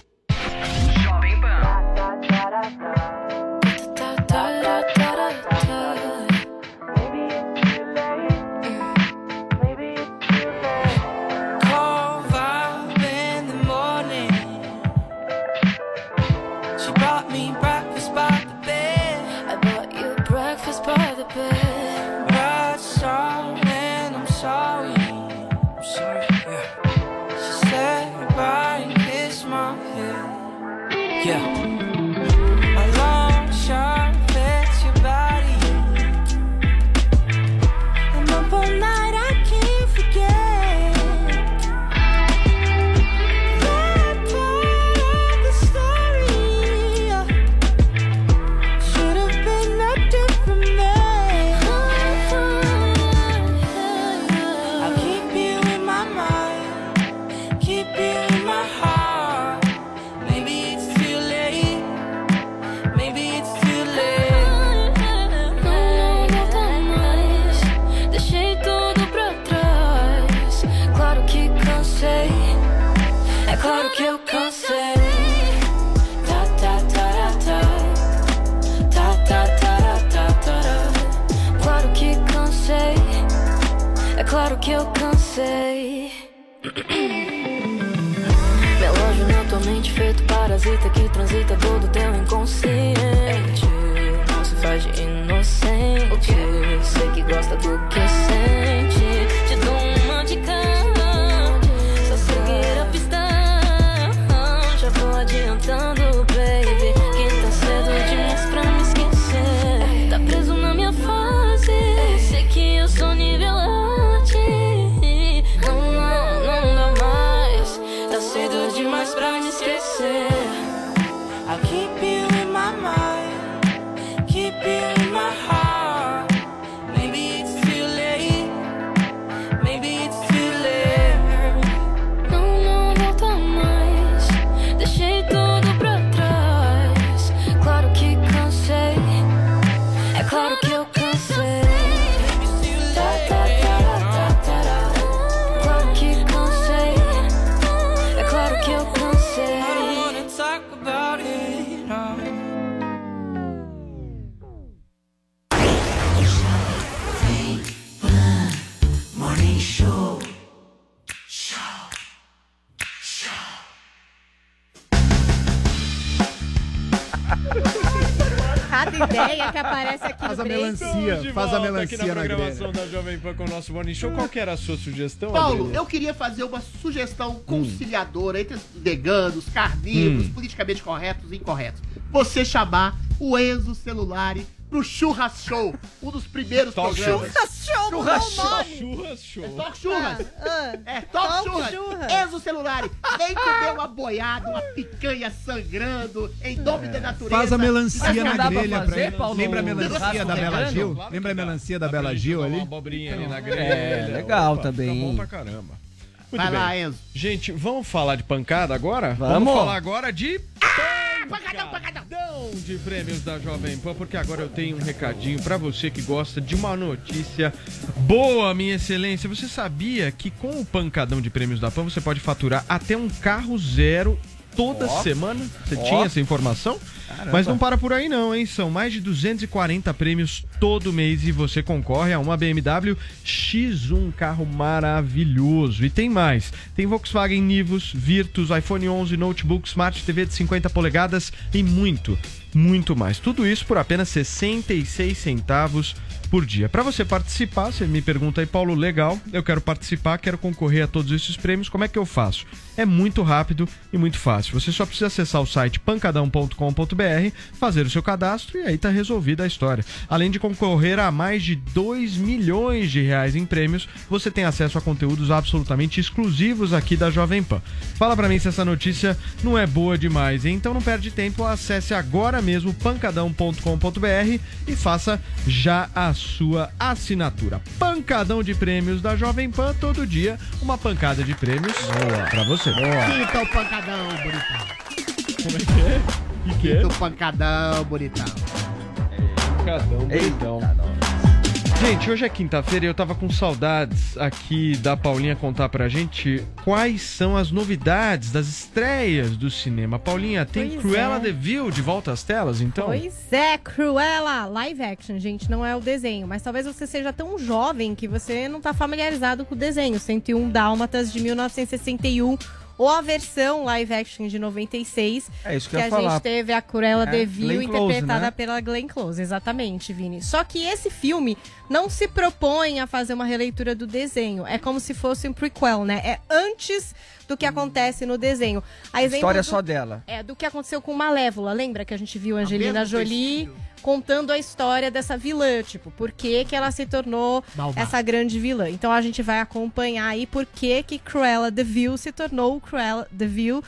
Speaker 17: Jovem Pan.
Speaker 31: I'll keep you in my mind, keep you in my heart.
Speaker 4: Ideia que aparece aqui
Speaker 10: Faz
Speaker 4: no
Speaker 10: a
Speaker 4: break.
Speaker 10: melancia,
Speaker 9: De
Speaker 10: faz a melancia
Speaker 9: aqui na programação da Jovem Pan com o nosso Morning Show. Qual que era a sua sugestão,
Speaker 11: Paulo,
Speaker 9: Adriano?
Speaker 11: eu queria fazer uma sugestão conciliadora entre os veganos, carnívoros,
Speaker 9: Hum.
Speaker 11: politicamente corretos e incorretos. Você chamar o Enzo Celulari pro Churras Show, um dos primeiros
Speaker 9: Talk
Speaker 11: programas.
Speaker 4: Churras Show,
Speaker 11: Churras Show.
Speaker 4: nome.
Speaker 9: Churras Show.
Speaker 11: É Talk Churras.
Speaker 4: Ah,
Speaker 11: É, Talk,
Speaker 4: Talk
Speaker 11: Churras.
Speaker 4: Churras.
Speaker 11: Enzo Celular. Vem comer uma boiada, uma picanha sangrando, em nome da natureza.
Speaker 10: Faz a melancia na grelha pra ele. Lembra a melancia da Bela? Gil? Lembra a melancia da Bela Gil ali?
Speaker 9: Uma abobrinha ali na grelha.
Speaker 12: É, legal
Speaker 9: Opa,
Speaker 12: também.
Speaker 9: Fica bom pra caramba. Muito
Speaker 11: Vai
Speaker 9: bem.
Speaker 11: lá, Enzo.
Speaker 9: Gente, vamos falar de pancada agora?
Speaker 12: Vamos.
Speaker 9: falar agora de
Speaker 11: Pancadão, pancadão.
Speaker 9: pancadão de prêmios da Jovem Pan, porque agora eu tenho um recadinho pra você que gosta de uma notícia boa, minha excelência. Você sabia que com o pancadão de prêmios da Pan você pode faturar até um carro zero toda
Speaker 12: Ó.
Speaker 9: semana? Você
Speaker 12: Ó.
Speaker 9: tinha essa informação?
Speaker 12: Caramba.
Speaker 9: Mas não para por aí não, hein? São mais de 240 prêmios todo mês e você concorre a uma BMW X1, um carro maravilhoso. E tem mais. Tem Volkswagen Nivus, Virtus, iPhone 11, notebook, Smart TV de 50 polegadas e muito, muito mais. Tudo isso por apenas 66 centavos por dia. Para você participar, você me pergunta aí, Paulo, legal, eu quero participar, quero concorrer a todos esses prêmios, como é que eu faço? É muito rápido e muito fácil. Você só precisa acessar o site pancadão.com.br, fazer o seu cadastro e aí tá resolvida a história. Além de concorrer a mais de 2 milhões de reais em prêmios, você tem acesso a conteúdos absolutamente exclusivos aqui da Jovem Pan. Fala pra mim se essa notícia não é boa demais, hein? então não perde tempo, acesse agora mesmo pancadão.com.br e faça já a sua assinatura. Pancadão de prêmios da Jovem Pan, todo dia uma pancada de prêmios boa pra você.
Speaker 11: Quinta o pancadão, bonitão.
Speaker 9: Como é que é? Que que é?
Speaker 11: Quinta o pancadão, bonitão.
Speaker 9: Pancadão, bonitão. Gente, hoje é quinta-feira e eu tava com saudades aqui da Paulinha contar pra gente quais são as novidades das estreias do cinema. Paulinha, tem
Speaker 4: Pois
Speaker 9: Cruella
Speaker 4: é.
Speaker 9: de Vil de volta às telas, então?
Speaker 4: Pois é, Cruella, live action, gente, não é o desenho. Mas talvez você seja tão jovem que você não tá familiarizado com o desenho. 101 Dálmatas de 1961, ou a versão live action de 96.
Speaker 12: É isso que
Speaker 4: que a
Speaker 12: falar.
Speaker 4: gente teve a Cruella
Speaker 12: É,
Speaker 4: de Vil
Speaker 12: Glenn Close,
Speaker 4: interpretada
Speaker 12: né?
Speaker 4: pela Glenn Close, exatamente, Vini. Só que esse filme não se propõe a fazer uma releitura do desenho. É como se fosse um prequel, né? É antes do que acontece no desenho. A exemplo
Speaker 12: História
Speaker 4: do-
Speaker 12: só dela.
Speaker 4: é, do que aconteceu com Malévola. Lembra que a gente viu a Angelina Jolie contando a história dessa vilã, tipo, por que, que ela se tornou
Speaker 11: Malvada.
Speaker 4: essa grande vilã. Então a gente vai acompanhar aí por que que Cruella de Vil se tornou Cruella de Vil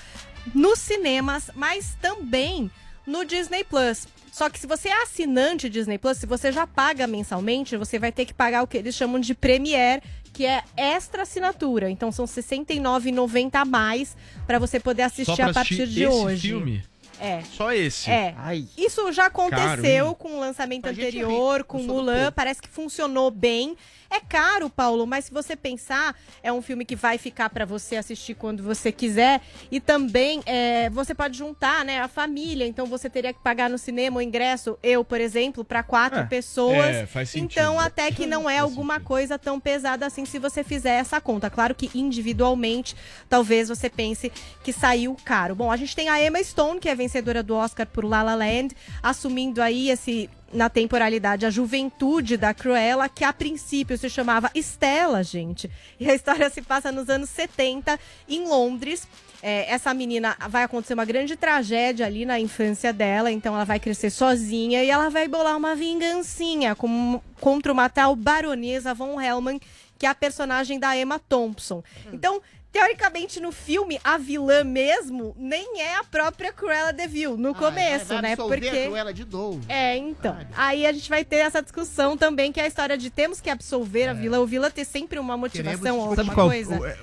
Speaker 4: nos cinemas, mas também no Disney Plus. Só que se você é assinante Disney Plus, se você já paga mensalmente, você vai ter que pagar o que eles chamam de Premiere, que é extra assinatura. Então são R$ 69,90 a mais para você poder assistir
Speaker 9: pra
Speaker 4: a partir
Speaker 9: assistir
Speaker 4: de
Speaker 9: esse
Speaker 4: hoje.
Speaker 9: filme?
Speaker 4: É.
Speaker 9: Só esse?
Speaker 4: É.
Speaker 12: Ai.
Speaker 4: Isso já aconteceu
Speaker 9: Caro,
Speaker 4: com o lançamento anterior, com Mulan. Parece que funcionou bem. É caro, Paulo, mas se você pensar, é um filme que vai ficar pra você assistir quando você quiser. E também é, você pode juntar, né, a família. Então você teria que pagar no cinema o ingresso, eu, por exemplo, pra quatro
Speaker 9: É.
Speaker 4: pessoas.
Speaker 9: É, faz sentido.
Speaker 4: Então até que não é alguma coisa tão pesada assim se você fizer essa conta. Claro que individualmente, talvez você pense que saiu caro. Bom, a gente tem a Emma Stone, que é vencedora do Oscar por La La Land, assumindo aí esse na temporalidade a juventude da Cruella, que a princípio se chamava Estela, gente. E a história se passa nos anos 70 em Londres. É, essa menina vai acontecer uma grande tragédia ali na infância dela, então ela vai crescer sozinha e ela vai bolar uma vingancinha com- contra uma tal baronesa von Hellman, que é a personagem da Emma Thompson. Então, teoricamente, no filme, a vilã mesmo nem é a própria Cruella de Vil, no começo,
Speaker 11: vai
Speaker 4: né?
Speaker 11: absolver
Speaker 4: Porque.
Speaker 11: a Cruella de novo.
Speaker 4: É, então. Aí a gente vai ter essa discussão também, que é a história de temos que absolver a vilã, o vilã ter sempre uma motivação ou alguma
Speaker 10: qual-
Speaker 4: coisa.
Speaker 10: o- é,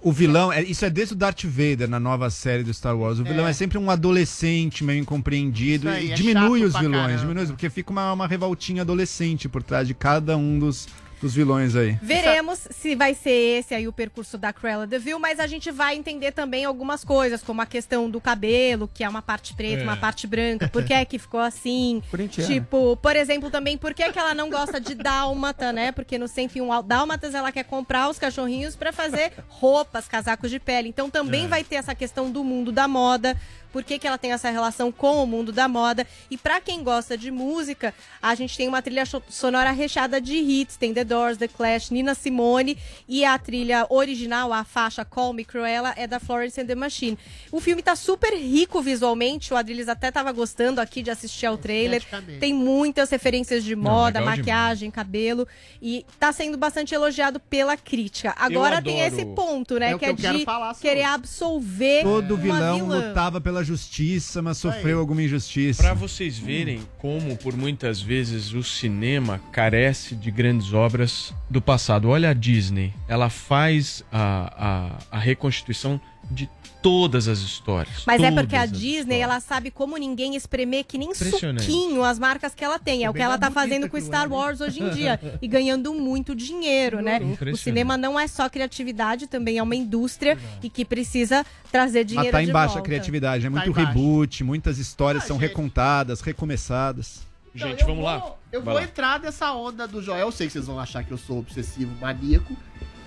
Speaker 10: O vilão, é, isso é desde o Darth Vader na nova série do Star Wars. O vilão é, sempre um adolescente meio incompreendido
Speaker 11: aí,
Speaker 10: e
Speaker 11: é
Speaker 10: diminui os vilões,
Speaker 11: caramba.
Speaker 10: diminui, porque fica uma, uma revoltinha adolescente por trás de cada um dos, dos vilões aí.
Speaker 4: Veremos se vai ser esse aí o percurso da Cruella de Vil, mas a gente vai entender também algumas coisas, como a questão do cabelo, que é uma parte preta,
Speaker 12: É.
Speaker 4: uma parte branca, por que é que ficou assim?
Speaker 12: Corintiana.
Speaker 4: Tipo, por exemplo, também, por que, que ela não gosta de dálmata, né? Porque no 101 dálmatas ela quer comprar os cachorrinhos pra fazer roupas, casacos de pele. Então também
Speaker 12: É.
Speaker 4: vai ter essa questão do mundo da moda. Por que, que ela tem essa relação com o mundo da moda. E pra quem gosta de música, a gente tem uma trilha sonora recheada de hits. Tem The Doors, The Clash, Nina Simone e a trilha original, a faixa Call Me Cruella, é da Florence and the Machine. O filme tá super rico visualmente, o Adriles até tava gostando aqui de assistir ao trailer. Tem muitas referências de
Speaker 9: Não,
Speaker 4: moda,
Speaker 9: legal
Speaker 4: maquiagem, cabelo e tá sendo bastante elogiado pela crítica. Agora tem esse ponto, né,
Speaker 11: É
Speaker 4: que,
Speaker 11: que
Speaker 4: é de
Speaker 11: falar
Speaker 4: querer absolver
Speaker 10: Todo
Speaker 4: uma
Speaker 10: vilão
Speaker 4: vilã.
Speaker 10: lutava pela justiça, mas sofreu alguma injustiça.
Speaker 9: Pra vocês verem como, por muitas vezes, o cinema carece de grandes obras do passado. Olha a Disney, ela faz a, a, a reconstituição de todas as histórias.
Speaker 4: Mas é porque a Disney, ela sabe como ninguém espremer que nem suquinho as marcas que ela tem. É o que ela tá fazendo com Star
Speaker 9: o
Speaker 4: Wars hoje em dia. e ganhando muito dinheiro, né? O cinema não é só criatividade, também é uma indústria e que precisa trazer
Speaker 10: Mas
Speaker 4: dinheiro
Speaker 10: tá
Speaker 4: de
Speaker 10: embaixo
Speaker 4: volta.
Speaker 10: a criatividade, é
Speaker 11: Tá
Speaker 10: muito
Speaker 11: embaixo.
Speaker 10: reboot, muitas histórias
Speaker 11: Ah,
Speaker 10: são
Speaker 11: gente.
Speaker 10: recontadas, recomeçadas.
Speaker 11: Então,
Speaker 9: Gente,
Speaker 11: eu
Speaker 9: vamos lá.
Speaker 11: vou- Eu
Speaker 9: Vai
Speaker 11: vou
Speaker 9: lá.
Speaker 11: entrar nessa onda do Joel. Eu sei que vocês vão achar que eu sou obsessivo, maníaco.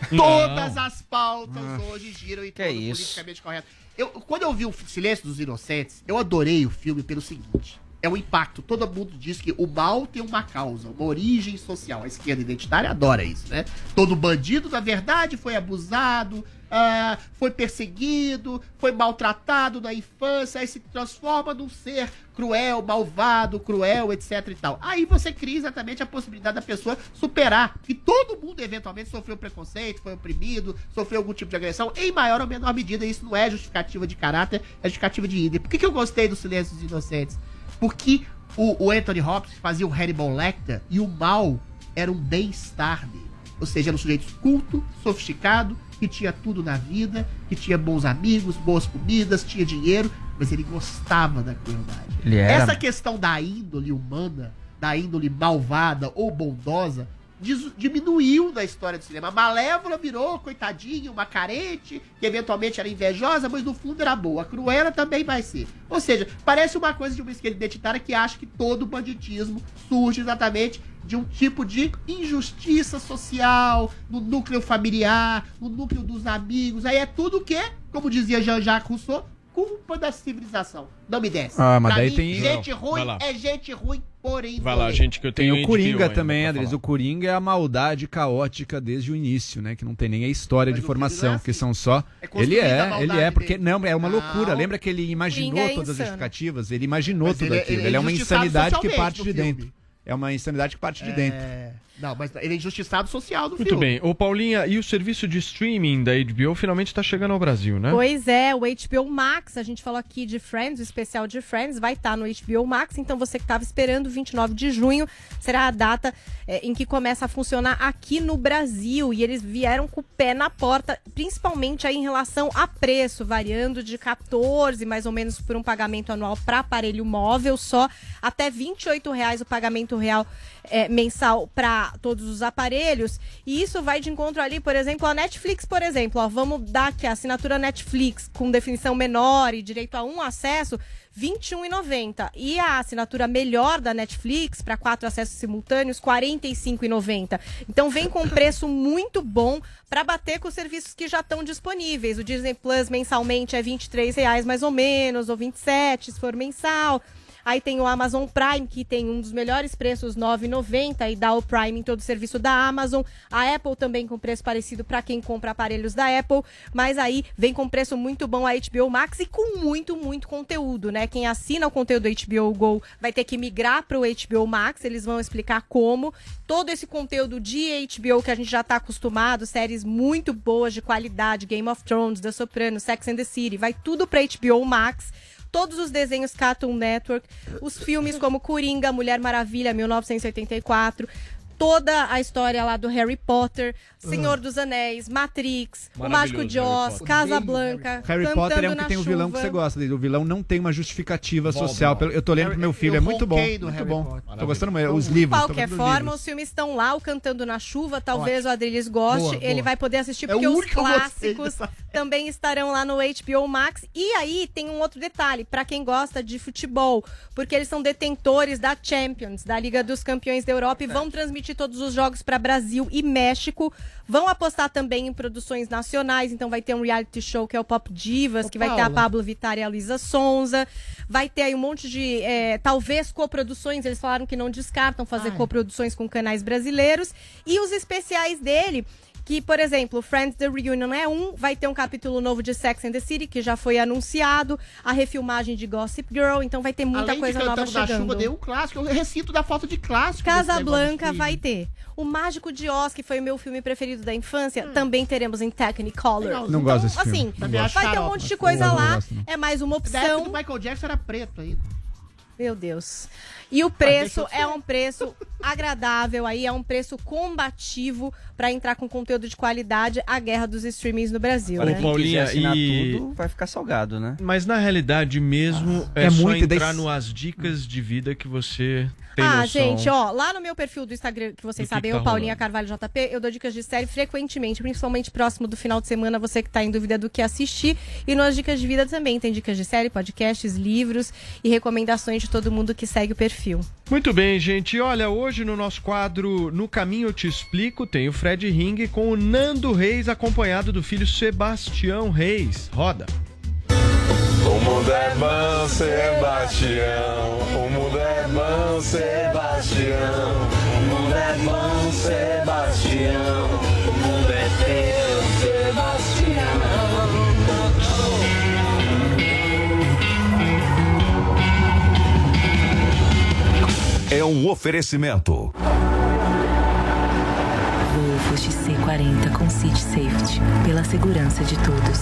Speaker 11: Todas as pautas
Speaker 10: Ah.
Speaker 11: hoje giram em
Speaker 12: Que
Speaker 11: torno
Speaker 12: isso.
Speaker 11: politicamente correto. Eu, quando eu vi o Silêncio dos Inocentes, eu adorei o filme pelo seguinte. É o impacto. Todo mundo diz que o mal tem uma causa, uma origem social. A esquerda identitária adora isso, né? Todo bandido, na verdade, foi abusado, ah, foi perseguido, foi maltratado na infância, aí se transforma num ser cruel, malvado, cruel, etc e tal. Aí você cria exatamente a possibilidade da pessoa superar. Que todo mundo eventualmente sofreu preconceito, foi oprimido, sofreu algum tipo de agressão, em maior ou menor medida. Isso não é justificativa de caráter, é justificativa de índole. Por que, que eu gostei do Silêncio dos Inocentes? Porque o, o Anthony Hopkins fazia o Hannibal Lecter e o mal era um bem-estar dele. Ou seja, era um sujeito culto, sofisticado, que tinha tudo na vida, que tinha bons amigos, boas comidas, tinha dinheiro, mas ele gostava da crueldade.
Speaker 12: Era-
Speaker 11: Essa questão da índole humana, da índole malvada ou bondosa, diminuiu na história do cinema. A Malévola virou, coitadinha, uma carente, que eventualmente era invejosa, mas no fundo era boa. A Cruella também vai ser. Ou seja, parece uma coisa de uma esquerda identitária que acha que todo banditismo surge exatamente de um tipo de injustiça social, no núcleo familiar, no núcleo dos amigos. Aí é tudo o quê? Como dizia Jean-Jacques Rousseau, culpa da civilização. Não me desce.
Speaker 10: Ah, mas
Speaker 11: Pra
Speaker 10: daí
Speaker 11: mim,
Speaker 10: tem-
Speaker 11: Gente
Speaker 9: Não,
Speaker 11: ruim é gente ruim, porém.
Speaker 9: Vai lá, gente, que eu
Speaker 10: Tem
Speaker 9: tenho
Speaker 10: o Coringa
Speaker 9: HBO
Speaker 10: também, Andres. O Coringa é a maldade caótica desde o início, né? Que não tem nem a história
Speaker 11: Mas
Speaker 10: de formação,
Speaker 11: é
Speaker 10: que
Speaker 11: assim.
Speaker 10: são só.
Speaker 11: É
Speaker 10: ele é, ele é, porque
Speaker 11: dele.
Speaker 10: não, é uma
Speaker 11: Não.
Speaker 10: loucura. Lembra que ele imaginou
Speaker 4: é
Speaker 10: todas as justificativas? Ele imaginou
Speaker 11: Mas
Speaker 10: tudo
Speaker 11: ele é-
Speaker 10: aquilo.
Speaker 11: ele é
Speaker 10: Ele é uma insanidade que parte de
Speaker 11: filme.
Speaker 10: dentro. É uma insanidade que parte de dentro.
Speaker 11: Não, mas ele é injustiçado social do
Speaker 9: Muito
Speaker 11: filme.
Speaker 9: bem. Ô, Paulinha, e o serviço de streaming da HBO finalmente tá chegando ao Brasil, né?
Speaker 4: Pois é, o HBO Max, a gente falou aqui de Friends, o especial de Friends, vai estar no HBO Max, então você que estava esperando, 29 de junho será a data é, em que começa a funcionar aqui no Brasil. E eles vieram com o pé na porta, principalmente aí em relação a preço, variando de 14 mais ou menos por um pagamento anual para aparelho móvel só, até 28 reais o pagamento real é, mensal para todos os aparelhos. E isso vai de encontro ali, por exemplo, a Netflix, por exemplo. Ó, vamos dar aqui a assinatura Netflix com definição menor e direito a um acesso. R$ 21,90. E a assinatura melhor da Netflix, para quatro acessos simultâneos, R$ 45,90. Então vem com um preço muito bom para bater com os serviços que já estão disponíveis. O Disney Plus mensalmente é 23 reais mais ou menos, ou 27 se for mensal. Aí tem o Amazon Prime, que tem um dos melhores preços, R$ 9,90, e dá o Prime em todo o serviço da Amazon. A Apple também com preço parecido para quem compra aparelhos da Apple, mas aí vem com preço muito bom a HBO Max e com muito, muito conteúdo, né? Quem assina o conteúdo do HBO Go vai ter que migrar para o HBO Max, eles vão explicar como. Todo esse conteúdo de HBO que a gente já está acostumado, séries muito boas de qualidade, Game of Thrones, The Sopranos, Sex and the City, vai tudo para HBO Max todos os desenhos Cartoon Network, os filmes como Coringa, Mulher Maravilha, 1984, toda a história lá do Harry Potter, Senhor dos Anéis, Matrix, O Mágico de
Speaker 10: Harry
Speaker 4: Oz,
Speaker 10: Potter.
Speaker 4: Casablanca,
Speaker 10: Harry
Speaker 4: Cantando
Speaker 10: Potter é um que
Speaker 4: na
Speaker 10: tem o vilão
Speaker 4: Chuva.
Speaker 10: que você gosta dele. O vilão não tem uma justificativa social. Eu tô lendo pro meu filho,
Speaker 11: eu
Speaker 10: é muito bom. Muito
Speaker 11: Harry
Speaker 10: bom. Tô gostando muito. Os
Speaker 4: De
Speaker 10: livros. tô
Speaker 4: qualquer forma,
Speaker 10: livros.
Speaker 4: os filmes estão lá, o Cantando na Chuva, talvez o Adriles goste,
Speaker 11: Boa,
Speaker 4: ele
Speaker 11: boa.
Speaker 4: vai poder assistir,
Speaker 11: É
Speaker 4: porque os
Speaker 11: eu gostei
Speaker 4: clássicos também estarão lá no HBO Max. E aí tem um outro detalhe, pra quem gosta de futebol, porque eles são detentores da Champions, da Liga dos Campeões da Europa, e vão transmitir transmitir todos os jogos para Brasil e México. Vão apostar também em produções nacionais, então vai ter um reality show que é o Pop Divas, que vai ter a
Speaker 11: Paula.
Speaker 4: Pablo Vittar e a Lisa Sonza. Vai ter aí um monte de, é, talvez, coproduções. Eles falaram que não descartam fazer
Speaker 11: Ai.
Speaker 4: coproduções com canais brasileiros. E os especiais dele, que, por exemplo, Friends The Reunion é um, vai ter um capítulo novo de Sex and the City, que já foi anunciado, a refilmagem de Gossip Girl, então vai ter muita
Speaker 11: Além
Speaker 4: coisa
Speaker 11: de
Speaker 4: nova
Speaker 11: Cantando da
Speaker 4: chegando.
Speaker 11: Chuva, deu um clássico. Eu recito da foto de clássico.
Speaker 4: Casa Blanca vai ter. O Mágico de Oz, que foi o meu filme preferido da infância, também teremos em Technicolor.
Speaker 10: Não gosto desse filme.
Speaker 4: Assim,
Speaker 10: Não
Speaker 4: vai
Speaker 10: gosto.
Speaker 4: ter um monte de coisa
Speaker 10: Não
Speaker 4: lá.
Speaker 10: não.
Speaker 4: É mais uma opção.
Speaker 11: do Michael Jackson era preto ainda.
Speaker 4: Meu Deus. E o preço
Speaker 11: eu
Speaker 4: é um preço agradável aí, é um preço combativo para entrar com conteúdo de qualidade à guerra dos streamings no Brasil,
Speaker 9: Olha,
Speaker 4: né?
Speaker 9: Paulinha, e-
Speaker 12: tudo, vai ficar salgado, né?
Speaker 9: Mas na realidade mesmo é,
Speaker 10: É
Speaker 9: só entrar no As Dicas de Vida que você tem
Speaker 4: ah,
Speaker 9: noção.
Speaker 4: gente, ó, lá no meu perfil do Instagram, que vocês sabem,
Speaker 9: que tá
Speaker 4: o Paulinha
Speaker 9: rolando.
Speaker 4: Carvalho JP, eu dou dicas de série frequentemente, principalmente próximo do final de semana, você que tá em dúvida do que assistir. E nas dicas de vida também, tem dicas de série, podcasts, livros e recomendações de todo mundo que segue o perfil.
Speaker 9: Muito bem, gente. Olha, hoje no nosso quadro No Caminho Eu Te Explico, tem o Fred Ring com o Nando Reis, acompanhado do filho Sebastião Reis. Roda.
Speaker 32: O mundo é bom, Sebastião. O mundo é bom, Sebastião. O mundo é bom, Sebastião. É
Speaker 23: um oferecimento.
Speaker 33: Volvo XC40 com City Safety. Pela segurança de todos.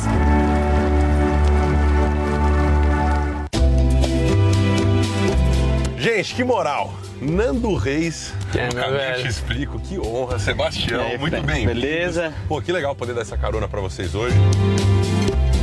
Speaker 32: Gente, que moral. Nando Reis,
Speaker 34: É, meu velho.
Speaker 32: te explico, que honra, Sebastião,
Speaker 34: aí,
Speaker 32: muito bem.
Speaker 34: beleza?
Speaker 32: Pô, que legal poder dar essa carona pra vocês hoje.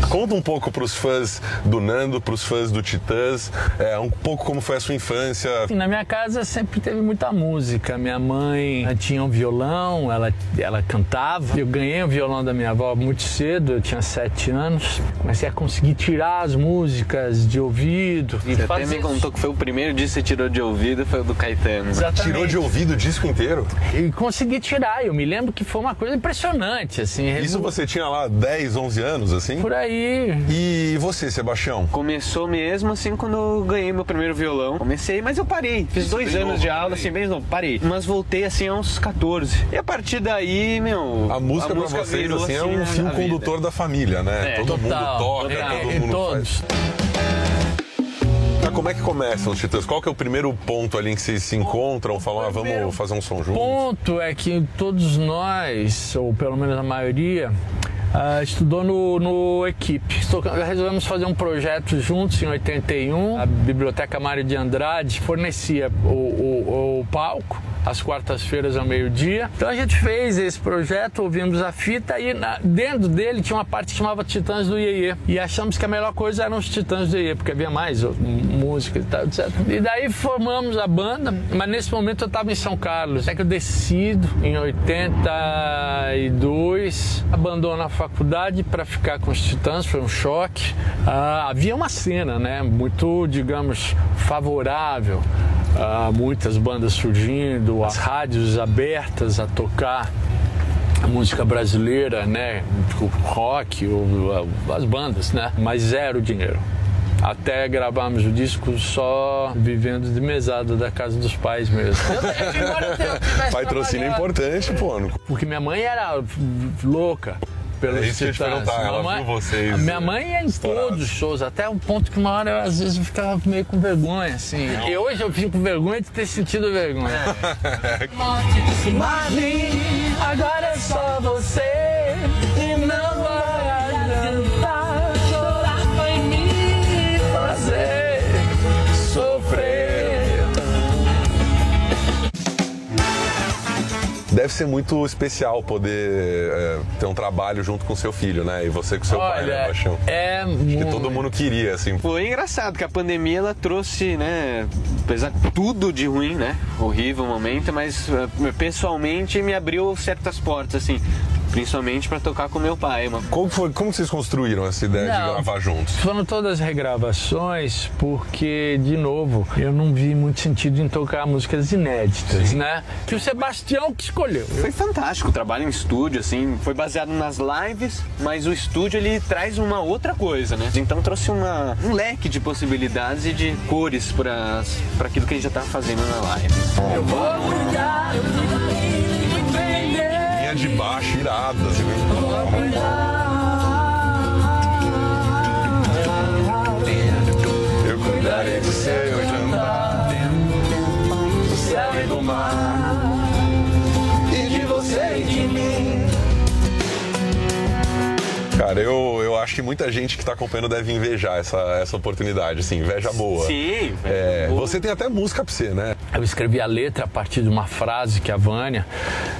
Speaker 32: Conta um pouco pros fãs do Nando, pros fãs do Titãs, é, um pouco como foi a sua infância.
Speaker 34: Na minha casa sempre teve muita música. Minha mãe tinha um violão, ela, ela cantava. Eu ganhei o violão da minha avó muito cedo, eu tinha sete anos. Comecei a conseguir tirar as músicas de ouvido. E
Speaker 35: Você até me contou que foi o primeiro disco que você tirou de ouvido, foi o do Caetano.
Speaker 34: Exatamente.
Speaker 32: Tirou de ouvido o disco inteiro?
Speaker 34: E consegui tirar. Eu me lembro que foi uma coisa impressionante, assim.
Speaker 32: Isso você tinha lá 10, 11 anos, assim?
Speaker 34: Por aí.
Speaker 32: E você, Sebastião?
Speaker 35: Começou mesmo assim quando eu ganhei meu primeiro violão. Comecei, mas eu parei. Fiz
Speaker 32: Isso
Speaker 35: dois anos
Speaker 32: novo,
Speaker 35: de aula, assim, bem novo. Parei. Mas voltei assim aos 14. E a partir daí, meu.
Speaker 32: A música, pra vocês
Speaker 35: virou,
Speaker 32: assim, é
Speaker 35: a-
Speaker 32: um
Speaker 35: a
Speaker 32: fio
Speaker 35: vida.
Speaker 32: condutor da família, né?
Speaker 35: É,
Speaker 32: todo
Speaker 34: total.
Speaker 32: mundo toca,
Speaker 34: É,
Speaker 32: todo mundo
Speaker 34: todos.
Speaker 32: Mas como é que começam os Titãs? Qual que é o primeiro ponto ali em que vocês se encontram, falam, ah, vamos fazer um som juntos?
Speaker 34: ponto é que todos nós, ou pelo menos a maioria, ah, estudou no, no Equipe. Estou- Resolvemos fazer um projeto juntos em 81. A Biblioteca Mário de Andrade fornecia o, o- o palco às quartas-feiras ao meio-dia. Então a gente fez esse projeto, ouvimos a fita e na- dentro dele tinha uma parte que chamava Titãs do Iê E achamos que a melhor coisa eram os Titãs do Iê, porque havia mais música e tal, etc. E daí formamos a banda, mas nesse momento eu estava em São Carlos. É que eu decido, em 82, abandono a faculdade para ficar com os Titãs, foi um choque. Ah, havia uma cena, né, muito, digamos, favorável. Ah, muitas bandas surgindo, as rádios abertas a tocar a música brasileira, né? O rock, o- as bandas, né? Mas zero dinheiro. Até gravarmos o disco só vivendo de mesada da casa dos pais mesmo.
Speaker 32: Patrocínio é importante, pô.
Speaker 34: Porque minha mãe era louca. Pelos
Speaker 32: É isso que eu
Speaker 34: Titãs.
Speaker 32: perguntar, ela
Speaker 34: Mamãe-
Speaker 32: viu vocês,
Speaker 34: A minha mãe ia em
Speaker 32: estourados.
Speaker 34: todos os shows, até o ponto que uma hora eu, às vezes eu ficava meio com vergonha, assim. E hoje eu fico com vergonha de ter sentido vergonha. Marlene, agora é só você
Speaker 32: Deve ser muito especial poder é, ter um trabalho junto com seu filho, né? E você com seu pai, né,
Speaker 35: Olha,
Speaker 32: Baixão?
Speaker 34: É
Speaker 32: Acho que todo mundo queria, assim.
Speaker 35: Foi engraçado que a pandemia ela trouxe, né, apesar de tudo de ruim, né, horrível momento, mas eh, pessoalmente me abriu certas portas, assim. Principalmente pra tocar com meu pai, mano.
Speaker 32: Como, foi, como vocês construíram essa ideia de
Speaker 34: Não.
Speaker 32: gravar juntos?
Speaker 34: Foram todas regravações porque, de novo, eu não vi muito sentido em tocar músicas inéditas, né? Que o Sebastião que escolheu.
Speaker 35: Foi fantástico o trabalho em estúdio, assim, foi baseado nas lives, mas o estúdio ele traz uma outra coisa, né? Então trouxe uma, um leque de possibilidades e de cores para aquilo que a gente já tava fazendo na live.
Speaker 31: Eu vou cuidar, eu vou
Speaker 32: de baixo irada, né? Eu cuidarei do seu jantar, do céu e do mar, Cara, eu, eu acho que muita gente que tá acompanhando deve invejar essa, essa oportunidade, assim, inveja boa.
Speaker 34: Sim, inveja
Speaker 32: É,
Speaker 34: boa.
Speaker 32: Você tem até música pra você, né?
Speaker 34: Eu escrevi a letra a partir de uma frase que a Vânia,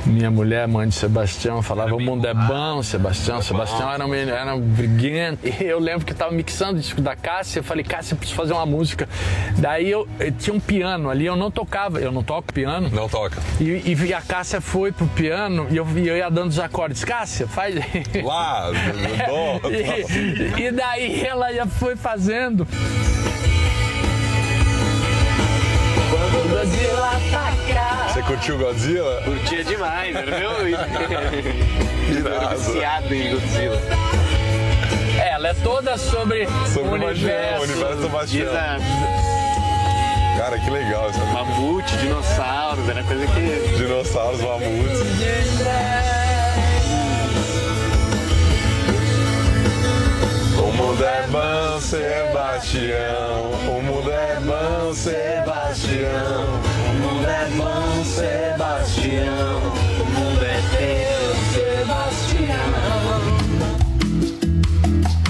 Speaker 34: minha mulher, mãe de Sebastião, falava: O mundo é bom, Sebastião. Sebastião era um, era um briguento. E eu lembro que eu tava mixando o disco da Cássia. Eu falei: Cássia, eu preciso fazer uma música. Daí eu, eu tinha um piano ali, eu não tocava, eu não toco piano.
Speaker 32: Não toca.
Speaker 34: E, e a Cássia foi pro piano e eu, e eu ia dando os acordes. Cássia, faz.
Speaker 32: Lá, dó.
Speaker 34: e, e daí ela já foi fazendo. Quando o Godzilla atacar.
Speaker 32: Você curtiu Godzilla?
Speaker 35: Curtia demais, era meu viciado em Godzilla.
Speaker 34: É, ela é toda sobre,
Speaker 32: Sobre
Speaker 34: o universo.
Speaker 32: o universo do Bastião.
Speaker 35: Exato.
Speaker 32: Cara, que legal isso.
Speaker 35: Mamute, dinossauros, era coisa que.
Speaker 32: Dinossauros, mamutes. Mundo é bom, Sebastião. O mundo é bom, Sebastião. O mundo é bom, Sebastião. O mundo é teu, Sebastião.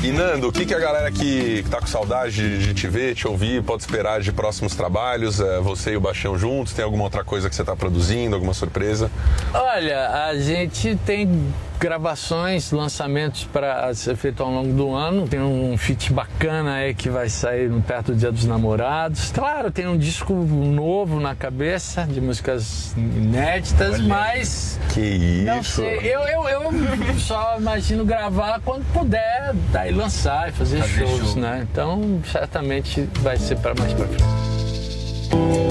Speaker 32: E Nando, o que, que a galera que, que tá com saudade de, te ver, te ouvir, pode esperar de próximos trabalhos? É, você e o Bastião juntos? Tem alguma outra coisa que você tá produzindo? Alguma surpresa?
Speaker 34: Olha, a gente tem gravações, lançamentos para ser feito ao longo do ano. Tem um feat bacana aí que vai sair no perto do Dia dos Namorados. Claro, tem um disco novo na cabeça de músicas inéditas, mas
Speaker 32: Que isso?
Speaker 34: não sei. Eu, eu, eu só imagino gravar quando puder, daí lançar e fazer,
Speaker 31: Fazer
Speaker 34: shows,
Speaker 31: show.
Speaker 34: né? Então, certamente vai ser para mais para frente.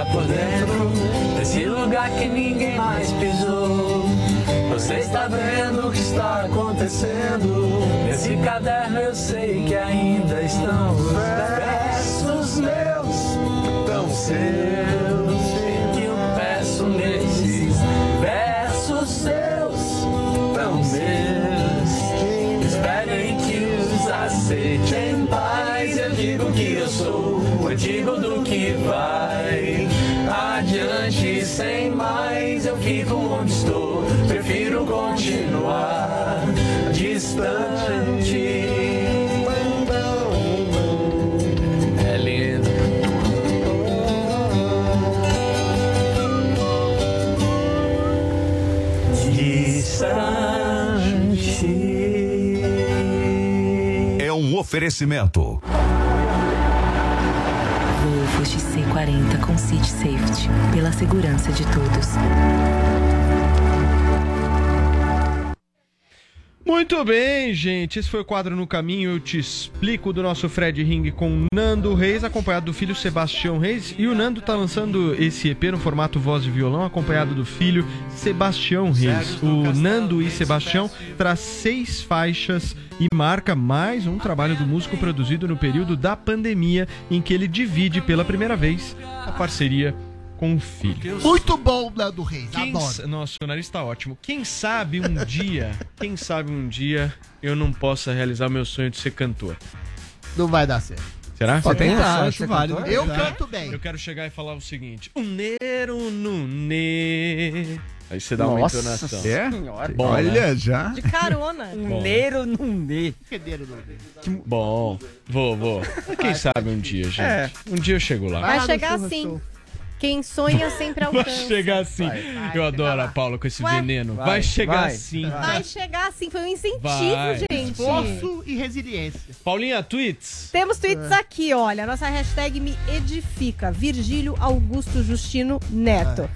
Speaker 34: O que é por dentro Desse lugar que ninguém mais pisou. Você está vendo o que está acontecendo. Nesse caderno eu sei que ainda estão os versos meus Tão seus
Speaker 23: oferecimento.
Speaker 33: Volvo XC40 com City Safety. Pela segurança de todos.
Speaker 9: Muito bem, gente. Esse foi o quadro No Caminho. Eu te explico do nosso Fred Ring com Nando Reis, acompanhado do filho Sebastião Reis. E o Nando tá lançando esse EP no formato voz e violão, acompanhado do filho Sebastião Reis. O Nando e Sebastião traz seis faixas e marca mais um trabalho do músico produzido no período da pandemia, em que ele divide pela primeira vez a parceria com o filho.
Speaker 11: Muito bom, Nando Reis.
Speaker 9: Quem
Speaker 11: Adoro.
Speaker 9: sa- Nossa, o nariz tá ótimo. Quem sabe um dia, quem sabe um dia eu não possa realizar o meu sonho de ser cantor.
Speaker 11: Não vai dar certo.
Speaker 9: Será?
Speaker 11: Pode
Speaker 9: Você tem de
Speaker 11: acho
Speaker 9: ser
Speaker 11: válido. Eu
Speaker 9: Tá.
Speaker 11: canto bem.
Speaker 9: Eu quero chegar e falar o seguinte: um nero no ne. Aí você dá uma
Speaker 10: Nossa
Speaker 9: entonação.
Speaker 10: Senhora.
Speaker 9: Bom,
Speaker 10: Olha,
Speaker 9: né?
Speaker 10: já.
Speaker 4: De carona.
Speaker 9: Bom.
Speaker 12: Neiro num ne.
Speaker 11: Fedeiro no
Speaker 9: Que Bom, vou, vou. Quem sabe um dia, gente.
Speaker 12: É.
Speaker 9: Um dia eu chego lá.
Speaker 4: Vai chegar assim. Quem sonha sempre
Speaker 9: Vai
Speaker 4: alcança.
Speaker 9: chegar assim. Eu adoro a Paula com esse
Speaker 4: Ué?
Speaker 9: veneno. Vai,
Speaker 12: Vai,
Speaker 9: chegar
Speaker 12: vai.
Speaker 9: assim.
Speaker 4: Vai chegar assim, foi um incentivo,
Speaker 9: Vai.
Speaker 4: gente.
Speaker 11: Esforço e resiliência.
Speaker 9: Paulinha, tweets.
Speaker 4: Temos tweets aqui, olha. Nossa hashtag me edifica. Virgílio Augusto Justino Neto.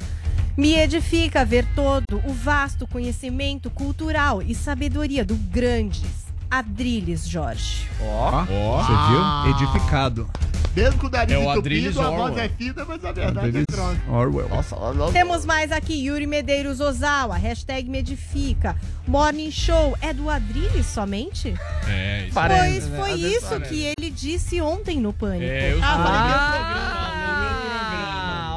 Speaker 4: Me edifica ver todo o vasto conhecimento cultural e sabedoria do grandes Adriles Jorge.
Speaker 10: Ó,
Speaker 11: Ó.
Speaker 10: você viu? Edificado.
Speaker 11: Mesmo com o nariz
Speaker 10: É o
Speaker 11: entupido,
Speaker 10: Adrilles
Speaker 11: a voz
Speaker 10: Orwell.
Speaker 11: é fina, mas a verdade é
Speaker 10: Adrilles
Speaker 11: grossa.
Speaker 10: Orwell.
Speaker 11: Nossa, nossa.
Speaker 4: Temos mais aqui, Yuri Medeiros Ozawa, hashtag me edifica. Morning Show é do Adriles somente?
Speaker 9: É, isso
Speaker 4: pois
Speaker 9: né?
Speaker 4: foi
Speaker 9: Às vezes
Speaker 4: isso
Speaker 9: parece.
Speaker 4: que ele disse ontem no Pânico.
Speaker 9: É, eu
Speaker 12: Ah,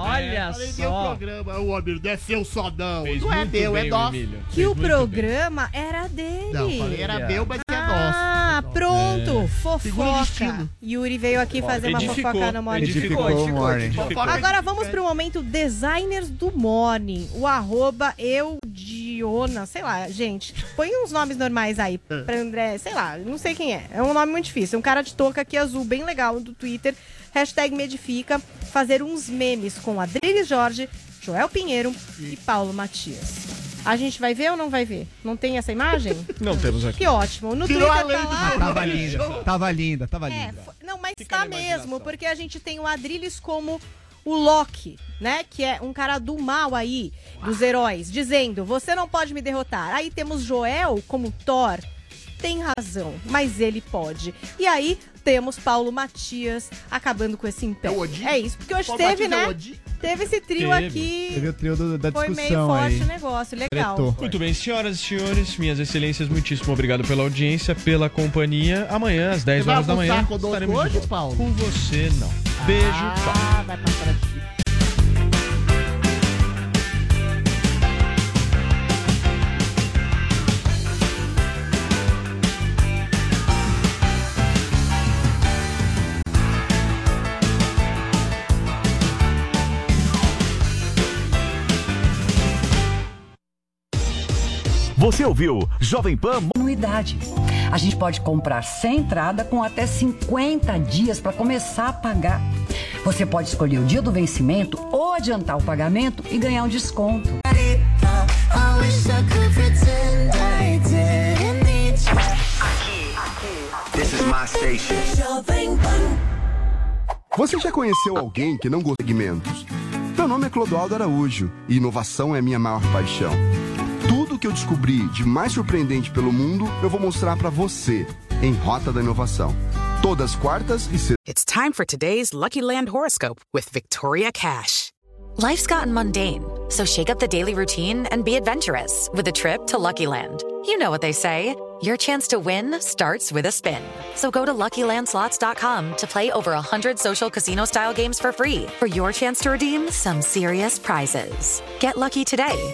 Speaker 12: olha
Speaker 11: Falei meu
Speaker 12: só.
Speaker 11: programa, o homem não é seu só não.
Speaker 9: Fez
Speaker 11: não é
Speaker 9: muito
Speaker 11: meu, é
Speaker 9: bem o
Speaker 11: nosso.
Speaker 9: Emílio.
Speaker 4: Que
Speaker 9: Fez
Speaker 4: o
Speaker 9: muito
Speaker 4: programa era dele.
Speaker 11: Não, falei era meu, mas é.
Speaker 4: Ah, pronto.
Speaker 11: O
Speaker 4: Fofoca. Yuri veio aqui fazer uma
Speaker 9: edificou,
Speaker 4: fofoca no Morning.
Speaker 10: Edificou, edificou, morning.
Speaker 11: edificou.
Speaker 4: Agora vamos pro momento designers do Morning. O arroba Eudiona, sei lá, gente. Põe uns nomes normais aí pra André, sei lá, não sei quem é. É um nome muito difícil. Um cara de touca aqui azul, bem legal, do Twitter. Hashtag me edifica. Fazer uns memes com Adriles Jorge, Joel Pinheiro e Paulo Matias. A gente vai ver ou não vai ver? Não tem essa imagem?
Speaker 9: Não temos aqui.
Speaker 4: Que ótimo. No
Speaker 11: Tirou
Speaker 4: Twitter tá lá.
Speaker 10: Tava linda, tava linda, tava
Speaker 4: É,
Speaker 10: linda.
Speaker 4: não, mas tá mesmo, porque a gente tem o Adrilles como o Loki, né? Que é um cara do mal aí, dos heróis, dizendo: você não pode me derrotar. Aí temos Joel como Thor. Tem razão, mas ele pode. E aí temos Paulo Matias acabando com esse
Speaker 11: É
Speaker 4: império.
Speaker 11: Odin?
Speaker 4: É isso, porque hoje
Speaker 11: Paulo
Speaker 4: teve,
Speaker 11: Matias é
Speaker 4: né?
Speaker 11: Odin?
Speaker 4: Teve esse trio
Speaker 9: Teve.
Speaker 4: aqui.
Speaker 10: Teve o trio do- da
Speaker 4: Foi meio
Speaker 10: discussão
Speaker 4: forte
Speaker 10: aí.
Speaker 4: o negócio, legal.
Speaker 10: Tretou.
Speaker 9: Muito bem, senhoras e senhores, minhas excelências, muitíssimo obrigado pela audiência, pela companhia. Amanhã, às 10
Speaker 11: Você vai
Speaker 9: horas da manhã, estaremos
Speaker 11: hoje. Paulo?
Speaker 9: Com você, não. Beijo, tchau.
Speaker 11: Ah, vai passar
Speaker 23: Você ouviu Jovem Pan
Speaker 7: Anuidade. A gente pode comprar sem entrada com até 50 dias para começar a pagar. Você pode escolher o dia do vencimento ou adiantar o pagamento e ganhar um desconto.
Speaker 36: Você já conheceu alguém que não gosta de segmentos? Meu nome é Clodoaldo Araújo e inovação é minha maior paixão. Tudo que eu descobri de mais surpreendente pelo mundo, eu vou mostrar pra você em Rota da Inovação. Todas quartas e sextas.
Speaker 37: It's time for today's Lucky Land horoscope with Victoria Cash. Life's gotten mundane, so shake up the daily routine and be adventurous with a trip to Lucky Land. You know what they say your chance to win starts with a spin. So go to luckylandslots.com to play over 100 social casino style games for free for your chance to redeem some serious prizes. Get lucky today